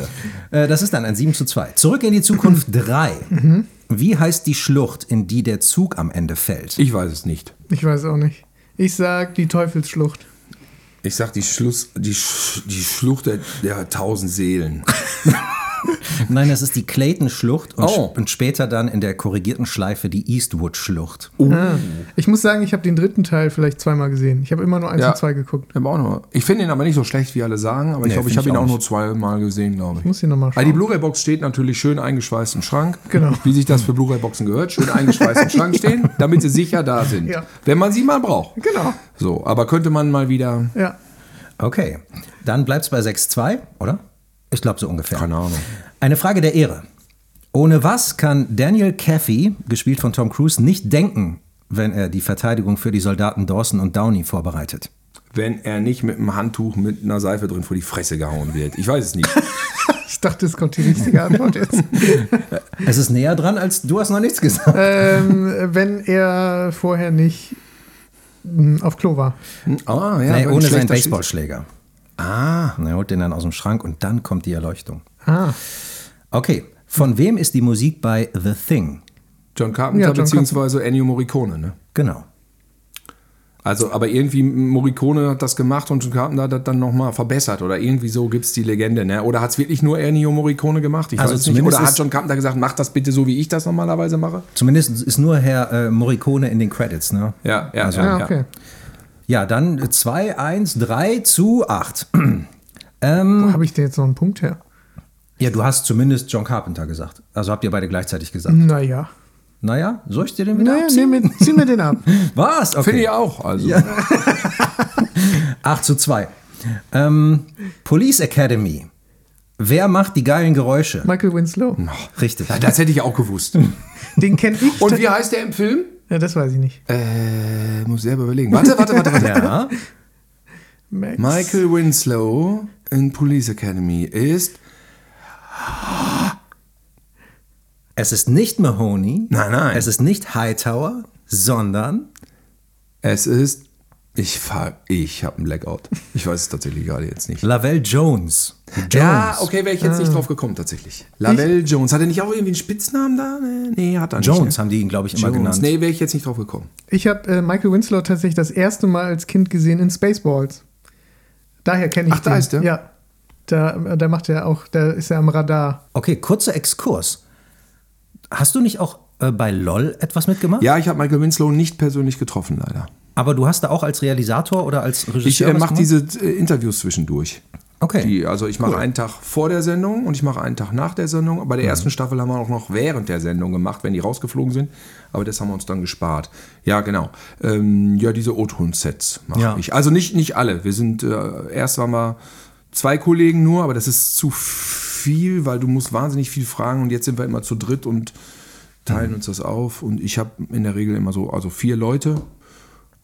Äh, Das ist dann ein 7 zu 2. Zurück in die Zukunft 3. Wie heißt die Schlucht, in die der Zug am Ende fällt? Ich weiß es nicht. Ich weiß auch nicht. Ich sag die Teufelsschlucht. Ich sag die, Schluss, die, Sch, die Schlucht der, der tausend Seelen. Nein, das ist die Clayton-Schlucht und, Oh. und später dann in der korrigierten Schleife die Eastwood-Schlucht. Ich muss sagen, ich habe den dritten Teil vielleicht zweimal gesehen. Ich habe immer nur eins Ja. und zwei geguckt. Ich, auch noch, ich finde ihn aber nicht so schlecht, wie alle sagen, aber ich Nee, glaube, ich habe ich ihn auch auch nur zweimal gesehen, glaube ich. Muss ich nochmal Weil die schauen. Blu-ray-Box steht natürlich schön eingeschweißt im Schrank. Genau. Wie sich das für Blu-ray-Boxen gehört. Schön eingeschweißt im Schrank stehen, damit sie sicher da sind. Ja. Wenn man sie mal braucht. Genau. So, aber könnte man mal wieder. Ja. Okay, dann bleibt es bei 6-2, oder? Ich glaube so ungefähr. Keine Ahnung. Eine Frage der Ehre. Ohne was kann Daniel Caffey, gespielt von Tom Cruise, nicht denken, wenn er die Verteidigung für die Soldaten Dawson und Downey vorbereitet? Wenn er nicht mit einem Handtuch mit einer Seife drin vor die Fresse gehauen wird. Ich weiß es nicht. Ich dachte, es kommt die richtige Antwort jetzt. Es ist näher dran, als du hast noch nichts gesagt. ähm, wenn er vorher nicht mh, auf Klo war. Ah, ja. nee, ohne seinen Baseballschläger. Ah. Er holt den dann aus dem Schrank und dann kommt die Erleuchtung. Ah, Okay, von wem ist die Musik bei The Thing? John Carpenter Ja, John beziehungsweise Ennio Morricone, ne? Genau. Also, aber irgendwie Morricone hat das gemacht und John Carpenter hat das dann nochmal verbessert oder irgendwie so gibt es die Legende, ne? Oder hat es wirklich nur Ennio Morricone gemacht? Ich Also weiß es nicht. zumindest Oder hat John Carpenter gesagt, mach das bitte so, wie ich das normalerweise mache? Zumindest ist nur Herr äh, Morricone in den Credits, ne? Ja, ja, Also, ah ja. okay. Ja, dann 2, 1, 3 zu 8. Wo habe ich denn jetzt noch einen Punkt her? Ja, du hast zumindest John Carpenter gesagt. Also habt ihr beide gleichzeitig gesagt. Naja. Naja, soll ich dir den wieder Naja, abziehen? mir, zieh mir den ab. Was? Okay. Finde ich auch. Also. 8 zu 2. Ähm, Police Academy. Wer macht die geilen Geräusche? Michael Winslow. Richtig. Ja, das hätte ich auch gewusst. Den kenne ich. Und wie heißt der im Film? Ja, das weiß ich nicht. Äh, muss selber überlegen. Warte, warte, warte, warte. Ja. Max. Michael Winslow in Police Academy ist. Es ist nicht Mahoney. Nein, nein. Es ist nicht Hightower, sondern Es ist. Ich fahr, ich habe einen Blackout. Ich weiß es tatsächlich gerade jetzt nicht. Lavelle Jones. Jones. Ja, okay, wäre ich jetzt nicht drauf gekommen tatsächlich. Lavelle Jones. Hat er nicht auch irgendwie einen Spitznamen da? Nee, hat er nicht. Jones ne? haben die ihn, glaube ich, immer Jones. genannt. Nee, wäre ich jetzt nicht drauf gekommen. Ich habe äh, Michael Winslow tatsächlich das erste Mal als Kind gesehen in Spaceballs. Daher kenne ich Ach, da den. ist der? Ja. Da, da macht er auch, da ist er am Radar. Okay, kurzer Exkurs. Hast du nicht auch äh, bei LOL etwas mitgemacht? Ja, ich habe Michael Winslow nicht persönlich getroffen, leider. Aber du hast da auch als Realisator oder als Regisseur Ich äh, mache gemacht? diese äh, Interviews zwischendurch. Okay. Die, also ich mache einen Tag vor der Sendung und ich mache einen Tag nach der Sendung. Bei der ersten Staffel haben wir auch noch während der Sendung gemacht, wenn die rausgeflogen sind. Aber das haben wir uns dann gespart. Ja, genau. Ähm, ja, diese O-Ton-Sets mache Ja. ich. Also nicht, nicht alle. Wir sind, äh, erst waren wir zwei Kollegen nur, aber das ist zu viel, weil du musst wahnsinnig viel fragen und jetzt sind wir immer zu dritt und teilen uns das auf. Und ich habe in der Regel immer so, also vier Leute.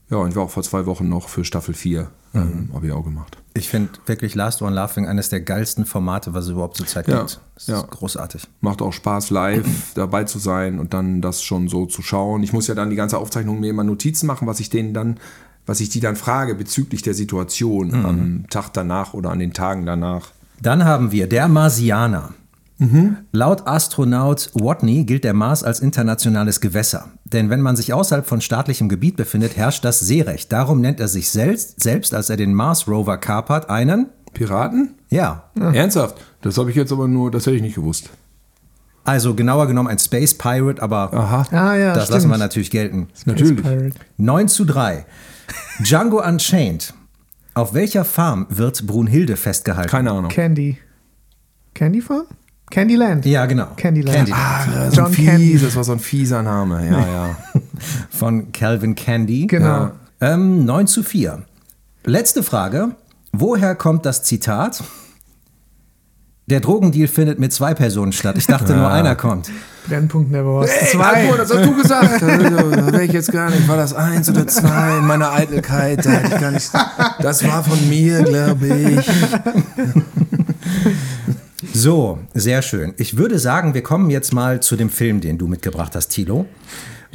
Ja, und wir auch vor zwei Wochen noch für Staffel 4 ähm, habe ich auch gemacht. Ich finde wirklich Last One Laughing eines der geilsten Formate, was es überhaupt zurzeit Ja, gibt. Das ja. ist großartig. Macht auch Spaß, live dabei zu sein und dann das schon so zu schauen. Ich muss ja dann die ganze Aufzeichnung mir immer Notizen machen, was ich denen dann, was ich die dann frage bezüglich der Situation am Tag danach oder an den Tagen danach. Dann haben wir der Marsianer. Laut Astronaut Watney gilt der Mars als internationales Gewässer. Denn wenn man sich außerhalb von staatlichem Gebiet befindet, herrscht das Seerecht. Darum nennt er sich selbst, selbst als er den Mars Rover kapert, einen, Piraten? ja, Ernsthaft? Das habe ich jetzt aber nur, das hätte ich nicht gewusst. Also genauer genommen ein Space Pirate, aber Aha. Ah ja, das stimmt. lassen wir natürlich gelten. Natürlich. Pirate. 9 zu 3. Django Unchained. Auf welcher Farm wird Brunhilde festgehalten? Keine Ahnung. Candy. Candy Farm? Candyland. Ja, genau. Candyland. Ah, so John ein fies, Candy. das war so ein fieser Name. Ja, ja. Von Calvin Candy. Genau. Ähm, 9 zu 4. Letzte Frage. Woher kommt das Zitat? Der Drogendeal findet mit zwei Personen statt. Ich dachte, nur einer kommt. Brennpunkt Neverhorst. Ey, Zwei. Alkohol, das hast du gesagt. Da wäre ich jetzt gar nicht. War das eins oder zwei in meiner Eitelkeit? Da hätte ich gar nicht. Das war von mir, glaube ich. So, sehr schön. Ich würde sagen, wir kommen jetzt mal zu dem Film, den du mitgebracht hast, Thilo.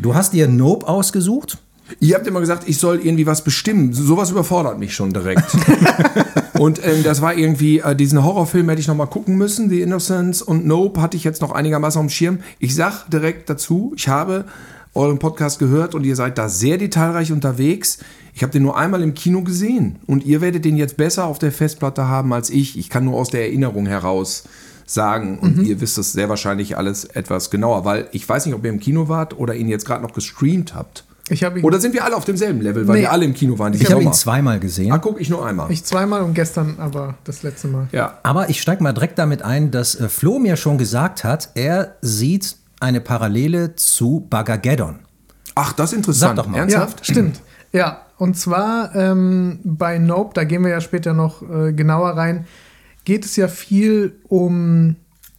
Du hast dir Nope ausgesucht. Ihr habt immer gesagt, ich soll irgendwie was bestimmen. So- Sowas überfordert mich schon direkt. und ähm, das war irgendwie, äh, diesen Horrorfilm hätte ich noch mal gucken müssen, The Innocence und Nope hatte ich jetzt noch einigermaßen auf dem Schirm. Ich sag direkt dazu, ich habe euren Podcast gehört und ihr seid da sehr detailreich unterwegs. Ich habe den nur einmal im Kino gesehen und ihr werdet den jetzt besser auf der Festplatte haben als ich. Ich kann nur aus der Erinnerung heraus sagen und ihr wisst es sehr wahrscheinlich alles etwas genauer, weil ich weiß nicht, ob ihr im Kino wart oder ihn jetzt gerade noch gestreamt habt. Ich habe ihn Oder sind wir alle auf demselben Level, weil Nee. wir alle im Kino waren? Ich habe ihn zweimal gesehen. Ah, guck, ich nur einmal. ich zweimal und gestern aber das letzte Mal. ja. Aber ich steige mal direkt damit ein, dass äh, Flo mir schon gesagt hat, er sieht eine Parallele zu Bagageddon. Ach, das ist interessant. Sag doch mal. Ernsthaft? Ja, stimmt. Ja, und zwar ähm, bei Nope, da gehen wir ja später noch äh, genauer rein, geht es ja viel um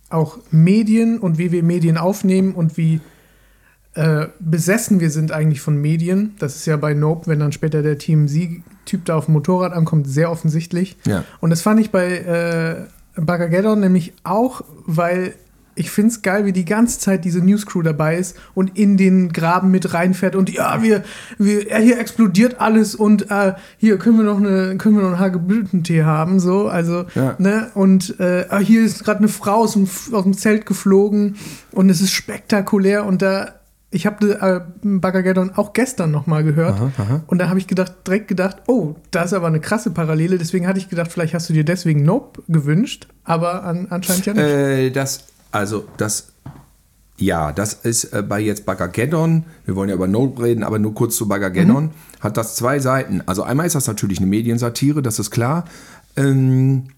auch Medien und wie wir Medien aufnehmen und wie äh, besessen wir sind eigentlich von Medien. Das ist ja bei Nope, wenn dann später der Team Sie-Typ da auf dem Motorrad ankommt, sehr offensichtlich. Ja. Und das fand ich bei äh, Bagageddon nämlich auch, weil ich finde es geil, wie die ganze Zeit diese Newscrew dabei ist und in den Graben mit reinfährt und ja, wir, wir hier explodiert alles und äh, hier können wir noch eine, können wir noch einen Hageblütentee haben, so, also, Ja. ne, und äh, ah, hier ist gerade eine Frau aus dem, aus dem Zelt geflogen und es ist spektakulär und da, ich habe äh, Bagageddon auch gestern noch mal gehört und da habe ich gedacht, direkt gedacht, oh, da ist aber eine krasse Parallele, deswegen hatte ich gedacht, vielleicht hast du dir deswegen Nope gewünscht, aber an, anscheinend ja nicht. Äh, das, also das, ja, das ist äh, bei jetzt Bagageddon, wir wollen ja über Note reden, aber nur kurz zu Bagageddon, hat das zwei Seiten. Also einmal ist das natürlich eine Mediensatire, das ist klar. Ähm,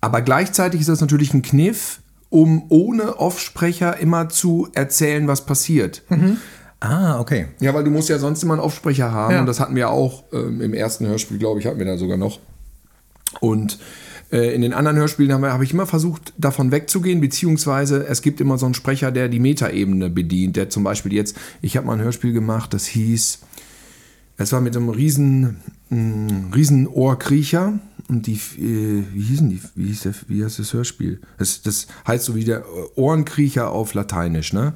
aber gleichzeitig ist das natürlich ein Kniff, um ohne Offsprecher immer zu erzählen, was passiert. Ah, okay. Ja, weil du musst ja sonst immer einen Offsprecher haben Ja. und das hatten wir auch ähm, im ersten Hörspiel, glaube ich, hatten wir da sogar noch. Und äh, in den anderen Hörspielen habe hab ich immer versucht, davon wegzugehen, beziehungsweise es gibt immer so einen Sprecher, der die Metaebene bedient, der zum Beispiel jetzt, ich habe mal ein Hörspiel gemacht, das hieß, es war mit einem riesen, mh, riesen Ohrkriecher und die, äh, wie hießen die, wie hieß, der, wie heißt das Hörspiel? Das, das heißt so wie der Ohrenkriecher auf Lateinisch, ne?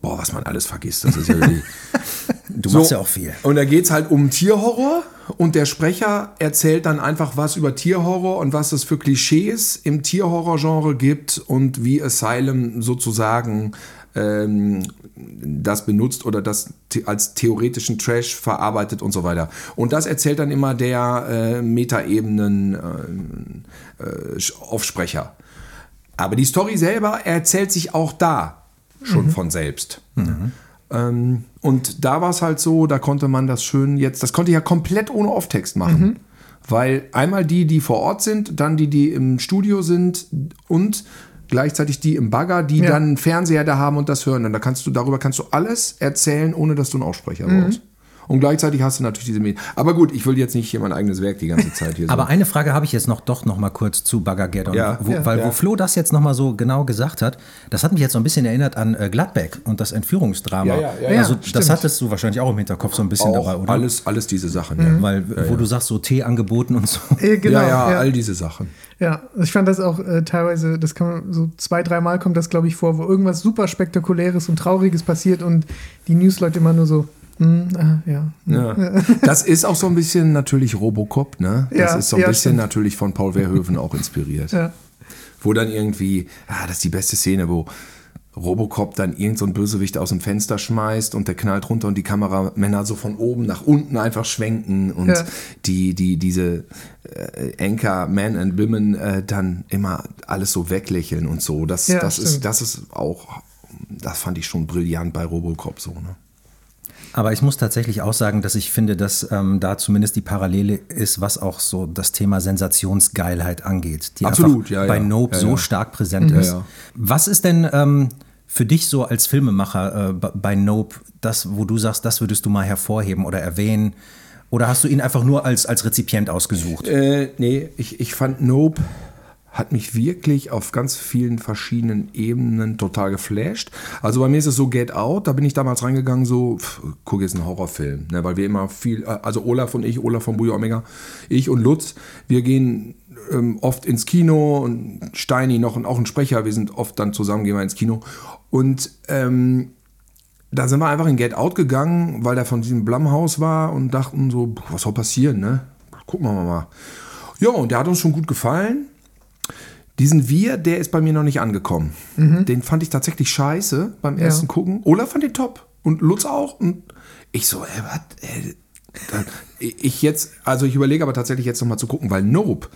Boah, was man alles vergisst, das ist ja wirklich... Du machst ja auch viel. Und da geht es halt um Tierhorror und der Sprecher erzählt dann einfach was über Tierhorror und was es für Klischees im Tierhorror-Genre gibt und wie Asylum sozusagen ähm, das benutzt oder das als theoretischen Trash verarbeitet und so weiter. Und das erzählt dann immer der äh, Metaebenen äh, äh, Aufsprecher. Aber die Story selber erzählt sich auch da schon von selbst. Ähm, und da war es halt so, da konnte man das schön jetzt, das konnte ich ja komplett ohne Off-Text machen. Weil einmal die, die vor Ort sind, dann die, die im Studio sind und gleichzeitig die im Bagger, die Ja. dann einen Fernseher da haben und das hören. Und da kannst du, darüber kannst du alles erzählen, ohne dass du einen Aufsprecher brauchst. Und gleichzeitig hast du natürlich diese Medien. Aber gut, ich will jetzt nicht hier mein eigenes Werk die ganze Zeit hier Aber so. eine Frage habe ich jetzt noch doch noch mal kurz zu Bagageddon. Ja. Wo, Ja. weil Ja. wo Flo das jetzt noch mal so genau gesagt hat, das hat mich jetzt so ein bisschen erinnert an äh, Gladbeck und das Entführungsdrama. Ja, ja, ja, ja. also Ja, das stimmt. hattest du wahrscheinlich auch im Hinterkopf so ein bisschen dabei, Auch oder? alles, alles diese Sachen, ja. Weil wo du sagst so Tee angeboten und so. Genau, ja, ja, ja. all diese Sachen. Ja, ich fand das auch äh, teilweise, das kann man so zwei, dreimal kommt das, glaube ich, vor, wo irgendwas super Spektakuläres und Trauriges passiert und die Newsleute immer nur so, hm, ah, ja. Ja. Das ist auch so ein bisschen natürlich Robocop, ne? Das Ja, ist so ein ja, bisschen stimmt. natürlich von Paul Verhoeven auch inspiriert. Wo dann irgendwie, ah, das ist die beste Szene, wo Robocop dann irgend so ein Bösewicht aus dem Fenster schmeißt und der knallt runter und die Kameramänner so von oben nach unten einfach schwenken und Ja. die, die, diese äh, Anchor, Men and Women äh, dann immer alles so weglächeln und so. Das, Ja, das, ist, das ist auch, das fand ich schon brillant bei Robocop so, ne? Aber ich muss tatsächlich auch sagen, dass ich finde, dass ähm, da zumindest die Parallele ist, was auch so das Thema Sensationsgeilheit angeht, die Absolut, einfach ja, bei ja. Nope Ja, so ja. stark präsent ist. ja. Was ist denn ähm, für dich so als Filmemacher äh, bei Nope das, wo du sagst, das würdest du mal hervorheben oder erwähnen? Oder hast du ihn einfach nur als, als Rezipient ausgesucht? Äh, nee, ich, ich fand Nope hat mich wirklich auf ganz vielen verschiedenen Ebenen total geflasht. Also bei mir ist es so Get Out, da bin ich damals reingegangen, so, pff, guck jetzt einen Horrorfilm, ne, weil wir immer viel, äh, also Olaf und ich, Olaf von Buja Omega, ich und Lutz, wir gehen ähm, oft ins Kino und Steini noch und auch ein Sprecher, wir sind oft dann zusammen, gehen wir ins Kino und ähm, da sind wir einfach in Get Out gegangen, weil der von diesem Blumhaus war und dachten so, was soll passieren, ne? Gucken wir mal. Ja, und der hat uns schon gut gefallen. Diesen Wir, der ist bei mir noch nicht angekommen. Den fand ich tatsächlich scheiße beim ersten Gucken. Olaf fand den top. Und Lutz auch. Und ich so, ey, was? Ey, da- ich jetzt, also ich überlege aber tatsächlich jetzt nochmal zu gucken, weil Nope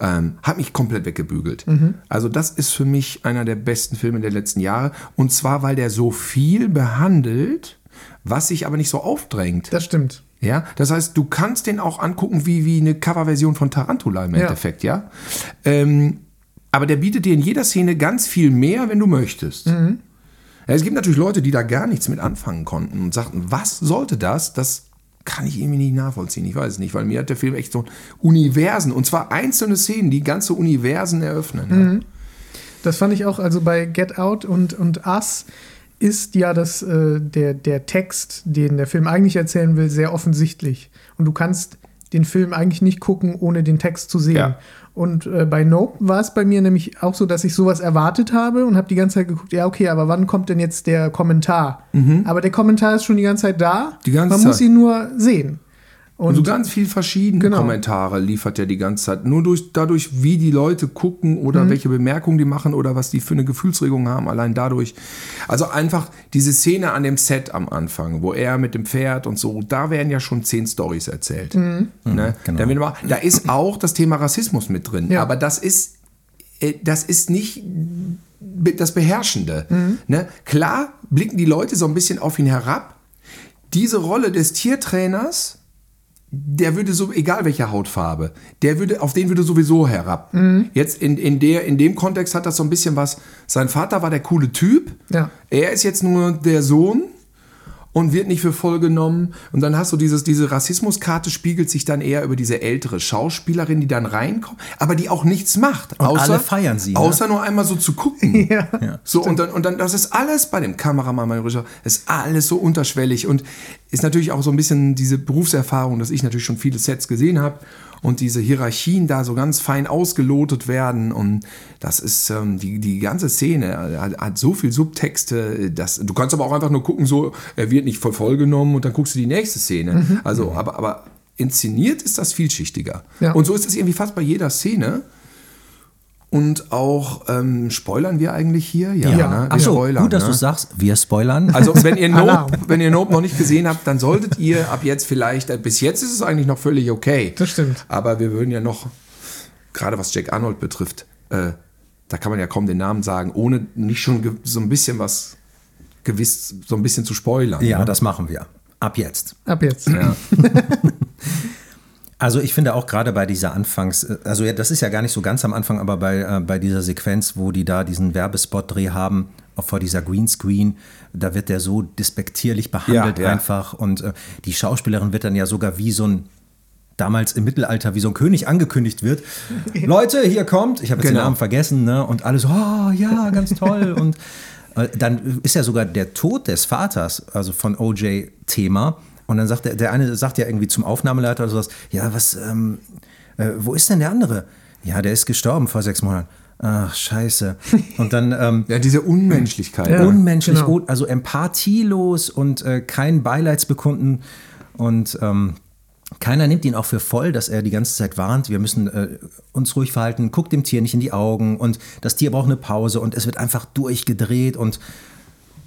ähm, hat mich komplett weggebügelt. Also das ist für mich einer der besten Filme der letzten Jahre. Und zwar, weil der so viel behandelt, was sich aber nicht so aufdrängt. Das stimmt. Ja, das heißt, du kannst den auch angucken wie, wie eine Coverversion von Tarantula im Ja. Endeffekt, ja. Ähm, aber der bietet dir in jeder Szene ganz viel mehr, wenn du möchtest. Ja, es gibt natürlich Leute, die da gar nichts mit anfangen konnten und sagten, was sollte das? Das kann ich irgendwie nicht nachvollziehen. Ich weiß es nicht, weil mir hat der Film echt so Universen und zwar einzelne Szenen, die ganze Universen eröffnen. Ja. Das fand ich auch, also bei Get Out und, und Us ist ja das, äh, der, der Text, den der Film eigentlich erzählen will, sehr offensichtlich. Und du kannst den Film eigentlich nicht gucken, ohne den Text zu sehen. Ja. Und äh, bei Nope war es bei mir nämlich auch so, dass ich sowas erwartet habe und habe die ganze Zeit geguckt, ja, okay, aber wann kommt denn jetzt der Kommentar? Aber der Kommentar ist schon die ganze Zeit da. Mhm. Die ganze Man muss Zeit. ihn nur sehen. Und so ganz viel verschiedene Genau. Kommentare liefert er die ganze Zeit. Nur durch, dadurch, wie die Leute gucken oder Mhm. welche Bemerkungen die machen oder was die für eine Gefühlsregung haben, allein dadurch. Also einfach diese Szene an dem Set am Anfang, wo er mit dem Pferd und so, da werden ja schon zehn Stories erzählt. Mhm. Ne? genau. Da, wird mal- da ist auch das Thema Rassismus mit drin. Ja. Aber das ist, äh, das ist nicht das Beherrschende. Mhm. Ne? Klar blicken die Leute so ein bisschen auf ihn herab. Diese Rolle des Tiertrainers, der würde so, egal welche Hautfarbe, der würde, auf den würde sowieso herab. Mhm. Jetzt in, in, der, in dem Kontext hat das so ein bisschen was. Sein Vater war der coole Typ. Ja. Er ist jetzt nur der Sohn und wird nicht für voll genommen. Und dann hast du dieses, diese Rassismuskarte spiegelt sich dann eher über diese ältere Schauspielerin, die dann reinkommt, aber die auch nichts macht. Und alle feiern sie, ne? Außer nur einmal so zu gucken. Ja. So, und dann, und dann, das ist alles bei dem Kameramann, mein Regisseur, ist alles so unterschwellig und ist natürlich auch so ein bisschen diese Berufserfahrung, dass ich natürlich schon viele Sets gesehen habe und diese Hierarchien da so ganz fein ausgelotet werden und das ist ähm, die, die ganze Szene hat, hat so viel Subtexte, dass du kannst aber auch einfach nur gucken, so er wird nicht voll voll genommen und dann guckst du die nächste Szene. Also, aber, aber inszeniert ist das vielschichtiger. Ja. Und so ist es irgendwie fast bei jeder Szene. Und auch, ähm, spoilern wir eigentlich hier? Ja, Ja. ne? wir Achso, spoilern. gut, dass ne? du sagst, wir spoilern. Also wenn ihr. Nope, wenn ihr Nope noch nicht gesehen habt, dann solltet ihr ab jetzt vielleicht, äh, bis jetzt ist es eigentlich noch völlig okay. Das stimmt. Aber wir würden ja noch, gerade was Jack Arnold betrifft, äh, da kann man ja kaum den Namen sagen, ohne nicht schon so ein bisschen was gewiss, so ein bisschen zu spoilern. ja, ne? das machen wir. Ab jetzt. Ab jetzt. Ja. Also ich finde auch gerade bei dieser Anfangs, also ja, das ist ja gar nicht so ganz am Anfang, aber bei, äh, bei dieser Sequenz, wo die da diesen Werbespot-Dreh haben, auch vor dieser Greenscreen, da wird der so despektierlich behandelt Ja, ja. einfach und äh, die Schauspielerin wird dann ja sogar wie so ein damals im Mittelalter wie so ein König angekündigt wird. Leute, hier kommt, ich habe jetzt den Genau. Namen vergessen, ne? Und alle so, oh, ja, ganz toll. und äh, dann ist ja sogar der Tod des Vaters, also von OJ Thema. Und dann sagt der, der eine sagt ja irgendwie zum Aufnahmeleiter oder sowas, ja, was, ähm, äh, wo ist denn der andere? Ja, der ist gestorben vor sechs Monaten. Ach, scheiße. Und dann ähm, ja, diese Unmenschlichkeit. Ja. unmenschlich, genau. also empathielos und äh, kein Beileidsbekunden. Und ähm, keiner nimmt ihn auch für voll, dass er die ganze Zeit warnt, wir müssen äh, uns ruhig verhalten, guckt dem Tier nicht in die Augen und das Tier braucht eine Pause und es wird einfach durchgedreht und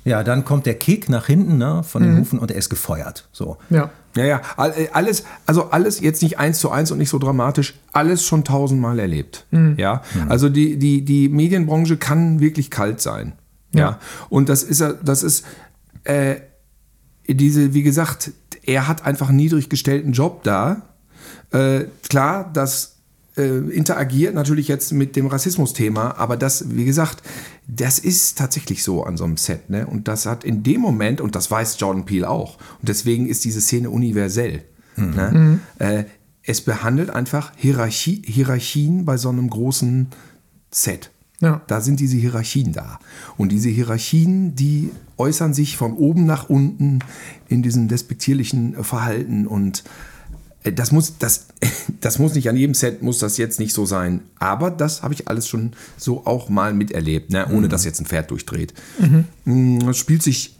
ja, dann kommt der Kick nach hinten ne, von den Hufen und er ist gefeuert. So. Ja. Ja, ja, äh, alles, also alles jetzt nicht eins zu eins und nicht so dramatisch, alles schon tausendmal erlebt. Ja, also die, die, die Medienbranche kann wirklich kalt sein. Ja, Ja. und das ist, ja- das ist, äh, diese, wie gesagt, er hat einfach einen niedrig gestellten Job da. Äh, klar, das äh, interagiert natürlich jetzt mit dem Rassismus-Thema, aber das, wie gesagt, das ist tatsächlich so an so einem Set. Ne? Und das hat in dem Moment, und das weiß Jordan Peele auch, und deswegen ist diese Szene universell. Ne? Äh, es behandelt einfach Hierarchie, Hierarchien bei so einem großen Set. Ja. Da sind diese Hierarchien da. Und diese Hierarchien, die äußern sich von oben nach unten in diesem despektierlichen Verhalten. Und das muss, das, das muss nicht an jedem Set, muss das jetzt nicht so sein. Aber das habe ich alles schon so auch mal miterlebt, ne? ohne dass jetzt ein Pferd durchdreht. Mm, Das spielt sich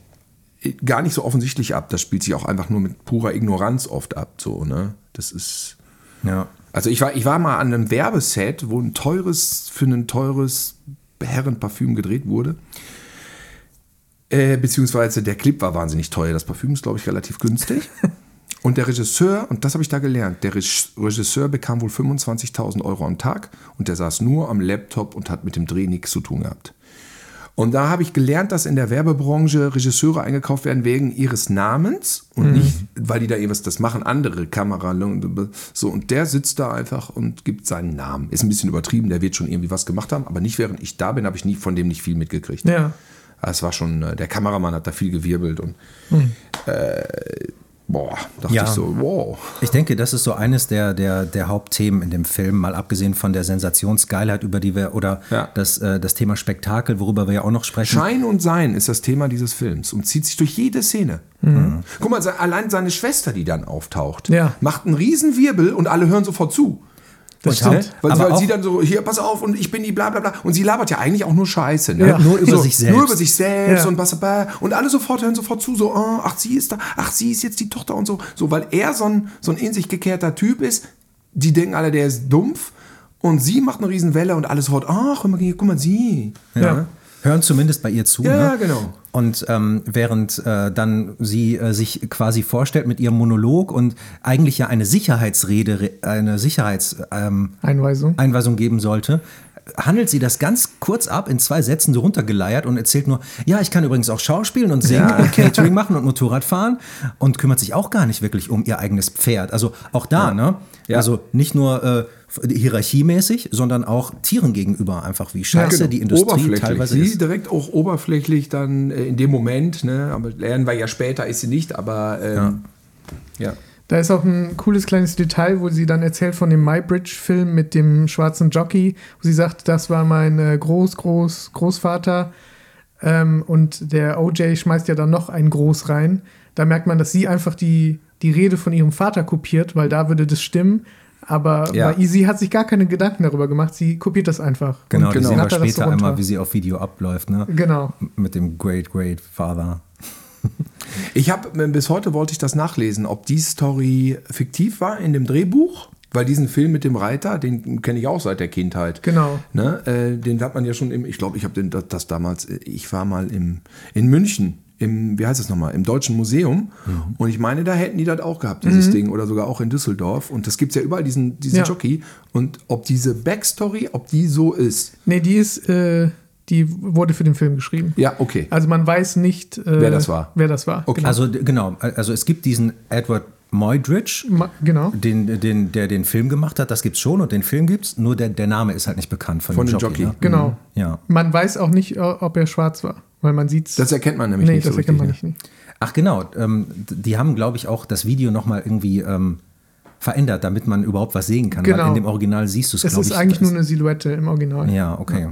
äh, gar nicht so offensichtlich ab. Das spielt sich auch einfach nur mit purer Ignoranz oft ab. So, ne? Das ist. Ja. Also ich war, ich war mal an einem Werbeset, wo ein teures, für ein teures Herrenparfüm gedreht wurde. Äh, beziehungsweise der Clip war wahnsinnig teuer. Das Parfüm ist, glaube ich, relativ günstig. Und der Regisseur, und das habe ich da gelernt, der Reg- Regisseur bekam wohl 25.000 Euro am Tag und der saß nur am Laptop und hat mit dem Dreh nichts zu tun gehabt. Und da habe ich gelernt, dass in der Werbebranche Regisseure eingekauft werden wegen ihres Namens und nicht, weil die da irgendwas, das machen andere Kamera. So, und der sitzt da einfach und gibt seinen Namen. Ist ein bisschen übertrieben, der wird schon irgendwie was gemacht haben, aber nicht während ich da bin, habe ich nie von dem nicht viel mitgekriegt. Ja. Es war schon, äh, der Kameramann hat da viel gewirbelt und äh, boah, dachte Ja. ich so, wow. Ich denke, das ist so eines der, der, der Hauptthemen in dem Film, mal abgesehen von der Sensationsgeilheit, über die wir, oder Ja. das, äh, das Thema Spektakel, worüber wir ja auch noch sprechen. Schein und Sein ist das Thema dieses Films und zieht sich durch jede Szene. Guck mal, allein seine Schwester, die dann auftaucht, Ja. macht einen riesen Wirbel und alle hören sofort zu. Das Und stimmt. Haupt- Weil, weil sie dann so, hier, pass auf, und ich bin die bla bla bla. Und sie labert ja eigentlich auch nur Scheiße. Ne? Ja. Nur über sich selbst. Nur über sich selbst Ja. und was Und alle sofort hören sofort zu, so, oh, ach, sie ist da, ach, sie ist jetzt die Tochter und so. So, weil er so ein, so ein in sich gekehrter Typ ist. Die denken alle, der ist dumpf. Und sie macht eine Riesenwelle und alle sofort, ach, guck mal, guck mal, sie. Ja. Hören zumindest bei ihr zu. Ja, ne? genau. Und ähm, während äh, dann sie äh, sich quasi vorstellt mit ihrem Monolog und eigentlich ja eine Sicherheitsrede, re- eine Sicherheitseinweisung ähm, Einweisung. Geben sollte, handelt sie das ganz kurz ab in zwei Sätzen so runtergeleiert und erzählt nur, ja, ich kann übrigens auch Schauspielen und singen Ja. und Catering machen und Motorrad fahren und kümmert sich auch gar nicht wirklich um ihr eigenes Pferd. Also auch da, ne? Ja. Also nicht nur äh, hierarchiemäßig, sondern auch Tieren gegenüber einfach wie scheiße Genau. die Industrie oberflächlich. teilweise sie ist. direkt auch oberflächlich dann äh, in dem Moment, ne, aber lernen wir ja später, ist sie nicht, aber ähm, ja. Da ist auch ein cooles kleines Detail, wo sie dann erzählt von dem MyBridge-Film mit dem schwarzen Jockey, wo sie sagt, das war mein äh, Groß, Groß, Großvater. Ähm, und der OJ schmeißt ja dann noch ein Groß rein. Da merkt man, dass sie einfach die, die Rede von ihrem Vater kopiert, weil da würde das stimmen. Aber Ja. bei sie hat sich gar keine Gedanken darüber gemacht. Sie kopiert das einfach. Genau, Und genau. sehen wir so später runter. einmal, wie sie auf Video abläuft, ne? Genau. Mit dem Great Great Father. Ich habe bis heute wollte ich das nachlesen, ob die Story fiktiv war in dem Drehbuch, weil diesen Film mit dem Reiter, den kenne ich auch seit der Kindheit. Genau. Ne, äh, den hat man ja schon im, ich glaube, ich habe das, das damals, äh, ich war mal im, in München, im, wie heißt das nochmal, im Deutschen Museum. Und ich meine, da hätten die das auch gehabt, dieses Ding, oder sogar auch in Düsseldorf. Und das gibt es ja überall, diesen, diesen Ja. Jockey. Und ob diese Backstory, ob die so ist. Nee, die ist, äh, die wurde für den Film geschrieben. Ja, okay. Also man weiß nicht, äh, Wer das war. Wer das war. Okay. Also d- genau, also es gibt diesen Edward Moydridge, Ma genau. den, den, der den Film gemacht hat, das gibt's schon und den Film gibt's, nur der, der Name ist halt nicht bekannt von, Von dem Jockey. Jockey. Ne? Genau. Ja. Man weiß auch nicht, ob er schwarz war, weil man sieht Das erkennt man nämlich nee, nicht das so erkennt man richtig, nicht. nicht. Ach genau, ähm, die haben, glaube ich, auch das Video nochmal irgendwie ähm, verändert, damit man überhaupt was sehen kann. Weil Genau. in dem Original siehst du es, Es glaube ist ich. eigentlich das- nur eine Silhouette im Original. Ja, okay.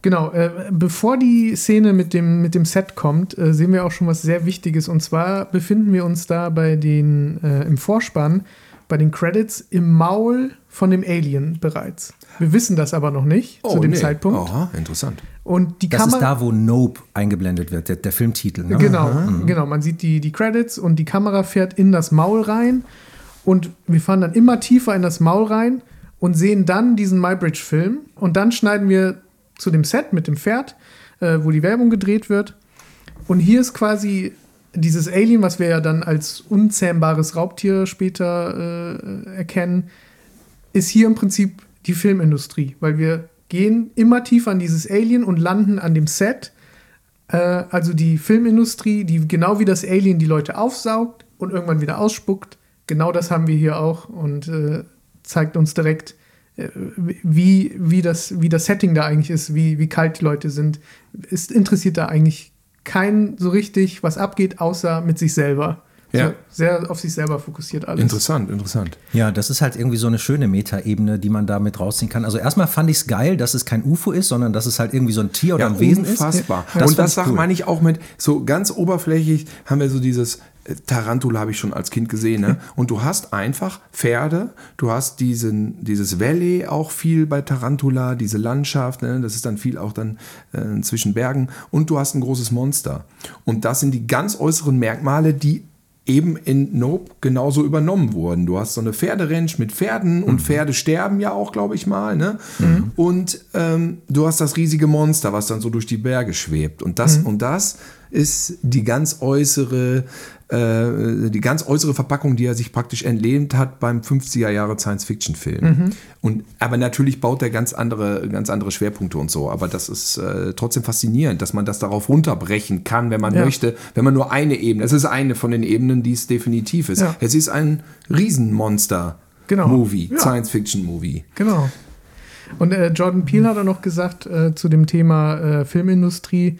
Genau, äh, bevor die Szene mit dem, mit dem Set kommt, äh, sehen wir auch schon was sehr Wichtiges. Und zwar befinden wir uns da bei den, äh, im Vorspann, bei den Credits im Maul von dem Alien bereits. Wir wissen das aber noch nicht zu dem Oh, nee. Zeitpunkt. Aha, interessant. Und die Das ist Kamera. da, wo Nope eingeblendet wird, der, der Filmtitel. Ne? Genau, genau. Man sieht die, die Credits und die Kamera fährt in das Maul rein und wir fahren dann immer tiefer in das Maul rein und sehen dann diesen MyBridge-Film und dann schneiden wir zu dem Set mit dem Pferd, äh, wo die Werbung gedreht wird. Und hier ist quasi dieses Alien, was wir ja dann als unzähmbares Raubtier später äh, erkennen, ist hier im Prinzip die Filmindustrie, weil wir gehen immer tiefer an dieses Alien und landen an dem Set. Äh, also die Filmindustrie, die genau wie das Alien die Leute aufsaugt und irgendwann wieder ausspuckt. Genau das haben wir hier auch und äh, zeigt uns direkt, äh, wie, wie, das, wie das Setting da eigentlich ist, wie, wie kalt die Leute sind. Es interessiert da eigentlich keinen so richtig, was abgeht, außer mit sich selber. Ja. So, sehr auf sich selber fokussiert alles. Interessant, interessant. Ja, das ist halt irgendwie so eine schöne Metaebene, die man da mit rausziehen kann. Also erstmal fand ich es geil, dass es kein UFO ist, sondern dass es halt irgendwie so ein Tier oder ein Wesen ist. unfassbar. Das und das cool. meine ich auch mit, so ganz oberflächlich haben wir so dieses, äh, Tarantula habe ich schon als Kind gesehen, ne? Und du hast einfach Pferde, du hast diesen, dieses Valley auch viel bei Tarantula, diese Landschaft, ne? Das ist dann viel auch dann äh, zwischen Bergen und du hast ein großes Monster. Und das sind die ganz äußeren Merkmale, die eben in Nope genauso übernommen wurden. Du hast so eine Pferderanch mit Pferden und Pferde sterben ja auch, glaube ich mal. Ne? Und ähm, du hast das riesige Monster, was dann so durch die Berge schwebt. Und das, und das ist die ganz äußere, äh, die ganz äußere Verpackung, die er sich praktisch entlehnt hat beim 50er Jahre Science-Fiction-Film. Und aber natürlich baut er ganz andere, ganz andere Schwerpunkte und so. Aber das ist äh, trotzdem faszinierend, dass man das darauf runterbrechen kann, wenn man Ja. möchte, wenn man nur eine Ebene. Es ist eine von den Ebenen, die es definitiv ist. Ja. Es ist ein Riesenmonster. Genau. Movie, Ja. Science-Fiction-Movie. Genau. Und äh, Jordan Peele hat auch noch gesagt äh, zu dem Thema äh, Filmindustrie,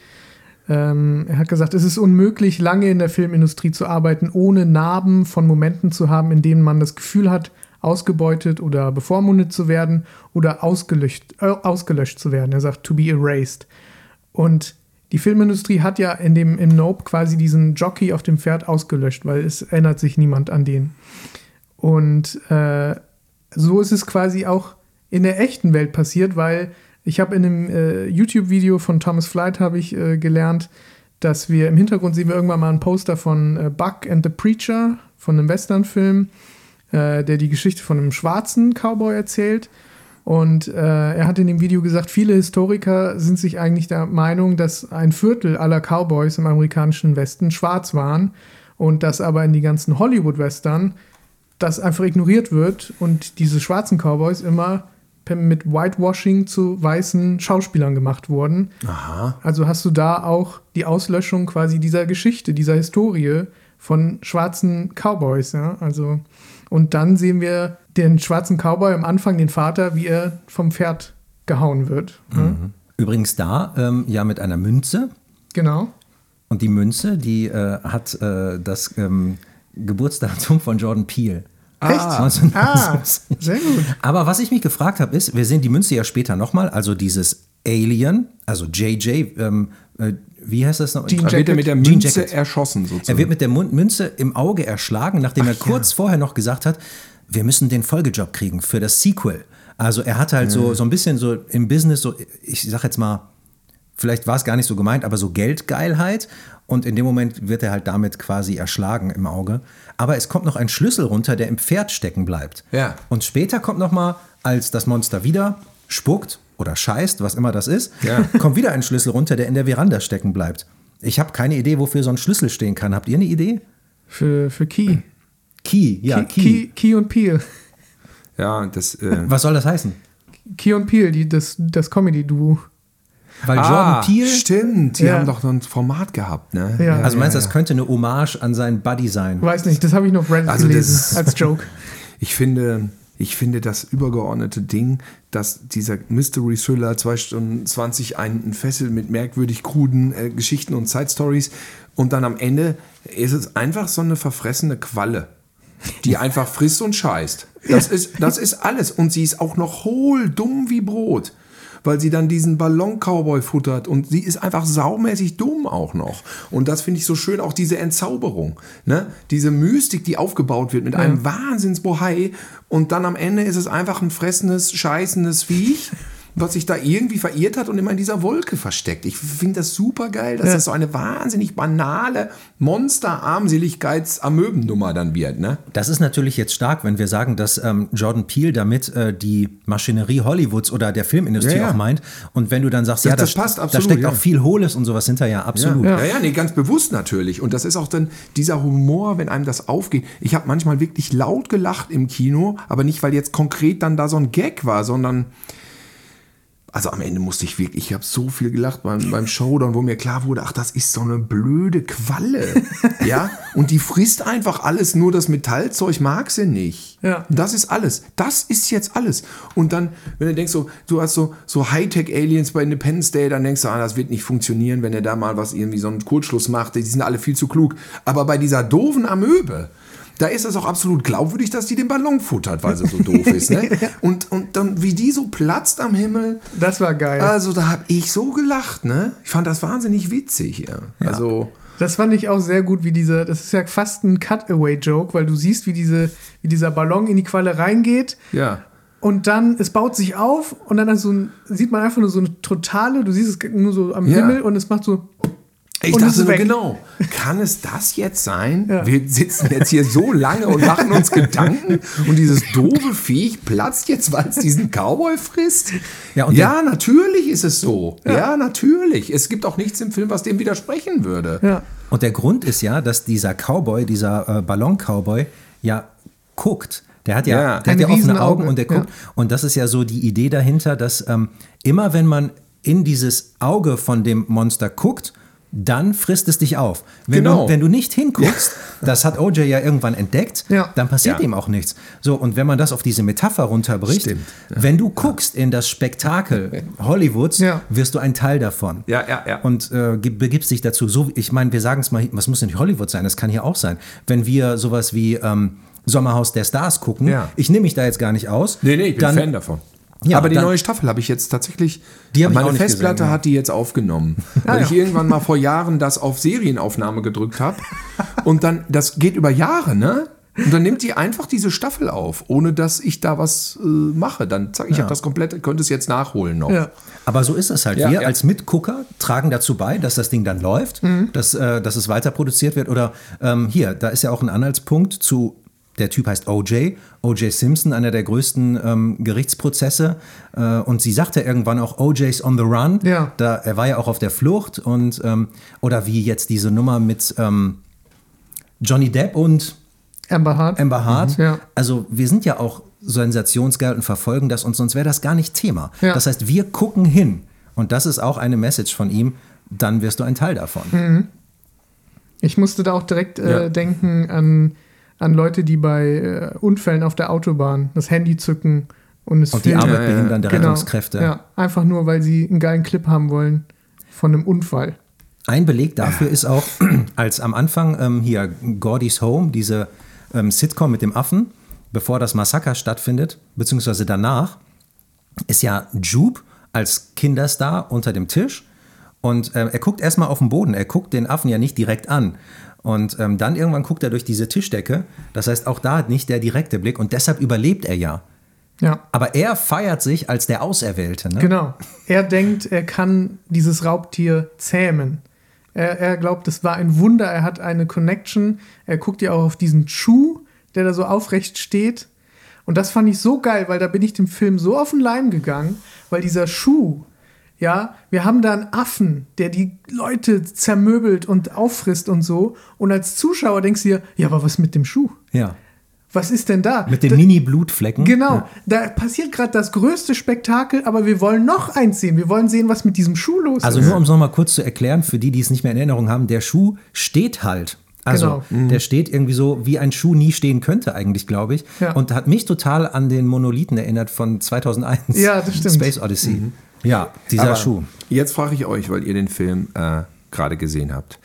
Ähm, er hat gesagt, es ist unmöglich, lange in der Filmindustrie zu arbeiten, ohne Narben von Momenten zu haben, in denen man das Gefühl hat, ausgebeutet oder bevormundet zu werden oder ausgelöscht, äh, ausgelöscht zu werden. Er sagt, to be erased. Und die Filmindustrie hat ja in dem, im Nope quasi diesen Jockey auf dem Pferd ausgelöscht, weil es erinnert sich niemand an den. Und äh, so ist es quasi auch in der echten Welt passiert, weil ich habe in einem äh, YouTube-Video von Thomas Flight habe ich äh, gelernt, dass wir im Hintergrund sehen wir irgendwann mal ein Poster von äh, Buck and the Preacher, von einem Western-Film, äh, der die Geschichte von einem schwarzen Cowboy erzählt. Und äh, er hat in dem Video gesagt, viele Historiker sind sich eigentlich der Meinung, dass ein Viertel aller Cowboys im amerikanischen Westen schwarz waren und dass aber in die ganzen Hollywood-Western das einfach ignoriert wird und diese schwarzen Cowboys immer mit Whitewashing zu weißen Schauspielern gemacht wurden. Aha. Also hast du da auch die Auslöschung quasi dieser Geschichte, dieser Historie von schwarzen Cowboys, ja? Also und dann sehen wir den schwarzen Cowboy am Anfang, den Vater, wie er vom Pferd gehauen wird. Ja? Übrigens da ähm, ja mit einer Münze. Genau. Und die Münze, die äh, hat äh, das ähm, Geburtsdatum von Jordan Peele. Echt? Ah, Ah, sehr gut. Aber was ich mich gefragt habe, ist, wir sehen die Münze ja später nochmal, also dieses Alien, also JJ, ähm, äh, wie heißt das noch? Jean Da wird er mit der Münze erschossen sozusagen. Er wird mit der Münze im Auge erschlagen, nachdem er kurz vorher noch gesagt hat, wir müssen den Folgejob kriegen für das Sequel. Also er hat halt so, so ein bisschen so im Business, so, ich sag jetzt mal, vielleicht war es gar nicht so gemeint, aber so Geldgeilheit. Und in dem Moment wird er halt damit quasi erschlagen im Auge. Aber es kommt noch ein Schlüssel runter, der im Pferd stecken bleibt. Ja. Und später kommt noch mal, als das Monster wieder spuckt oder scheißt, was immer das ist, Ja. kommt wieder ein Schlüssel runter, der in der Veranda stecken bleibt. Ich habe keine Idee, wofür so ein Schlüssel stehen kann. Habt ihr eine Idee? Für, für Key. Key, ja, Key. Key, Key und Peel. ja, das. Äh, Was soll das heißen? Key und Peel, die, das, das Comedy-Duo. Weil Jordan Peele. Ah, Stimmt, die Ja. haben doch so ein Format gehabt, ne? Ja. Also meinst du, das könnte eine Hommage an seinen Buddy sein? Weiß nicht, das habe ich noch Reddit Also das gelesen ist- als Joke. Ich finde, ich finde das übergeordnete Ding, dass dieser Mystery Thriller 2 Stunden 20 einen fesselt mit merkwürdig kruden äh, Geschichten und Side Stories und dann am Ende ist es einfach so eine verfressene Qualle, die einfach frisst und scheißt. Das ist, das ist alles und sie ist auch noch hohl, dumm wie Brot. Weil sie dann diesen Ballon-Cowboy futtert und sie ist einfach saumäßig dumm auch noch. Und das finde ich so schön, auch diese Entzauberung. Ne? Diese Mystik, die aufgebaut wird mit einem Wahnsinnsbohai und dann am Ende ist es einfach ein fressendes, scheißendes Viech, was sich da irgendwie verirrt hat und immer in dieser Wolke versteckt. Ich finde das super geil, dass Ja. das so eine wahnsinnig banale Monster-Armseligkeits-Amöbennummer dann wird. Ne? Das ist natürlich jetzt stark, wenn wir sagen, dass ähm, Jordan Peele damit äh, die Maschinerie Hollywoods oder der Filmindustrie Ja, ja. auch meint. Und wenn du dann sagst, Das- ja, da, das passt da absolut, steckt ja. auch viel Hohles und sowas hinterher, absolut. Ja. ja, nee, ganz bewusst natürlich. Und das ist auch dann dieser Humor, wenn einem das aufgeht. Ich habe manchmal wirklich laut gelacht im Kino, aber nicht, weil jetzt konkret dann da so ein Gag war, sondern also am Ende musste ich wirklich, ich habe so viel gelacht beim, beim Showdown, wo mir klar wurde, ach, das ist so eine blöde Qualle. ja, und die frisst einfach alles, nur das Metallzeug mag sie nicht. Ja. Das ist alles. Das ist jetzt alles. Und dann, wenn du denkst, so, du hast so, so Hightech-Aliens bei Independence Day, dann denkst du, ah, das wird nicht funktionieren, wenn er da mal was irgendwie so einen Kurzschluss macht. Die sind alle viel zu klug. Aber bei dieser doofen Amöbe, da ist es auch absolut glaubwürdig, dass die den Ballon futtert, weil sie so doof ist. Ne? Und, und dann, wie die so platzt am Himmel, Das war geil. also da habe ich so gelacht. Ne? Ich fand das wahnsinnig witzig. Ja. Also, Das fand ich auch sehr gut, wie diese, das ist ja fast ein Cutaway-Joke, weil du siehst, wie, diese, wie dieser Ballon in die Qualle reingeht ja. und dann, es baut sich auf und dann so ein, sieht man einfach nur so eine totale, du siehst es nur so am Ja. Himmel und es macht so. Ich Und dachte nur, weg. genau, kann es das jetzt sein? Ja. Wir sitzen jetzt hier so lange und machen uns Gedanken und dieses doofe Viech platzt jetzt, weil es diesen Cowboy frisst? Ja, und ja natürlich ist es so. Ja. natürlich. Es gibt auch nichts im Film, was dem widersprechen würde. Ja. Und der Grund ist ja, dass dieser Cowboy, dieser äh, Ballon-Cowboy, ja guckt. Der hat ja, Ja. der hat ja offene Augen und der ja. guckt. Und das ist ja so die Idee dahinter, dass ähm, immer wenn man in dieses Auge von dem Monster guckt, dann frisst es dich auf. Wenn, Genau. du, wenn du nicht hinguckst, das hat OJ ja irgendwann entdeckt, Ja. dann passiert Ja. ihm auch nichts. So, und wenn man das auf diese Metapher runterbricht, wenn du guckst in das Spektakel Hollywoods, wirst du ein Teil davon. Ja, ja, ja. Und äh, gib- begibst dich dazu. So, ich meine, wir sagen es mal, was muss denn Hollywood sein? Das kann hier auch sein. Wenn wir sowas wie ähm, Sommerhaus der Stars gucken, Ja. ich nehme mich da jetzt gar nicht aus. Nee, nee, ich bin dann, Fan davon. Ja, Aber die dann- neue Staffel habe ich jetzt tatsächlich. Die hab ich meine auch nicht Festplatte gesehen, ja. hat die jetzt aufgenommen. weil ja. ich irgendwann mal vor Jahren das auf Serienaufnahme gedrückt habe. und dann, das geht über Jahre, ne? Und dann nimmt die einfach diese Staffel auf, ohne dass ich da was äh, mache. Dann sag ich, ich habe das komplett, könnte es jetzt nachholen noch. Ja. Aber so ist es halt. Ja, wir ja. als Mitgucker tragen dazu bei, dass das Ding dann läuft, Mhm. dass, äh, dass es weiter produziert wird. Oder ähm, hier, da ist ja auch ein Anhaltspunkt zu, der Typ heißt OJ, OJ Simpson, einer der größten ähm, Gerichtsprozesse. Äh, und sie sagte irgendwann auch, OJ's on the run. Ja. Da, er war ja auch auf der Flucht. Und, ähm, oder wie jetzt diese Nummer mit ähm, Johnny Depp und Amber Hart. Amber Hart. Mhm, ja. Also wir sind ja auch sensationsgeil und verfolgen das und sonst wäre das gar nicht Thema. Ja. Das heißt, wir gucken hin und das ist auch eine Message von ihm, dann wirst du ein Teil davon. Mhm. Ich musste da auch direkt äh, denken an, an Leute, die bei äh, Unfällen auf der Autobahn das Handy zücken und es Und die filmen. Arbeit ja, ja. behindern der Genau. Rettungskräfte. Ja, einfach nur, weil sie einen geilen Clip haben wollen von einem Unfall. Ein Beleg dafür ist auch, als am Anfang ähm, hier Gordy's Home, diese ähm, Sitcom mit dem Affen, bevor das Massaker stattfindet, beziehungsweise danach, ist ja Jupe als Kinderstar unter dem Tisch und ähm, er guckt erstmal auf den Boden, er guckt den Affen ja nicht direkt an. Und ähm, dann irgendwann guckt er durch diese Tischdecke. Das heißt, auch da hat nicht der direkte Blick und deshalb überlebt er ja. Ja, Aber er feiert sich als der Auserwählte. Ne? genau. Er denkt, er kann dieses Raubtier zähmen. Er, er glaubt, es war ein Wunder, er hat eine Connection. Er guckt ja auch auf diesen Schuh, der da so aufrecht steht. Und das fand ich so geil, weil da bin ich dem Film so auf den Leim gegangen, weil dieser Schuh, ja, wir haben da einen Affen, der die Leute zermöbelt und auffrisst und so. Und als Zuschauer denkst du dir, ja, aber was mit dem Schuh? Ja. Was ist denn da? Mit den Mini-Blutflecken. Genau, da passiert gerade das größte Spektakel, aber wir wollen noch eins sehen. Wir wollen sehen, was mit diesem Schuh los Also ist. nur um es nochmal kurz zu erklären, für die, die es nicht mehr in Erinnerung haben, der Schuh steht halt. Also Genau. der steht irgendwie so, wie ein Schuh nie stehen könnte eigentlich, glaube ich. Ja. Und hat mich total an den Monolithen erinnert von 2001. Ja, das stimmt. Space Odyssey. Ja, dieser Aber Schuh. Jetzt frage ich euch, weil ihr den Film äh, gerade gesehen habt.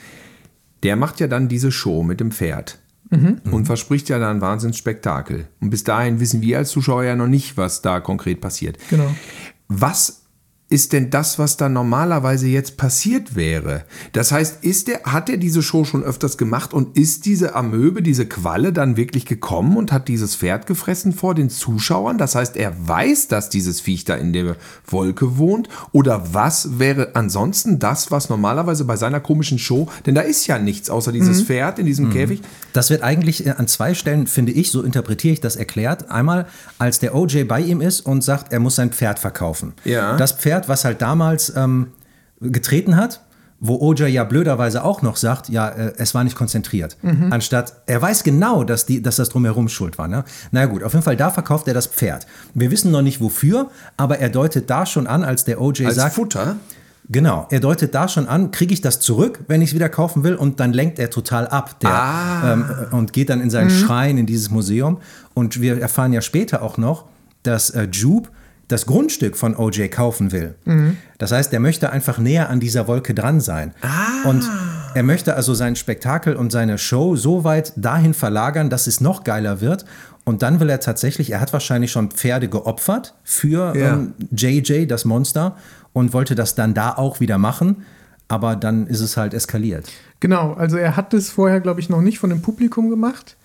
Der macht ja dann diese Show mit dem Pferd Mhm. und verspricht ja dann ein Wahnsinnsspektakel. Und bis dahin wissen wir als Zuschauer ja noch nicht, was da konkret passiert. Genau. Was ist denn das, was da normalerweise jetzt passiert wäre? Das heißt, ist der, hat er diese Show schon öfters gemacht und ist diese Amöbe, diese Qualle dann wirklich gekommen und hat dieses Pferd gefressen vor den Zuschauern? Das heißt, er weiß, dass dieses Viech da in der Wolke wohnt? Oder was wäre ansonsten das, was normalerweise bei seiner komischen Show, denn da ist ja nichts außer dieses Pferd in diesem Käfig. Das wird eigentlich äh, an zwei Stellen, finde ich, so interpretiere ich das erklärt. Einmal, als der OJ bei ihm ist und sagt, er muss sein Pferd verkaufen. Ja. Das Pferd, was halt damals ähm, getreten hat, wo OJ ja blöderweise auch noch sagt, ja, äh, es war nicht konzentriert. Anstatt, er weiß genau, dass, die, dass das drumherum schuld war. Ne? Na gut, auf jeden Fall, da verkauft er das Pferd. Wir wissen noch nicht wofür, aber er deutet da schon an, als der OJ Als sagt, Futter. Genau, er deutet da schon an, kriege ich das zurück, wenn ich es wieder kaufen will und dann lenkt er total ab der, Ah. ähm, und geht dann in seinen Schrein in dieses Museum und wir erfahren ja später auch noch, dass äh, Jupe das Grundstück von OJ kaufen will. Das heißt, er möchte einfach näher an dieser Wolke dran sein. Und er möchte also sein Spektakel und seine Show so weit dahin verlagern, dass es noch geiler wird. Und dann will er tatsächlich, er hat wahrscheinlich schon Pferde geopfert für Ja. ähm, JJ, das Monster, und wollte das dann da auch wieder machen. Aber dann ist es halt eskaliert. Genau, also er hat das vorher, glaube ich, noch nicht von dem Publikum gemacht,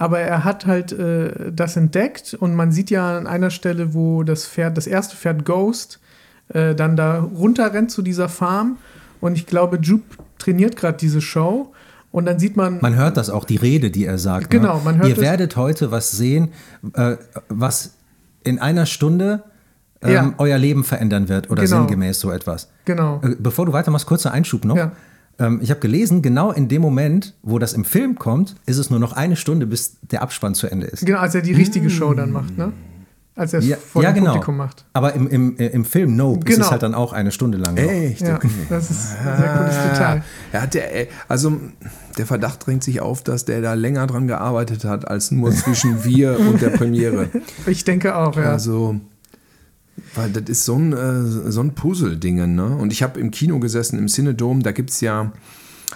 aber er hat halt äh, das entdeckt und man sieht ja an einer Stelle, wo das Pferd, das erste Pferd Ghost, äh, dann da runterrennt zu dieser Farm und ich glaube, Jupe trainiert gerade diese Show und dann sieht man, Man hört das auch, die Rede, die er sagt. Genau, ne? man hört Ihr werdet heute was sehen, äh, was in einer Stunde ähm, Ja. euer Leben verändern wird oder Genau. sinngemäß so etwas. genau, Äh, Bevor du weitermachst, kurzer Einschub noch. Ja. Ähm, ich habe gelesen, genau in dem Moment, wo das im Film kommt, ist es nur noch eine Stunde, bis der Abspann zu Ende ist. genau, als er die richtige Show dann macht, ne? als er es Ja, vor ja dem genau. Publikum macht. Aber im, im, äh, im Film Nope ist Genau. es halt dann auch eine Stunde lang. Echt? Ja, okay. das ist ein sehr cooles Detail. Ja, der, äh, also der Verdacht drängt sich auf, dass der da länger dran gearbeitet hat, als nur zwischen wir und der Premiere. Ich denke auch, ja. Also, weil das ist so ein, äh, so ein Puzzle-Ding, ne? Und ich habe im Kino gesessen, im Cinedom, da gibt es ja.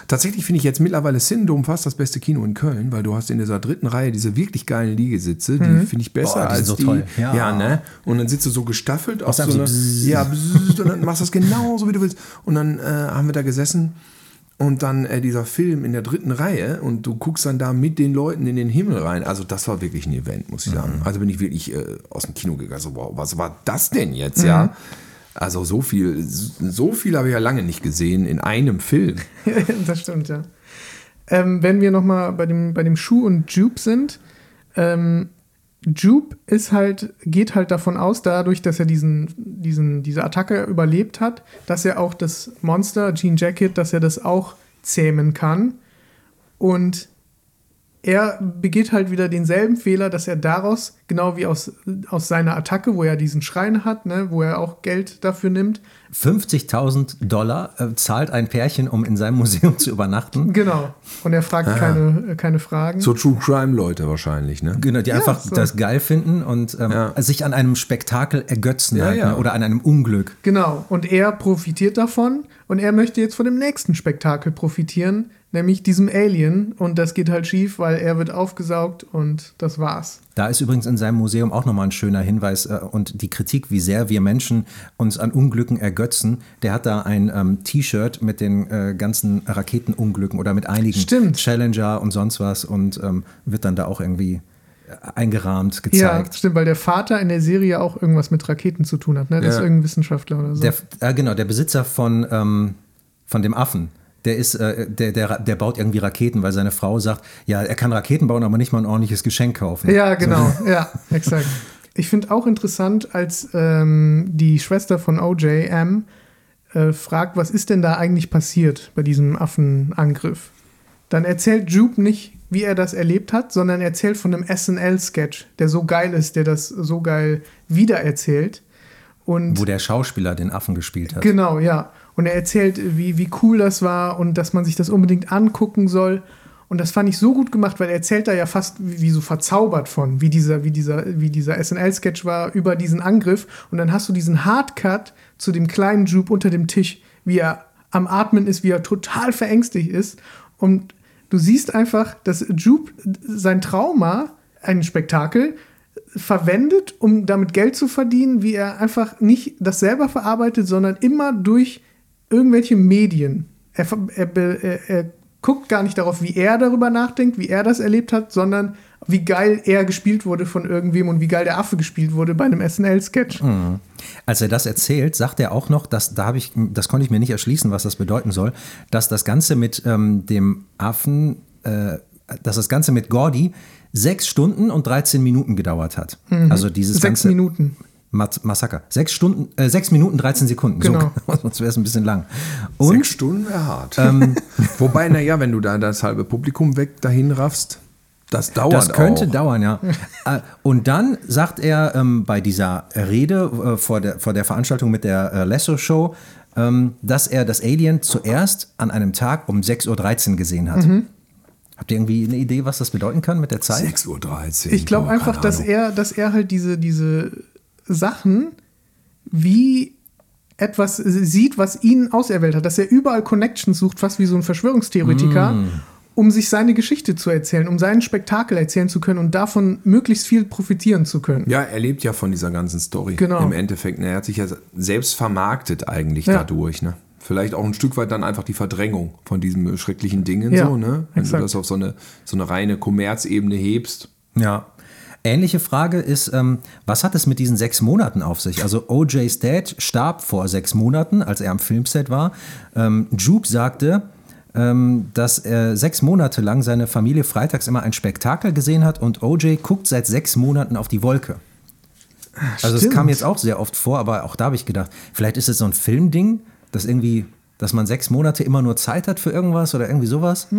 Tatsächlich finde ich jetzt mittlerweile Cinedom fast das beste Kino in Köln, weil du hast in dieser dritten Reihe diese wirklich geilen Liegesitze, die finde ich besser Boah, die sind als so die. toll. Ja. ne? Und dann sitzt du so gestaffelt auf so so eine, bzzz. ja, bzzz, und dann machst du das genauso, wie du willst. Und dann äh, haben wir da gesessen und dann äh, dieser Film in der dritten Reihe und du guckst dann da mit den Leuten in den Himmel rein. Also das war wirklich ein Event, muss ich sagen. Also bin ich wirklich äh, aus dem Kino gegangen. So, wow, was war das denn jetzt, ja? Also so viel, so viel habe ich ja lange nicht gesehen in einem Film. das stimmt, ja. Ähm, wenn wir nochmal bei dem, bei dem Schuh und Jupe sind, ähm, Jupe ist halt, geht halt davon aus, dadurch, dass er diesen, diesen, diese Attacke überlebt hat, dass er auch das Monster, Jean Jacket, dass er das auch zähmen kann. Und er begeht halt wieder denselben Fehler, dass er daraus, genau wie aus, aus seiner Attacke, wo er diesen Schrein hat, ne, wo er auch Geld dafür nimmt, 50.000 Dollar äh, zahlt ein Pärchen, um in seinem Museum zu übernachten. genau. Und er fragt keine, äh, keine Fragen. So True Crime Leute wahrscheinlich, ne? Genau, die einfach so. das geil finden und ähm, Ja. sich an einem Spektakel ergötzen Ja, halt, ja. Ne? oder an einem Unglück. Genau, und er profitiert davon und er möchte jetzt von dem nächsten Spektakel profitieren, nämlich diesem Alien. Und das geht halt schief, weil er wird aufgesaugt und das war's. Da ist übrigens in seinem Museum auch nochmal ein schöner Hinweis äh, und die Kritik, wie sehr wir Menschen uns an Unglücken ergötzen. Der hat da ein ähm, T-Shirt mit den äh, ganzen Raketenunglücken oder mit einigen Stimmt. Challenger und sonst was und ähm, wird dann da auch irgendwie äh, eingerahmt Ja, gezeigt. stimmt, weil der Vater in der Serie auch irgendwas mit Raketen zu tun hat. Ne? Das Ja. ist irgendein Wissenschaftler oder so. Der, äh, genau, der Besitzer von, ähm, von dem Affen. Der, ist, äh, der, der, der baut irgendwie Raketen, weil seine Frau sagt, ja, er kann Raketen bauen, aber nicht mal ein ordentliches Geschenk kaufen. Ja, genau. Ja, exakt. Ich finde auch interessant, als ähm, die Schwester von OJ, M, äh, fragt, was ist denn da eigentlich passiert bei diesem Affenangriff? Dann erzählt Jupe nicht, wie er das erlebt hat, sondern erzählt von einem SNL-Sketch, der so geil ist, der das so geil wiedererzählt. Und Wo der Schauspieler den Affen gespielt hat. Genau, ja. Und er erzählt, wie, wie cool das war und dass man sich das unbedingt angucken soll. Und das fand ich so gut gemacht, weil er erzählt da ja fast wie, wie so verzaubert von, wie dieser, wie dieser, wie dieser SNL-Sketch war über diesen Angriff. Und dann hast du diesen Hardcut zu dem kleinen Jupe unter dem Tisch, wie er am Atmen ist, wie er total verängstigt ist. Und du siehst einfach, dass Jupe sein Trauma, ein Spektakel, verwendet, um damit Geld zu verdienen, wie er einfach nicht das selber verarbeitet, sondern immer durch irgendwelche Medien. Er, er, er, er guckt gar nicht darauf, wie er darüber nachdenkt, wie er das erlebt hat, sondern wie geil er gespielt wurde von irgendwem und wie geil der Affe gespielt wurde bei einem SNL-Sketch. Als er das erzählt, sagt er auch noch, dass da habe ich, das konnte ich mir nicht erschließen, was das bedeuten soll, dass das Ganze mit ähm, dem Affen, äh, dass das Ganze mit Gordy sechs Stunden und 13 Minuten gedauert hat. Also dieses Mhm. Sechs ganze Minuten. Mas Massaker. Sechs Stunden, äh, sechs Minuten 13 Sekunden. Genau. So, sonst wäre es ein bisschen lang. Sechs Und Stunden wäre hart. Wobei, naja, wenn du da das halbe Publikum weg dahin raffst, das dauert Das könnte auch. dauern, ja. Äh, Und dann sagt er ähm, bei dieser Rede äh, vor, der, vor der Veranstaltung mit der äh, Lasso-Show, ähm, dass er das Alien zuerst an einem Tag um 6.13 Uhr gesehen hat. Mhm. Habt ihr irgendwie eine Idee, was das bedeuten kann mit der Zeit? 6.13 Uhr. Ich glaube Boah, einfach, dass er, dass er halt diese, diese Sachen wie etwas sieht, was ihn auserwählt hat, dass er überall Connections sucht, fast wie so ein Verschwörungstheoretiker, Mm. um sich seine Geschichte zu erzählen, um seinen Spektakel erzählen zu können und davon möglichst viel profitieren zu können. Ja, er lebt ja von dieser ganzen Story. Genau. Im Endeffekt. ne? Er hat sich ja selbst vermarktet eigentlich Ja. dadurch. Ne? Vielleicht auch ein Stück weit dann einfach die Verdrängung von diesen äh, schrecklichen Dingen. Ja, so, ne? Wenn exakt. du das auf so eine, so eine reine Kommerzebene hebst. Ja. Ähnliche Frage ist, ähm, was hat es mit diesen sechs Monaten auf sich? Also OJ's Dad starb vor sechs Monaten, als er am Filmset war. Ähm, Jupe sagte, ähm, dass er sechs Monate lang seine Familie freitags immer ein Spektakel gesehen hat und OJ guckt seit sechs Monaten auf die Wolke. Also es kam jetzt auch sehr oft vor, aber auch da habe ich gedacht, vielleicht ist es so ein Filmding, dass irgendwie, dass man sechs Monate immer nur Zeit hat für irgendwas oder irgendwie sowas.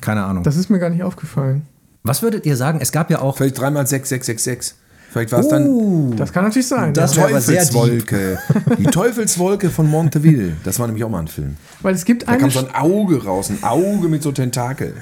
Keine Ahnung. Das ist mir gar nicht aufgefallen. Was würdet ihr sagen? Es gab ja auch Vielleicht dreimal 6, 6, 6, 6. Vielleicht war es dann Das kann natürlich sein. Das ja. wär aber sehr Teufelswolke. Die Teufelswolke von Monteville. Das war nämlich auch mal ein Film. Weil es gibt Da eine. kam so ein Auge raus, ein Auge mit so Tentakel.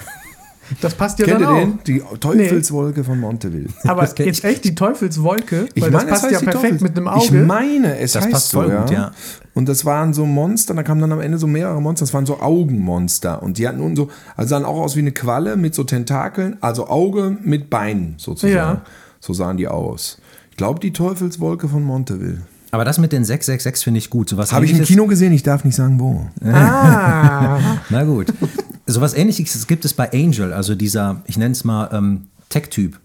Das passt ja Kennt dann ihr auch. den? Die Teufelswolke von Monteville. Aber kenn jetzt echt die Teufelswolke, Ich weil meine, das es passt ja heißt die perfekt Teufels- mit einem Auge. Ich meine, es Das heißt passt so, voll ja. gut, ja. Und das waren so Monster, da kamen dann am Ende so mehrere Monster, das waren so Augenmonster. Und die hatten nun so, also sahen auch aus wie eine Qualle mit so Tentakeln, also Auge mit Beinen sozusagen. Ja. So sahen die aus. Ich glaube, die Teufelswolke von Monteville. Aber das mit den 666 finde ich gut. Sowas Habe ich im Ähnliches- Kino gesehen, ich darf nicht sagen wo. ah, Na gut. Sowas ähnliches gibt es bei Angel, also dieser, ich nenne es mal ähm, Tech-Typ.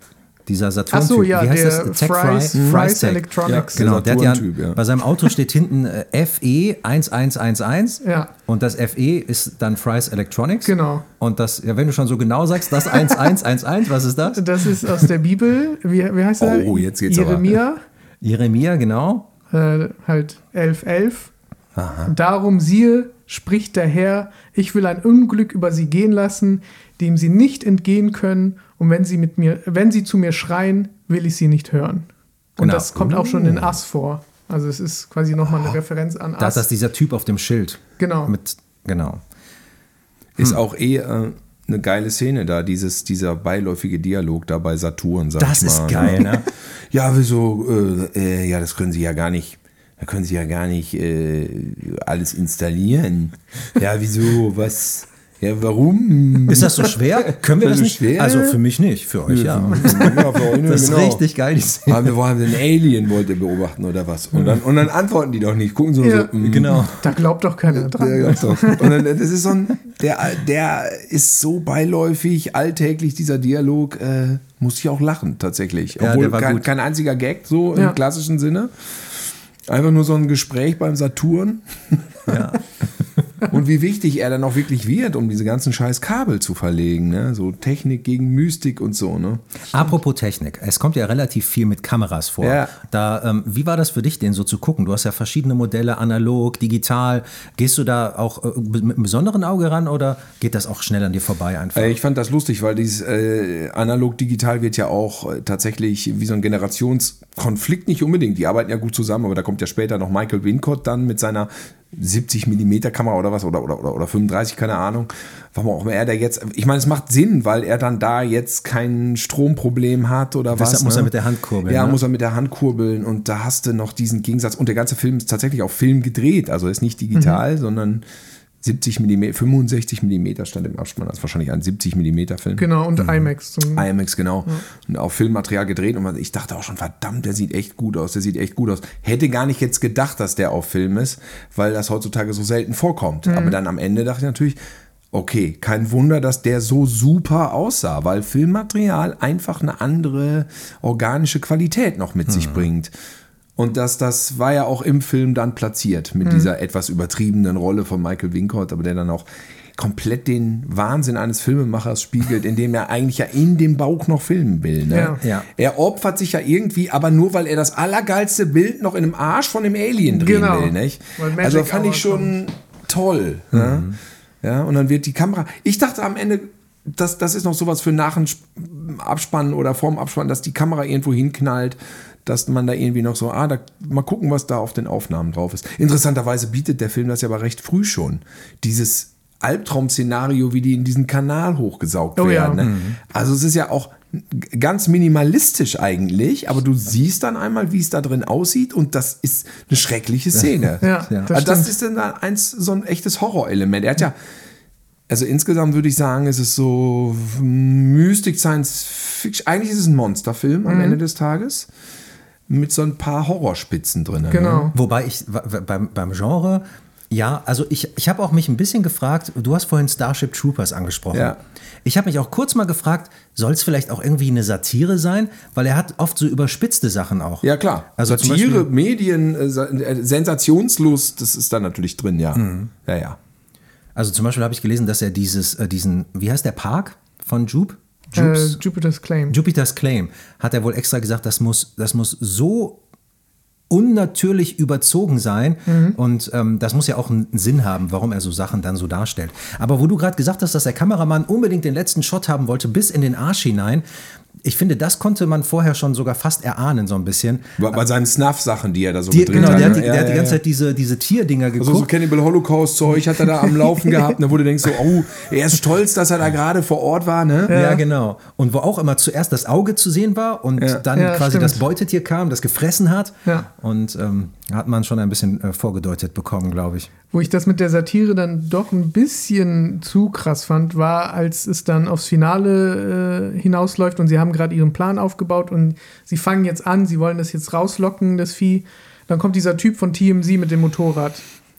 Dieser saturn ach so, ja, Wie heißt der das? Tech Fry's, Fry? Fry's Tech. Electronics. Ja, Genau, der hat ja, Saturn-Typ, ja. bei seinem Auto steht hinten äh, FE 1111 Ja. und das FE ist dann Fry's Electronics. Genau. Und das, ja, wenn du schon so genau sagst, das 1111, was ist das? Das ist aus der Bibel. Wie, wie heißt er? Oh, jetzt geht's aber. Jeremia, Jeremia, genau. äh, halt 1111. Darum siehe, spricht der Herr, ich will ein Unglück über sie gehen lassen, dem sie nicht entgehen können, und wenn sie mit mir, wenn sie zu mir schreien, will ich sie nicht hören. Und Genau. das kommt auch schon in Ass vor. Also es ist quasi nochmal eine Referenz an Ass. ist das dieser Typ auf dem Schild. Genau. Mit, genau. Ist auch eh äh, eine geile Szene da, dieses, dieser beiläufige Dialog da bei Saturn, sag Das ich ist mal. geil, ne? Ja, wieso, äh, äh, ja, das können Sie ja gar nicht, da können Sie ja gar nicht äh, alles installieren. Ja, wieso, was, ja, warum? Ist das so schwer? Können wir das das nicht? schwer? Also für mich nicht, für euch ja. Ja, für euch, Das ist genau. richtig geil. Aber wir wollen den Alien wollt ihr beobachten oder was? Und dann, und dann antworten die doch nicht, gucken so, Ja. so mm, Genau. da glaubt doch keiner dran. Der, doch. Und dann, das ist so ein, der, der ist so beiläufig, alltäglich, dieser Dialog, äh, muss ich auch lachen, tatsächlich. Ja, Obwohl der war kein, gut. kein einziger Gag, so Ja. im klassischen Sinne. Einfach nur so ein Gespräch beim Saturn. Ja. Und wie wichtig er dann auch wirklich wird, um diese ganzen scheiß Kabel zu verlegen. Ne? So Technik gegen Mystik und so. Ne? Apropos Technik, es kommt ja relativ viel mit Kameras vor. Ja. Da, ähm, wie war das für dich, den so zu gucken? Du hast ja verschiedene Modelle, analog, digital. Gehst du da auch äh, mit einem besonderen Auge ran oder geht das auch schnell an dir vorbei einfach? Äh, Ich fand das lustig, weil dieses äh, analog-digital wird ja auch äh, tatsächlich wie so ein Generationskonflikt nicht unbedingt. Die arbeiten ja gut zusammen, aber da kommt ja später noch Michael Wincott dann mit seiner 70 mm Kamera oder was oder, oder, oder, oder 35, keine Ahnung. Warum auch immer er da jetzt. Ich meine, es macht Sinn, weil er dann da jetzt kein Stromproblem hat oder was. Deshalb muss ne? er mit der Hand kurbeln, Ja, ne? muss er mit der Hand kurbeln und da hast du noch diesen Gegensatz. Und der ganze Film ist tatsächlich auf Film gedreht, also ist nicht digital, Mhm. sondern 70 mm, 65 mm stand im Abspann, also wahrscheinlich ein 70 mm Film. Genau, und IMAX. Zum, IMAX, genau. Und auf Filmmaterial gedreht. Und man- ich dachte auch schon, verdammt, der sieht echt gut aus, der sieht echt gut aus. Hätte gar nicht jetzt gedacht, dass der auf Film ist, weil das heutzutage so selten vorkommt. Aber dann am Ende dachte ich natürlich, okay, kein Wunder, dass der so super aussah, weil Filmmaterial einfach eine andere organische Qualität noch mit sich bringt. Und das, das war ja auch im Film dann platziert mit dieser etwas übertriebenen Rolle von Michael Wincott, aber der dann auch komplett den Wahnsinn eines Filmemachers spiegelt, indem er eigentlich ja in dem Bauch noch filmen will. Ne? Ja. Ja. Er opfert sich ja irgendwie, aber nur weil er das allergeilste Bild noch in einem Arsch von dem Alien drehen Genau. will. Nicht? Also fand ich schon toll. Ne? Ja, und dann wird die Kamera. Ich dachte am Ende, das, das ist noch sowas für nach dem Abspann oder vorm Abspann, dass die Kamera irgendwo hinknallt, dass man da irgendwie noch so, ah, da, mal gucken, was da auf den Aufnahmen drauf ist. Interessanterweise bietet der Film das ja aber recht früh schon. Dieses Albtraum-Szenario, wie die in diesen Kanal hochgesaugt Oh ja. werden. Ne? Also es ist ja auch ganz minimalistisch eigentlich, aber du siehst dann einmal, wie es da drin aussieht und das ist eine schreckliche Szene. Ja, Ja. das das ist dann eins, so ein echtes Horrorelement. Er hat ja, also insgesamt würde ich sagen, es ist so Mystik, Science Fiction. Eigentlich ist es ein Monsterfilm Mhm. am Ende des Tages mit so ein paar Horrorspitzen drin. Ne? Genau. Wobei ich beim, beim Genre, ja, also ich, ich habe auch mich ein bisschen gefragt, du hast vorhin Starship Troopers angesprochen. Ja. Ich habe mich auch kurz mal gefragt, soll es vielleicht auch irgendwie eine Satire sein? Weil er hat oft so überspitzte Sachen auch. Ja, klar. Also Satire, Beispiel- Medien, äh, äh, Sensationslust, das ist da natürlich drin, ja. Mhm. Ja, ja. Also zum Beispiel habe ich gelesen, dass er dieses, äh, diesen, wie heißt der Park von Jupe? Äh, Jupes? Jupiter's Claim. Jupiter's Claim hat er wohl extra gesagt, das muss, das muss so unnatürlich überzogen sein und ähm, das muss ja auch einen Sinn haben, warum er so Sachen dann so darstellt. Aber wo du gerade gesagt hast, dass der Kameramann unbedingt den letzten Shot haben wollte bis in den Arsch hinein, ich finde, das konnte man vorher schon sogar fast erahnen, so ein bisschen. Bei, bei seinen Snuff-Sachen, die er da so Die, gedreht genau, hat. der hat, ne? die, Ja, der hat die ja, ganze ja. Zeit diese, diese Tierdinger geguckt. Also so Cannibal Holocaust-Zeug hat er da am Laufen gehabt, ne, wo du denkst so, oh, er ist stolz, dass er da gerade vor Ort war, ne? Ja. genau. Und wo auch immer zuerst das Auge zu sehen war und Ja. dann Ja, quasi stimmt. das Beutetier kam, das gefressen hat. Ja. Und ähm, hat man schon ein bisschen äh, vorgedeutet bekommen, glaube ich. Wo ich das mit der Satire dann doch ein bisschen zu krass fand, war, als es dann aufs Finale äh, hinausläuft und sie haben gerade ihren Plan aufgebaut und sie fangen jetzt an, sie wollen das jetzt rauslocken, das Vieh. Dann kommt dieser Typ von TMZ mit dem Motorrad.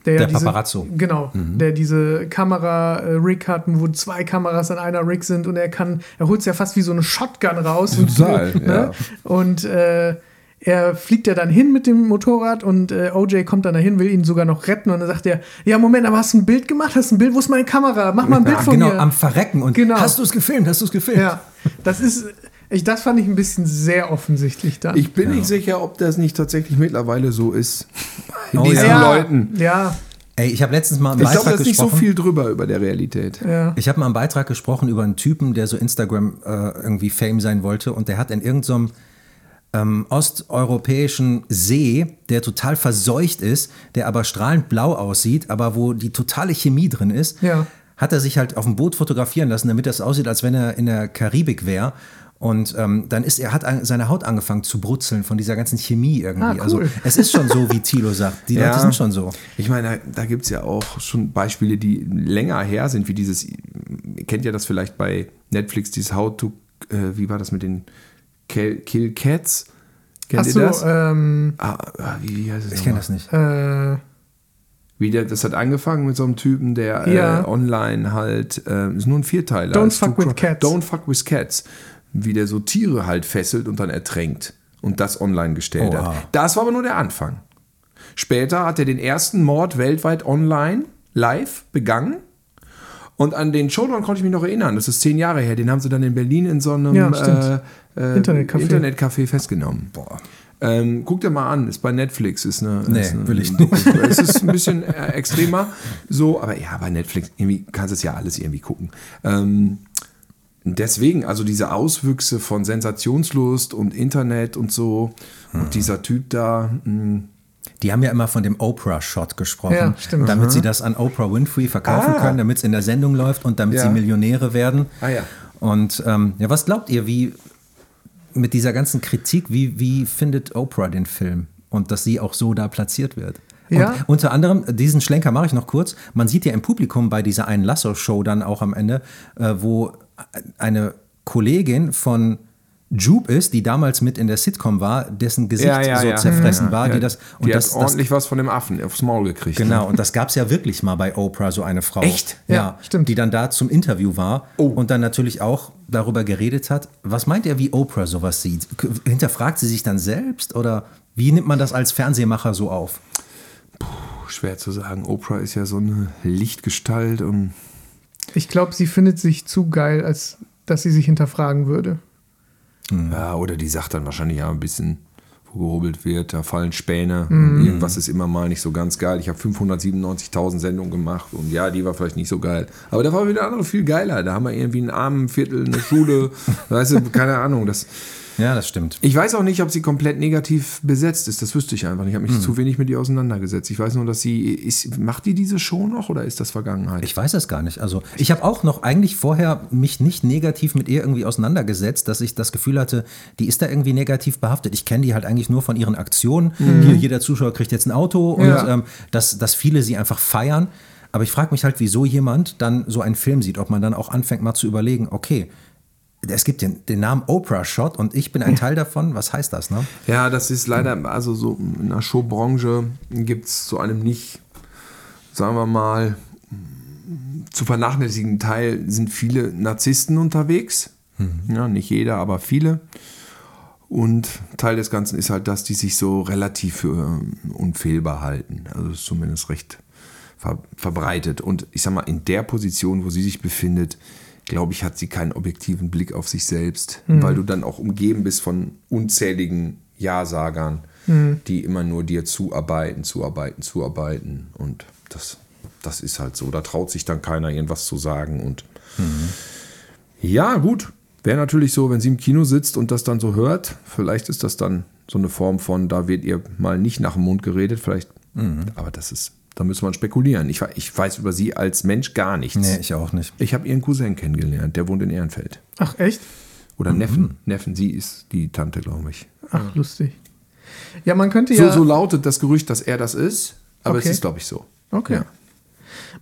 ja Der diese, Paparazzo. Genau, der diese Kamera-Rig hat, wo zwei Kameras an einer Rig sind und er kann, er holt es ja fast wie so eine Shotgun raus. Total, und, ja. ne? und äh, er fliegt ja dann hin mit dem Motorrad und äh, OJ kommt dann dahin, will ihn sogar noch retten und dann sagt er, ja Moment, aber hast du ein Bild gemacht? Hast du ein Bild? Wo ist meine Kamera? Mach mal ein Bild Ja, von genau, mir. am Verrecken. Und Genau. hast du es gefilmt? Hast du es gefilmt? ja, das ist, ich, das fand ich ein bisschen sehr offensichtlich dann. Ich bin nicht sicher, ob das nicht tatsächlich mittlerweile so ist. Oh, Diesen ja. Leuten. Ja, Ey, ich habe letztens mal einen Ich Beitrag glaube, da ist nicht so gesprochen. viel drüber über der Realität. ja. Ich habe mal einen Beitrag gesprochen über einen Typen, der so Instagram äh, irgendwie Fame sein wollte und der hat in irgendeinem ähm, osteuropäischen See, der total verseucht ist, der aber strahlend blau aussieht, aber wo die totale Chemie drin ist, Ja. hat er sich halt auf dem Boot fotografieren lassen, damit das aussieht, als wenn er in der Karibik wäre. Und ähm, dann ist er hat an, seine Haut angefangen zu brutzeln von dieser ganzen Chemie irgendwie. Ah, cool. Also es ist schon so, wie Thilo sagt. Die Ja. Leute sind schon so. Ich meine, da, da gibt es ja auch schon Beispiele, die länger her sind, wie dieses, ihr kennt ja das vielleicht bei Netflix, dieses How to, äh, wie war das mit den Kill, Kill Cats? Kennt Achso, ihr das? ähm, ah, ah, wie, wie heißt es Ich kenne das nicht. äh, Wie der, das hat angefangen mit so einem Typen, der Ja. äh, online halt, äh, ist nur ein Vierteiler. Don't fuck with cats. Don't fuck with cats. Wie der so Tiere halt fesselt und dann ertränkt und das online gestellt Oha. hat. Das war aber nur der Anfang. Später hat er den ersten Mord weltweit online, live, begangen. Und an den Showdown konnte ich mich noch erinnern. Das ist zehn Jahre her. Den haben sie dann in Berlin in so einem Ja, äh, äh, Internetcafé. Internetcafé festgenommen. Boah. Ähm, guck dir mal an, ist bei Netflix, ist eine. Nee, ist eine will ich Doku. Es ist ein bisschen äh, extremer, so, aber ja, bei Netflix irgendwie kannst du es ja alles irgendwie gucken. Ähm, deswegen, also diese Auswüchse von Sensationslust und Internet und so und dieser Typ da, mh, Die haben ja immer von dem Oprah-Shot gesprochen, Ja, stimmt. damit sie das an Oprah Winfrey verkaufen Ah. können, damit es in der Sendung läuft und damit Ja. sie Millionäre werden. Ah ja. Und ähm, ja, was glaubt ihr, wie mit dieser ganzen Kritik, wie, wie findet Oprah den Film und dass sie auch so da platziert wird? Ja. Und unter anderem, diesen Schlenker mache ich noch kurz, man sieht ja im Publikum bei dieser einen Lasso-Show dann auch am Ende, äh, wo eine Kollegin von Jupe ist, die damals mit in der Sitcom war, dessen Gesicht Ja, ja, so ja. zerfressen Ja, war, ja. die das und die das, hat das ordentlich was von dem Affen aufs Maul gekriegt. Genau, und das gab es ja wirklich mal bei Oprah, so eine Frau. Echt? Ja, Ja, stimmt. Die dann da zum Interview war Oh. und dann natürlich auch darüber geredet hat. Was meint ihr, wie Oprah sowas sieht? Hinterfragt sie sich dann selbst oder wie nimmt man das als Fernsehmacher so auf? Schwer zu sagen. Oprah ist ja so eine Lichtgestalt und ich glaube, sie findet sich zu geil, als dass sie sich hinterfragen würde. Ja, oder die sagt dann wahrscheinlich ja ein bisschen, wo gehobelt wird, da fallen Späne. Mhm. Irgendwas ist immer mal nicht so ganz geil. Ich habe 597.000 Sendungen gemacht und ja, die war vielleicht nicht so geil. Aber da war wieder andere viel geiler. Da haben wir irgendwie ein Armenviertel, eine Schule, weißt du, keine Ahnung. Das, Ja, das stimmt. ich weiß auch nicht, ob sie komplett negativ besetzt ist. Das wüsste ich einfach nicht. Ich habe Mhm. mich zu wenig mit ihr auseinandergesetzt. Ich weiß nur, dass sie, ist, macht die diese Show noch oder ist das Vergangenheit? Ich weiß es gar nicht. Also ich habe auch noch eigentlich vorher mich nicht negativ mit ihr irgendwie auseinandergesetzt, dass ich das Gefühl hatte, die ist da irgendwie negativ behaftet. Ich kenne die halt eigentlich nur von ihren Aktionen. Hier, jeder Zuschauer kriegt jetzt ein Auto und Ja. ähm, dass, dass viele sie einfach feiern. Aber ich frage mich halt, wieso jemand dann so einen Film sieht, ob man dann auch anfängt mal zu überlegen, okay, es gibt den, den Namen Oprah Shot und ich bin ein Teil davon. Was heißt das, ne? Ja, das ist leider, also so in der Showbranche gibt es zu einem nicht, sagen wir mal, zu vernachlässigen Teil sind viele Narzissten unterwegs. Ja, nicht jeder, aber viele. Und Teil des Ganzen ist halt, dass die sich so relativ für unfehlbar halten. Also ist zumindest recht ver verbreitet. Und ich sag mal, in der Position, wo sie sich befindet, glaube ich, hat sie keinen objektiven Blick auf sich selbst, weil du dann auch umgeben bist von unzähligen Ja-Sagern, die immer nur dir zuarbeiten, zuarbeiten, zuarbeiten. Und das, das ist halt so. Da traut sich dann keiner, irgendwas zu sagen. Und ja, gut. Wäre natürlich so, wenn sie im Kino sitzt und das dann so hört, vielleicht ist das dann so eine Form von, da wird ihr mal nicht nach dem Mund geredet, vielleicht, Mhm. aber das ist, da müssen wir spekulieren. Ich, ich weiß über sie als Mensch gar nichts. Nee, ich auch nicht. Ich habe ihren Cousin kennengelernt, der wohnt in Ehrenfeld. Ach, echt? Oder Mhm. Neffen. Neffen, sie ist die Tante, glaube ich. Ach, lustig. Ja, man könnte So, ja. so lautet das Gerücht, dass er das ist, aber Okay. es ist, glaube ich, so. okay. Ja.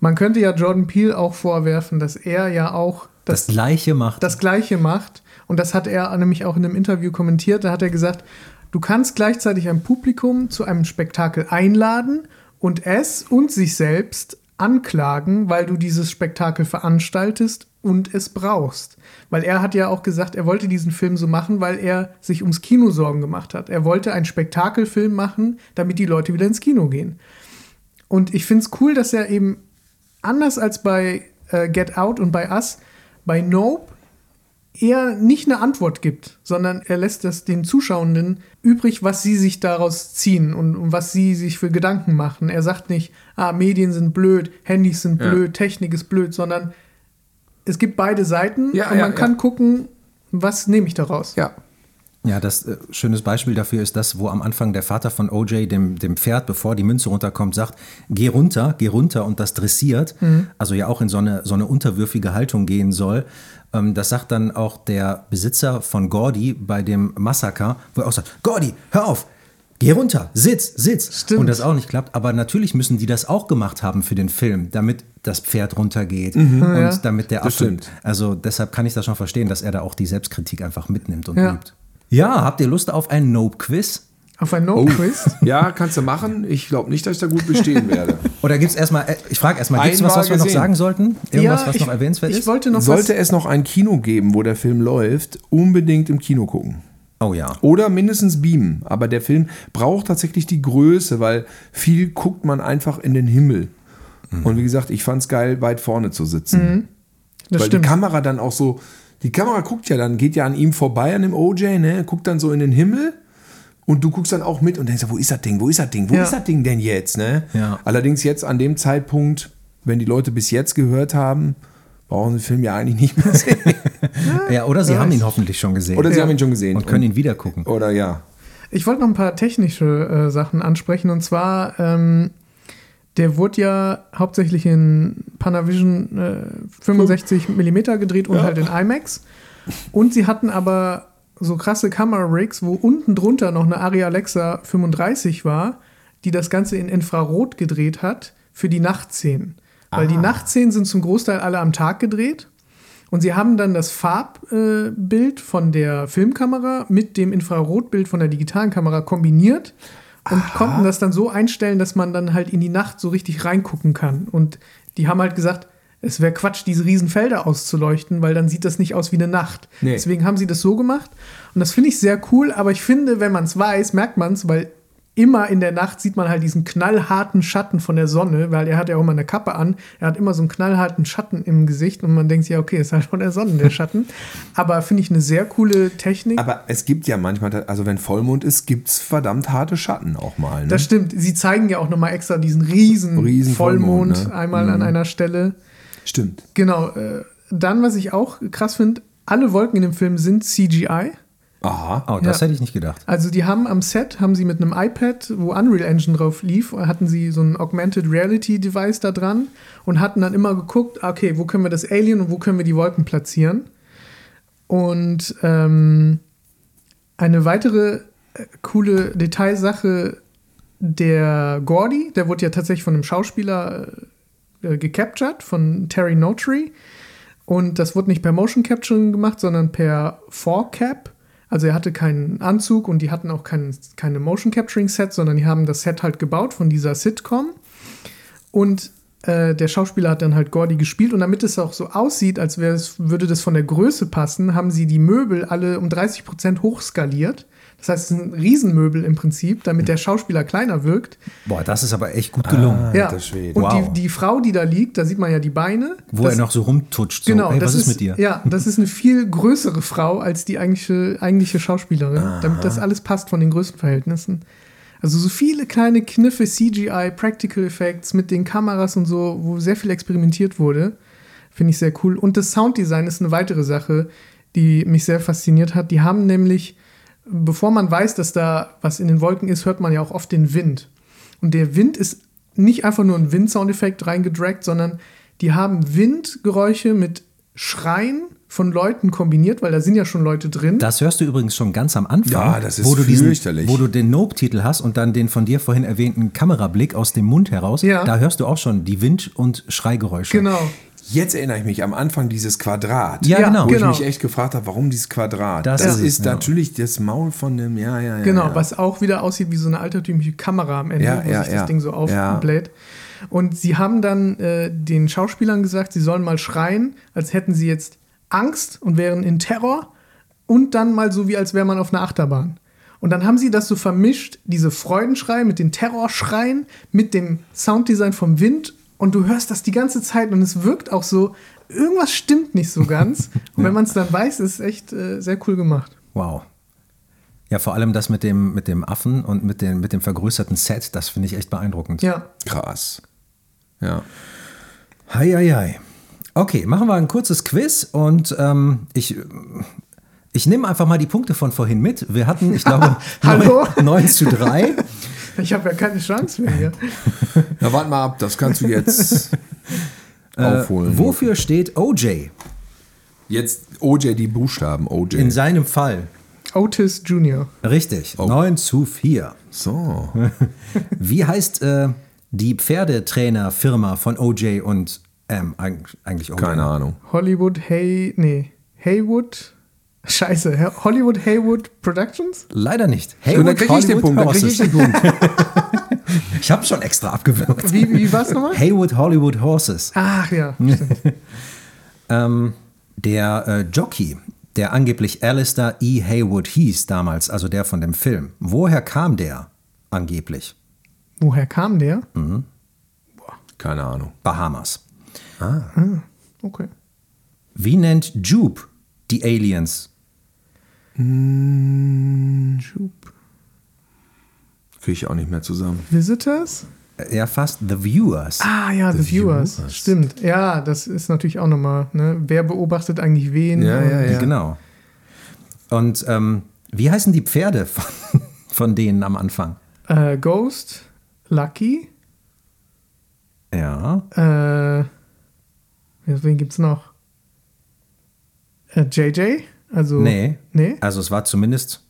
Man könnte ja Jordan Peele auch vorwerfen, dass er ja auch Das das, Gleiche macht. das Gleiche macht. Und das hat er nämlich auch in einem Interview kommentiert. Da hat er gesagt, du kannst gleichzeitig ein Publikum zu einem Spektakel einladen und es und sich selbst anklagen, weil du dieses Spektakel veranstaltest und es brauchst. Weil er hat ja auch gesagt, er wollte diesen Film so machen, weil er sich ums Kino Sorgen gemacht hat. Er wollte einen Spektakelfilm machen, damit die Leute wieder ins Kino gehen. Und ich finde es cool, dass er eben anders als bei äh, Get Out und bei Us, bei Nope eher nicht eine Antwort gibt, sondern er lässt das den Zuschauenden übrig, was sie sich daraus ziehen und, und was sie sich für Gedanken machen. Er sagt nicht, ah, Medien sind blöd, Handys sind Ja. blöd, Technik ist blöd, sondern es gibt beide Seiten Ja, und ja, man kann gucken, was nehme ich daraus. Ja. Ja, das äh, schönes Beispiel dafür ist das, wo am Anfang der Vater von OJ dem, dem Pferd, bevor die Münze runterkommt, sagt, geh runter, geh runter und das dressiert, also ja auch in so eine, so eine unterwürfige Haltung gehen soll. Ähm, das sagt dann auch der Besitzer von Gordy bei dem Massaker, wo er auch sagt, Gordy, hör auf, geh runter, sitz, sitz. Stimmt. Und das auch nicht klappt, aber natürlich müssen die das auch gemacht haben für den Film, damit das Pferd runtergeht Mhm. und Ja. damit der Affe. stimmt. Also deshalb kann ich das schon verstehen, dass er da auch die Selbstkritik einfach mitnimmt und Ja. übt. Ja, habt ihr Lust auf ein Nope-Quiz? Auf ein Oh. No-Quiz. Ja, kannst du machen. Ich glaube nicht, dass ich da gut bestehen werde. Oder gibt es erstmal, äh, ich frage erstmal, gibt es was, was wir noch sagen sollten? Irgendwas, Ja, was ich, noch erwähnenswert ich ist? wollte noch Sollte es noch ein Kino geben, wo der Film läuft, unbedingt im Kino gucken. Oh ja. Oder mindestens beamen. Aber der Film braucht tatsächlich die Größe, weil viel guckt man einfach in den Himmel. Und wie gesagt, ich fand es geil, weit vorne zu sitzen. das weil stimmt. die Kamera dann auch so, die Kamera guckt ja dann, geht ja an ihm vorbei, an dem OJ, ne? Guckt dann so in den Himmel und du guckst dann auch mit und denkst, wo ist das Ding, wo ist das Ding, wo Ja. ist das Ding denn jetzt, ne? Ja. Allerdings jetzt an dem Zeitpunkt, wenn die Leute bis jetzt gehört haben, brauchen sie den Film ja eigentlich nicht mehr sehen. Ja, oder sie haben ihn hoffentlich schon gesehen. Oder sie Ja. haben ihn schon gesehen. und können ihn wieder gucken. Oder ja. Ich wollte noch ein paar technische äh, Sachen ansprechen und zwar, ähm, der wurde ja hauptsächlich in Panavision äh, 65 mm gedreht und halt in IMAX. Und sie hatten aber so krasse Kamera-Rigs, wo unten drunter noch eine Arri Alexa 35 war, die das Ganze in Infrarot gedreht hat für die Nachtszenen. Weil die Nachtszenen sind zum Großteil alle am Tag gedreht. Und sie haben dann das Farbbild äh, von der Filmkamera mit dem Infrarotbild von der digitalen Kamera kombiniert und konnten das dann so einstellen, dass man dann halt in die Nacht so richtig reingucken kann. Und die haben halt gesagt, es wäre Quatsch, diese riesen Felder auszuleuchten, weil dann sieht das nicht aus wie eine Nacht. Nee. Deswegen haben sie das so gemacht. Und das finde ich sehr cool, aber ich finde, wenn man es weiß, merkt man es, weil immer in der Nacht sieht man halt diesen knallharten Schatten von der Sonne, weil er hat ja auch immer eine Kappe an. Er hat immer so einen knallharten Schatten im Gesicht und man denkt sich, ja, okay, ist halt von der Sonne der Schatten. aber finde ich eine sehr coole Technik. Aber es gibt ja manchmal, also wenn Vollmond ist, gibt es verdammt harte Schatten auch mal. Ne? Das stimmt. Sie zeigen ja auch nochmal extra diesen riesen, Riesen Vollmond, Vollmond, ne? einmal an einer Stelle. Stimmt. Genau. Äh, dann, was ich auch krass finde, alle Wolken in dem Film sind CGI. Aha. Oh, das Ja. hätte ich nicht gedacht. Also die haben am Set, haben sie mit einem iPad, wo Unreal Engine drauf lief, hatten sie so ein Augmented Reality Device da dran und hatten dann immer geguckt, okay, wo können wir das Alien und wo können wir die Wolken platzieren. Und ähm, eine weitere äh, coole Detailsache, der Gordy, der wurde ja tatsächlich von einem Schauspieler äh, gecaptured, von Terry Notary. Und das wurde nicht per Motion Capturing gemacht, sondern per 4Cap. Also er hatte keinen Anzug und die hatten auch kein, keine Motion Capturing Set, sondern die haben das Set halt gebaut von dieser Sitcom. Und äh, der Schauspieler hat dann halt Gordy gespielt und damit es auch so aussieht, als würde das von der Größe passen, haben sie die Möbel alle um 30% hochskaliert. Das heißt, es sind Riesenmöbel im Prinzip, damit der Schauspieler kleiner wirkt. Boah, das ist aber echt gut gelungen. Ja. Alter Schwede. Und Wow. die, die Frau, die da liegt, da sieht man ja die Beine. Wo das, er noch so rumtutscht. So, Genau, ey, das was ist, mit dir? Ja, das ist eine viel größere Frau als die eigentliche, eigentliche Schauspielerin, damit das alles passt von den Größenverhältnissen. Also so viele kleine Kniffe, CGI, Practical Effects mit den Kameras und so, wo sehr viel experimentiert wurde, finde ich sehr cool. Und das Sounddesign ist eine weitere Sache. die mich sehr fasziniert hat. Die haben nämlich, bevor man weiß, dass da was in den Wolken ist, hört man ja auch oft den Wind. Und der Wind ist nicht einfach nur ein Wind-Soundeffekt reingedragt, sondern die haben Windgeräusche mit Schreien von Leuten kombiniert, weil da sind ja schon Leute drin. Das hörst du übrigens schon ganz am Anfang, Ja, das ist wo, du diesen, fürchterlich. wo du den Nope-Titel hast und dann den von dir vorhin erwähnten Kamerablick aus dem Mund heraus. Ja. Da hörst du auch schon die Wind- und Schreigeräusche. genau. Jetzt erinnere ich mich am Anfang dieses Quadrat. Ja, genau. Wo genau. ich mich echt gefragt habe, warum dieses Quadrat? Das Das, ist ja. natürlich das Maul von dem, ja, ja, ja. Genau, ja. was auch wieder aussieht wie so eine altertümliche Kamera am Ende, Ja, wo ja, sich das Ding so aufbläht. Und sie haben dann äh, den Schauspielern gesagt, sie sollen mal schreien, als hätten sie jetzt Angst und wären in Terror und dann mal so wie als wäre man auf einer Achterbahn. Und dann haben sie das so vermischt, diese Freudenschreie mit den Terrorschreien, mit dem Sounddesign vom Wind und du hörst das die ganze Zeit und es wirkt auch so, irgendwas stimmt nicht so ganz. Und wenn man es dann weiß, ist es echt äh, sehr cool gemacht. Wow. Ja, vor allem das mit dem, mit dem Affen und mit, den, mit dem vergrößerten Set, das finde ich echt beeindruckend. Ja. Krass. Ja. Hei, hei, hei. Okay, machen wir ein kurzes Quiz und ähm, ich, ich nehme einfach mal die Punkte von vorhin mit. Wir hatten, ich glaube, Hallo? 9, 9 zu 3. Ich habe ja keine Chance mehr hier. Na, warte mal ab, das kannst du jetzt aufholen. Wofür steht OJ? Jetzt OJ, die Buchstaben, OJ. In seinem Fall. Otis Jr. Richtig, Oh. 9 zu 4. so. Wie heißt äh, die Pferdetrainerfirma von OJ und M? Eig eigentlich OJ. Keine Ahnung. Hollywood Hay. Nee. Haywood. Scheiße. Hollywood Haywood Productions? Leider nicht. Und dann kriege ich den Hollywood Punkt, dann kriege ich Horses. den Punkt. Ich habe schon extra abgewürgt. Wie, wie war es nochmal? Haywood Hollywood Horses. Ach ja, stimmt. Ähm, der äh, Jockey, der angeblich Alistair E. Haywood hieß damals, also der von dem Film. Woher kam der angeblich? Woher kam der? Keine Ahnung. Bahamas. Okay. Wie nennt Jupe die Aliens? Schub. Kriege ich auch nicht mehr zusammen. Visitors? Er fasst The Viewers. Ah ja, The, Viewers. Viewers. Stimmt. Ja, das ist natürlich auch nochmal, ne? Wer beobachtet eigentlich wen? Ja, ja, ja. Genau. Und ähm, wie heißen die Pferde von, von denen am Anfang? Äh, Ghost, Lucky, Ja. äh, wen gibt's noch? Äh, JJ? Also. Nee. Nee? Also es war zumindest.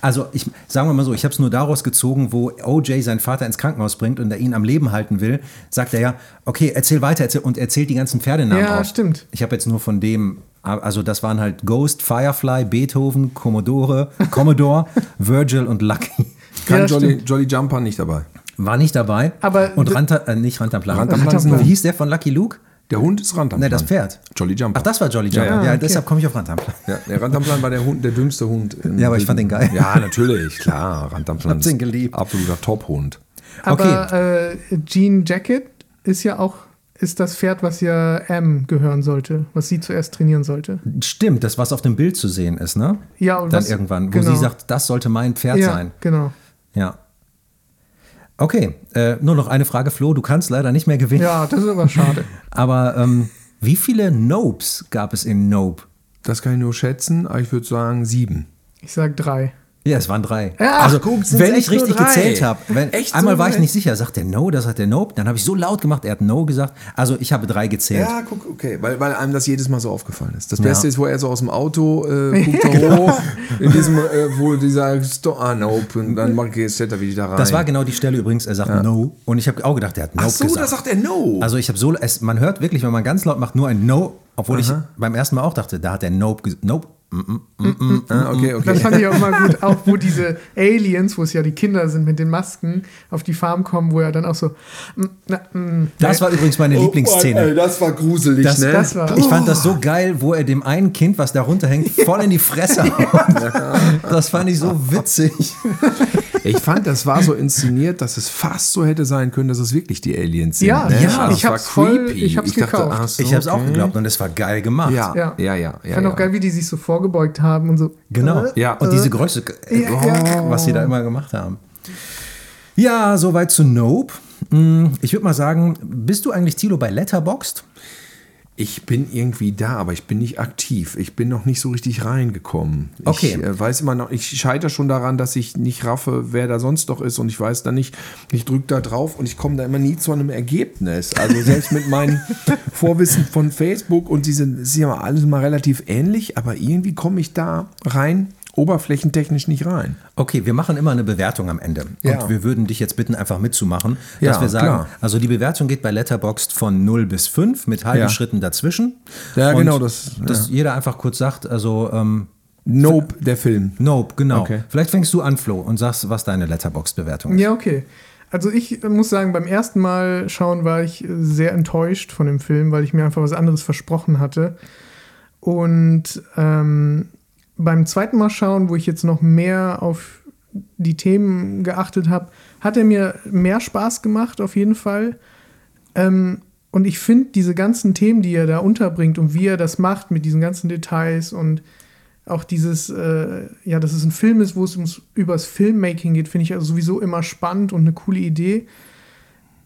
Also ich sagen wir mal so, ich habe es nur daraus gezogen, wo OJ seinen Vater ins Krankenhaus bringt und er ihn am Leben halten will, sagt er ja, okay, erzähl weiter erzähl, und erzählt die ganzen Pferdenamen Ja, auf. stimmt. Ich habe jetzt nur von dem, also das waren halt Ghost, Firefly, Beethoven, Commodore, Commodore, Virgil und Lucky. Kann Ja, Jolly. Jolly Jumper nicht dabei. War nicht dabei. Aber und Ranta, äh, nicht Rantanplan. Wie hieß der von Lucky Luke? Der Hund ist Rantanplan. Ne, das Pferd. Jolly Jumper. Ach, das war Jolly Jumper. Ja, ja, okay. deshalb komme ich auf Rantanplan. Ja, der Rantanplan war der Hund, der dümmste Hund. Ja, aber ich fand den geil. Ja, natürlich, klar. Rantanplan Hab den geliebt. absoluter Top-Hund. Aber äh, Jean Jacket ist ja auch ist das Pferd, was ja M gehören sollte, was sie zuerst trainieren sollte. Stimmt, das, was auf dem Bild zu sehen ist, ne? Ja, und Dann was- irgendwann, wo genau. sie sagt, das sollte mein Pferd ja, sein. genau. Ja. Okay, äh, nur noch eine Frage, Flo. Du kannst leider nicht mehr gewinnen. Ja, das ist aber schade. Aber ähm, wie viele Nopes gab es in Nope? Das kann ich nur schätzen, aber ich würde sagen sieben. Ich sag drei. Ja, es waren drei. Ja, also, guck, wenn ich richtig gezählt habe, einmal so war ich nicht sicher, sagt der No, das hat der Nope. Dann habe ich so laut gemacht, er hat No gesagt. Also ich habe drei gezählt. Ja, guck, okay, weil, weil einem das jedes Mal so aufgefallen ist. Das Ja. Beste ist, wo er so aus dem Auto äh, guckt er hoch, in diesem, äh, wo dieser Sto ah, nope, und dann macht er er wieder da rein. Das war genau die Stelle übrigens, er sagt No. Und ich habe auch gedacht, er hat Nope Ach so, gesagt. da sagt er No. Also ich habe so, es, man hört wirklich, wenn man ganz laut macht, nur ein No, obwohl ich beim ersten Mal auch dachte, da hat der Nope gesagt. Nope. Okay, okay. Das fand ich auch immer gut, auch wo diese Aliens, wo es ja die Kinder sind mit den Masken, auf die Farm kommen, wo er dann auch so. mm, mm, Das war übrigens meine Lieblingsszene. Oh, ey, das war gruselig, Das- ne? das war- Ich fand das so geil, wo er dem einen Kind, was da runterhängt, voll in die Fresse haut. Das fand ich so witzig. Ich fand, das war so inszeniert, dass es fast so hätte sein können, dass es wirklich die Aliens sind. Ja, ne? ja, das ich hab's voll- ich hab's gekauft. ach so, Ich habe es auch okay. geglaubt und es war geil gemacht. Ja, ja, Ja. ja, ja. Ich fand ja. auch geil, wie die sich so vorgebeugt haben und so. Genau. Äh, Ja. Und diese Größe, Ja, ja. was sie da immer gemacht haben. Ja, soweit zu Nope. Hm, Ich würde mal sagen, bist du eigentlich Tilo bei Letterboxd? Ich bin irgendwie da, aber ich bin nicht aktiv. Ich bin noch nicht so richtig reingekommen. Okay. Ich äh, weiß immer noch, ich scheitere schon daran, dass ich nicht raffe, wer da sonst noch ist und ich weiß da nicht, ich drücke da drauf und ich komme da immer nie zu einem Ergebnis. Also selbst mit meinem Vorwissen von Facebook und diese, das ist ja alles mal relativ ähnlich, aber irgendwie komme ich da rein oberflächentechnisch nicht rein. Okay, wir machen immer eine Bewertung am Ende. Ja. Und wir würden dich jetzt bitten, einfach mitzumachen, dass Ja, wir sagen, klar. also die Bewertung geht bei Letterboxd von 0 bis 5 mit halben Ja. Schritten dazwischen. Ja, Und genau, das- Dass jeder einfach kurz sagt, also ähm, Nope, der Film. Nope, genau. Okay. Vielleicht fängst du an, Flo, und sagst, was deine Letterboxd-Bewertung ist. Ja, okay. Also ich äh, muss sagen, beim ersten Mal schauen war ich äh, sehr enttäuscht von dem Film, weil ich mir einfach was anderes versprochen hatte. Und ähm, beim zweiten Mal schauen, wo ich jetzt noch mehr auf die Themen geachtet habe, hat er mir mehr Spaß gemacht, auf jeden Fall. Ähm, und ich finde diese ganzen Themen, die er da unterbringt und wie er das macht mit diesen ganzen Details und auch dieses, äh, ja, dass es ein Film ist, wo es ums, übers Filmmaking geht, finde ich also sowieso immer spannend und eine coole Idee.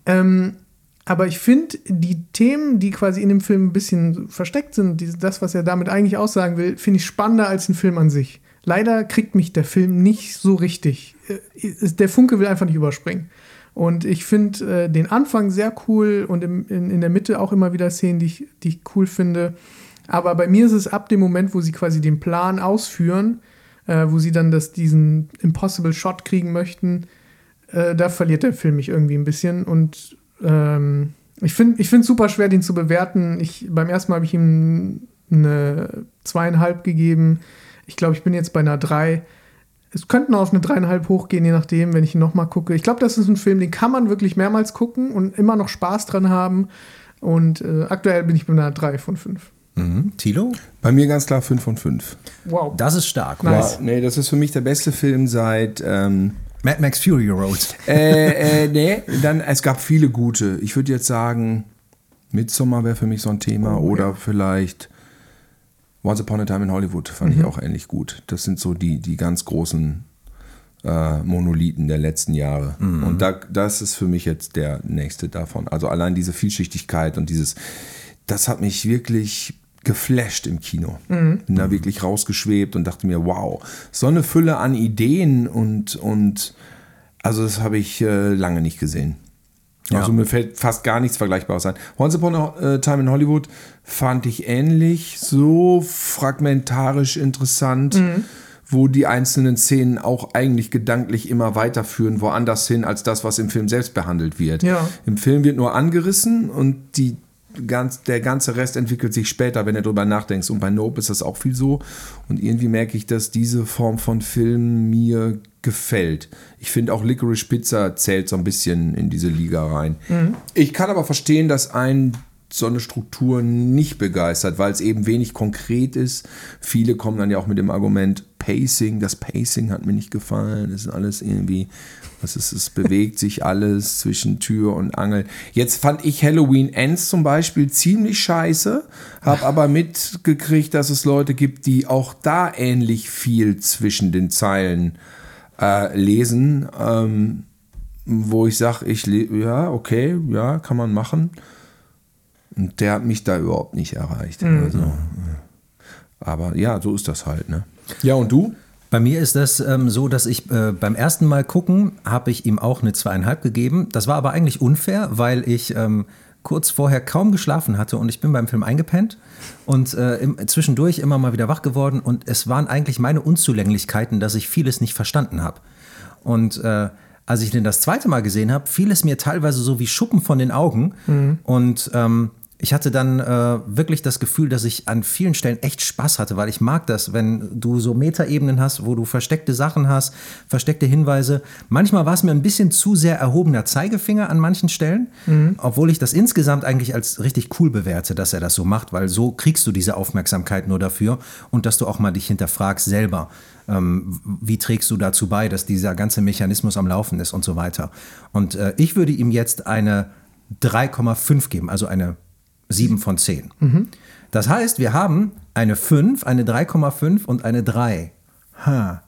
Ähm, aber ich finde, die Themen, die quasi in dem Film ein bisschen versteckt sind, die, das, was er damit eigentlich aussagen will, finde ich spannender als ein Film an sich. Leider kriegt mich der Film nicht so richtig. Äh, Der Funke will einfach nicht überspringen. Und ich finde äh, den Anfang sehr cool und im, in, in der Mitte auch immer wieder Szenen, die ich, die ich cool finde. Aber bei mir ist es ab dem Moment, wo sie quasi den Plan ausführen, äh, wo sie dann das, diesen Impossible Shot kriegen möchten, äh, da verliert der Film mich irgendwie ein bisschen. Und ähm, ich finde ich es super schwer, den zu bewerten. Ich, beim ersten Mal habe ich ihm eine zweieinhalb gegeben. Ich glaube, ich bin jetzt bei einer drei. Es könnten auf eine dreieinhalb hochgehen, je nachdem, wenn ich ihn nochmal gucke. Ich glaube, das ist ein Film, den kann man wirklich mehrmals gucken und immer noch Spaß dran haben. Und äh, aktuell bin ich bei einer drei von fünf. Mhm. Tilo? Bei mir ganz klar 5 von 5. Wow. Das ist stark. Nice. Wow. Nee, das ist für mich der beste Film seit. Ähm, Mad Max Fury Road. äh, äh, nee, dann, es gab viele gute. Ich würde jetzt sagen, Midsommar wäre für mich so ein Thema Oh, oder ja. vielleicht Once Upon a Time in Hollywood fand ich auch ähnlich gut. Das sind so die, die ganz großen äh, Monolithen der letzten Jahre. Und da, das ist für mich jetzt der nächste davon. Also allein diese Vielschichtigkeit und dieses, das hat mich wirklich geflasht im Kino. Bin da wirklich rausgeschwebt und dachte mir, wow, so eine Fülle an Ideen und, und also das habe ich äh, lange nicht gesehen. Ja. Also mir fällt fast gar nichts Vergleichbares ein. Once Upon a äh, Time in Hollywood fand ich ähnlich, so fragmentarisch interessant, wo die einzelnen Szenen auch eigentlich gedanklich immer weiterführen, woanders hin, als das, was im Film selbst behandelt wird. Ja. Im Film wird nur angerissen und die ganz, der ganze Rest entwickelt sich später, wenn du drüber nachdenkst. Und bei Nope ist das auch viel so. Und irgendwie merke ich, dass diese Form von Film mir gefällt. Ich finde auch Licorice Pizza zählt so ein bisschen in diese Liga rein. Ich kann aber verstehen, dass ein so eine Struktur nicht begeistert, weil es eben wenig konkret ist. Viele kommen dann ja auch mit dem Argument Pacing. Das Pacing hat mir nicht gefallen. Das ist alles irgendwie, was ist, es bewegt sich alles zwischen Tür und Angel. Jetzt fand ich Halloween Ends zum Beispiel ziemlich scheiße, habe aber mitgekriegt, dass es Leute gibt, die auch da ähnlich viel zwischen den Zeilen äh, lesen, ähm, wo ich sage, ich ja, okay, ja, kann man machen. Und der hat mich da überhaupt nicht erreicht. Also, äh, aber ja, so ist das halt, ne? Ja, und du? Bei mir ist das ähm, so, dass ich äh, beim ersten Mal gucken, habe ich ihm auch eine zweieinhalb gegeben. Das war aber eigentlich unfair, weil ich ähm, kurz vorher kaum geschlafen hatte und ich bin beim Film eingepennt und äh, im, zwischendurch immer mal wieder wach geworden und es waren eigentlich meine Unzulänglichkeiten, dass ich vieles nicht verstanden habe. Und äh, als ich den das zweite Mal gesehen habe, fiel es mir teilweise so wie Schuppen von den Augen und ähm, ich hatte dann äh, wirklich das Gefühl, dass ich an vielen Stellen echt Spaß hatte, weil ich mag das, wenn du so Metaebenen hast, wo du versteckte Sachen hast, versteckte Hinweise. Manchmal war es mir ein bisschen zu sehr erhobener Zeigefinger an manchen Stellen, obwohl ich das insgesamt eigentlich als richtig cool bewerte, dass er das so macht, weil so kriegst du diese Aufmerksamkeit nur dafür und dass du auch mal dich hinterfragst selber. Ähm, wie trägst du dazu bei, dass dieser ganze Mechanismus am Laufen ist und so weiter. Und äh, ich würde ihm jetzt eine 3,5 geben, also eine 7 von 10. Das heißt, wir haben eine 5, eine 3,5 und eine 3. Ha.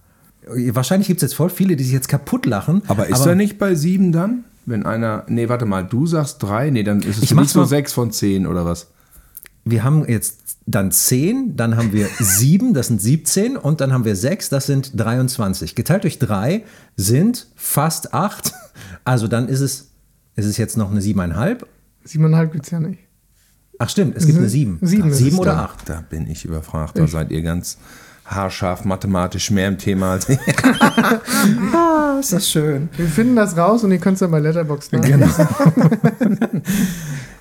Wahrscheinlich gibt es jetzt voll viele, die sich jetzt kaputt lachen. Aber ist er nicht bei sieben dann? Wenn einer, nee, warte mal, du sagst drei, nee, dann ist es Ich mich so mal- sechs von zehn oder was? wir haben jetzt dann 10, dann haben wir 7, das sind 17 und dann haben wir 6, das sind 23. Geteilt durch 3 sind fast 8. Also dann ist es, ist es jetzt noch eine 7,5. 7,5 gibt es ja nicht. Ach stimmt, es gibt eine 7. 7 ist 7 es oder dann. 8. Da bin ich überfragt. Da seid ihr ganz haarscharf mathematisch mehr im Thema als ich. Ah, ist das schön. Wir finden das raus und ihr könnt es dann bei Letterboxd nach. Genau.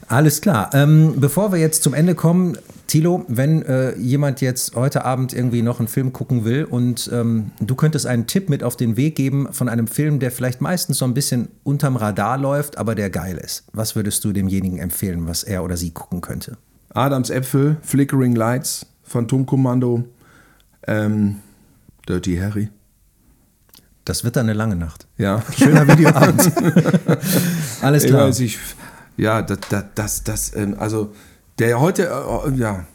Alles klar. Ähm, bevor wir jetzt zum Ende kommen, Thilo, wenn äh, jemand jetzt heute Abend irgendwie noch einen Film gucken will und ähm, du könntest einen Tipp mit auf den Weg geben von einem Film, der vielleicht meistens so ein bisschen unterm Radar läuft, aber der geil ist. Was würdest du demjenigen empfehlen, was er oder sie gucken könnte? Adams Äpfel, Flickering Lights, Phantomkommando, ähm, Dirty Harry. Das wird dann eine lange Nacht. Ja. Schöner Videoabend. Alles Ich klar. weiß, ich, ja, das, das, das, das ähm, also der heute, äh, ja.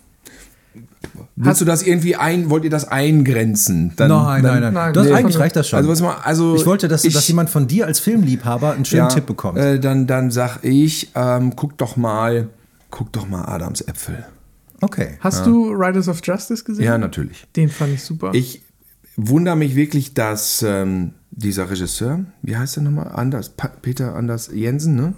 Willst du das irgendwie ein, wollt ihr das eingrenzen? Dann, nein, dann, nein, nein, nein, Das, nee. eigentlich reicht das schon. Also was mal, also ich wollte, dass, ich- dass jemand von dir als Filmliebhaber einen schönen Tipp bekommt. Äh, dann, dann sag ich, ähm, guck doch mal, guck doch mal Adams Äpfel. okay. Hast du Riders of Justice gesehen? Ja, natürlich. Den fand ich super. Ich wundere mich wirklich, dass ähm, dieser Regisseur, wie heißt er nochmal? Anders, Pa- Peter Anders Jensen, ne?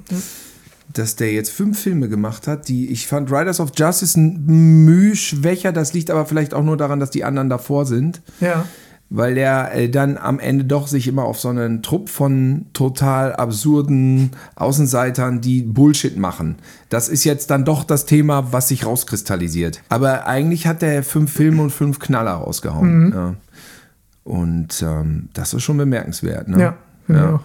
Dass der jetzt fünf Filme gemacht hat, die ich fand Riders of Justice ein Mühe schwächer. Das liegt aber vielleicht auch nur daran, dass die anderen davor sind. ja. Weil der äh, dann am Ende doch sich immer auf so einen Trupp von total absurden Außenseitern, die Bullshit machen. Das ist jetzt dann doch das Thema, was sich rauskristallisiert. Aber eigentlich hat der fünf Filme und fünf Knaller rausgehauen. Ja. Und ähm, das ist schon bemerkenswert. Ne? Ja, Ja. auch.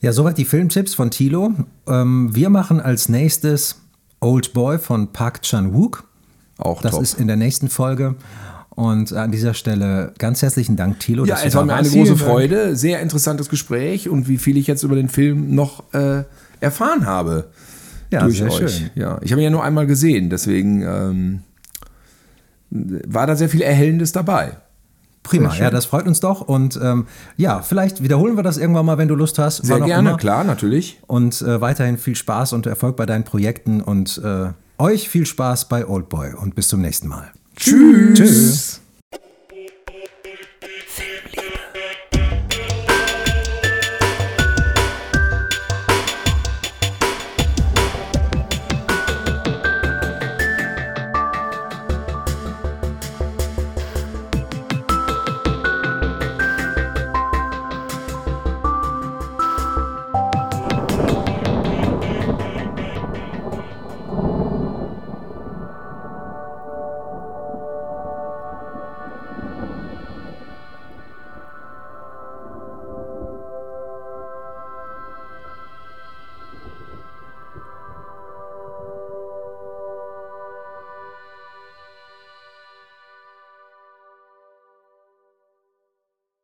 Ja, soweit die Filmtipps von Thilo. Ähm, wir machen als nächstes Old Boy von Park Chan-wook. Auch Das top. ist in der nächsten Folge. Und an dieser Stelle ganz herzlichen Dank, Thilo. ja, es war mir eine warst. Große. Freude. Sehr interessantes Gespräch und wie viel ich jetzt über den Film noch äh, erfahren habe. Ja, durch sehr euch. schön. Ja, ich habe ihn ja nur einmal gesehen, deswegen ähm, war da sehr viel Erhellendes dabei. Prima, ja, das freut uns doch. Und ähm, ja, vielleicht wiederholen wir das irgendwann mal, wenn du Lust hast. Sehr gerne, immer. klar, natürlich. Und äh, weiterhin viel Spaß und Erfolg bei deinen Projekten und äh, euch viel Spaß bei Old Boy und bis zum nächsten Mal. Tschüss. Tschüss.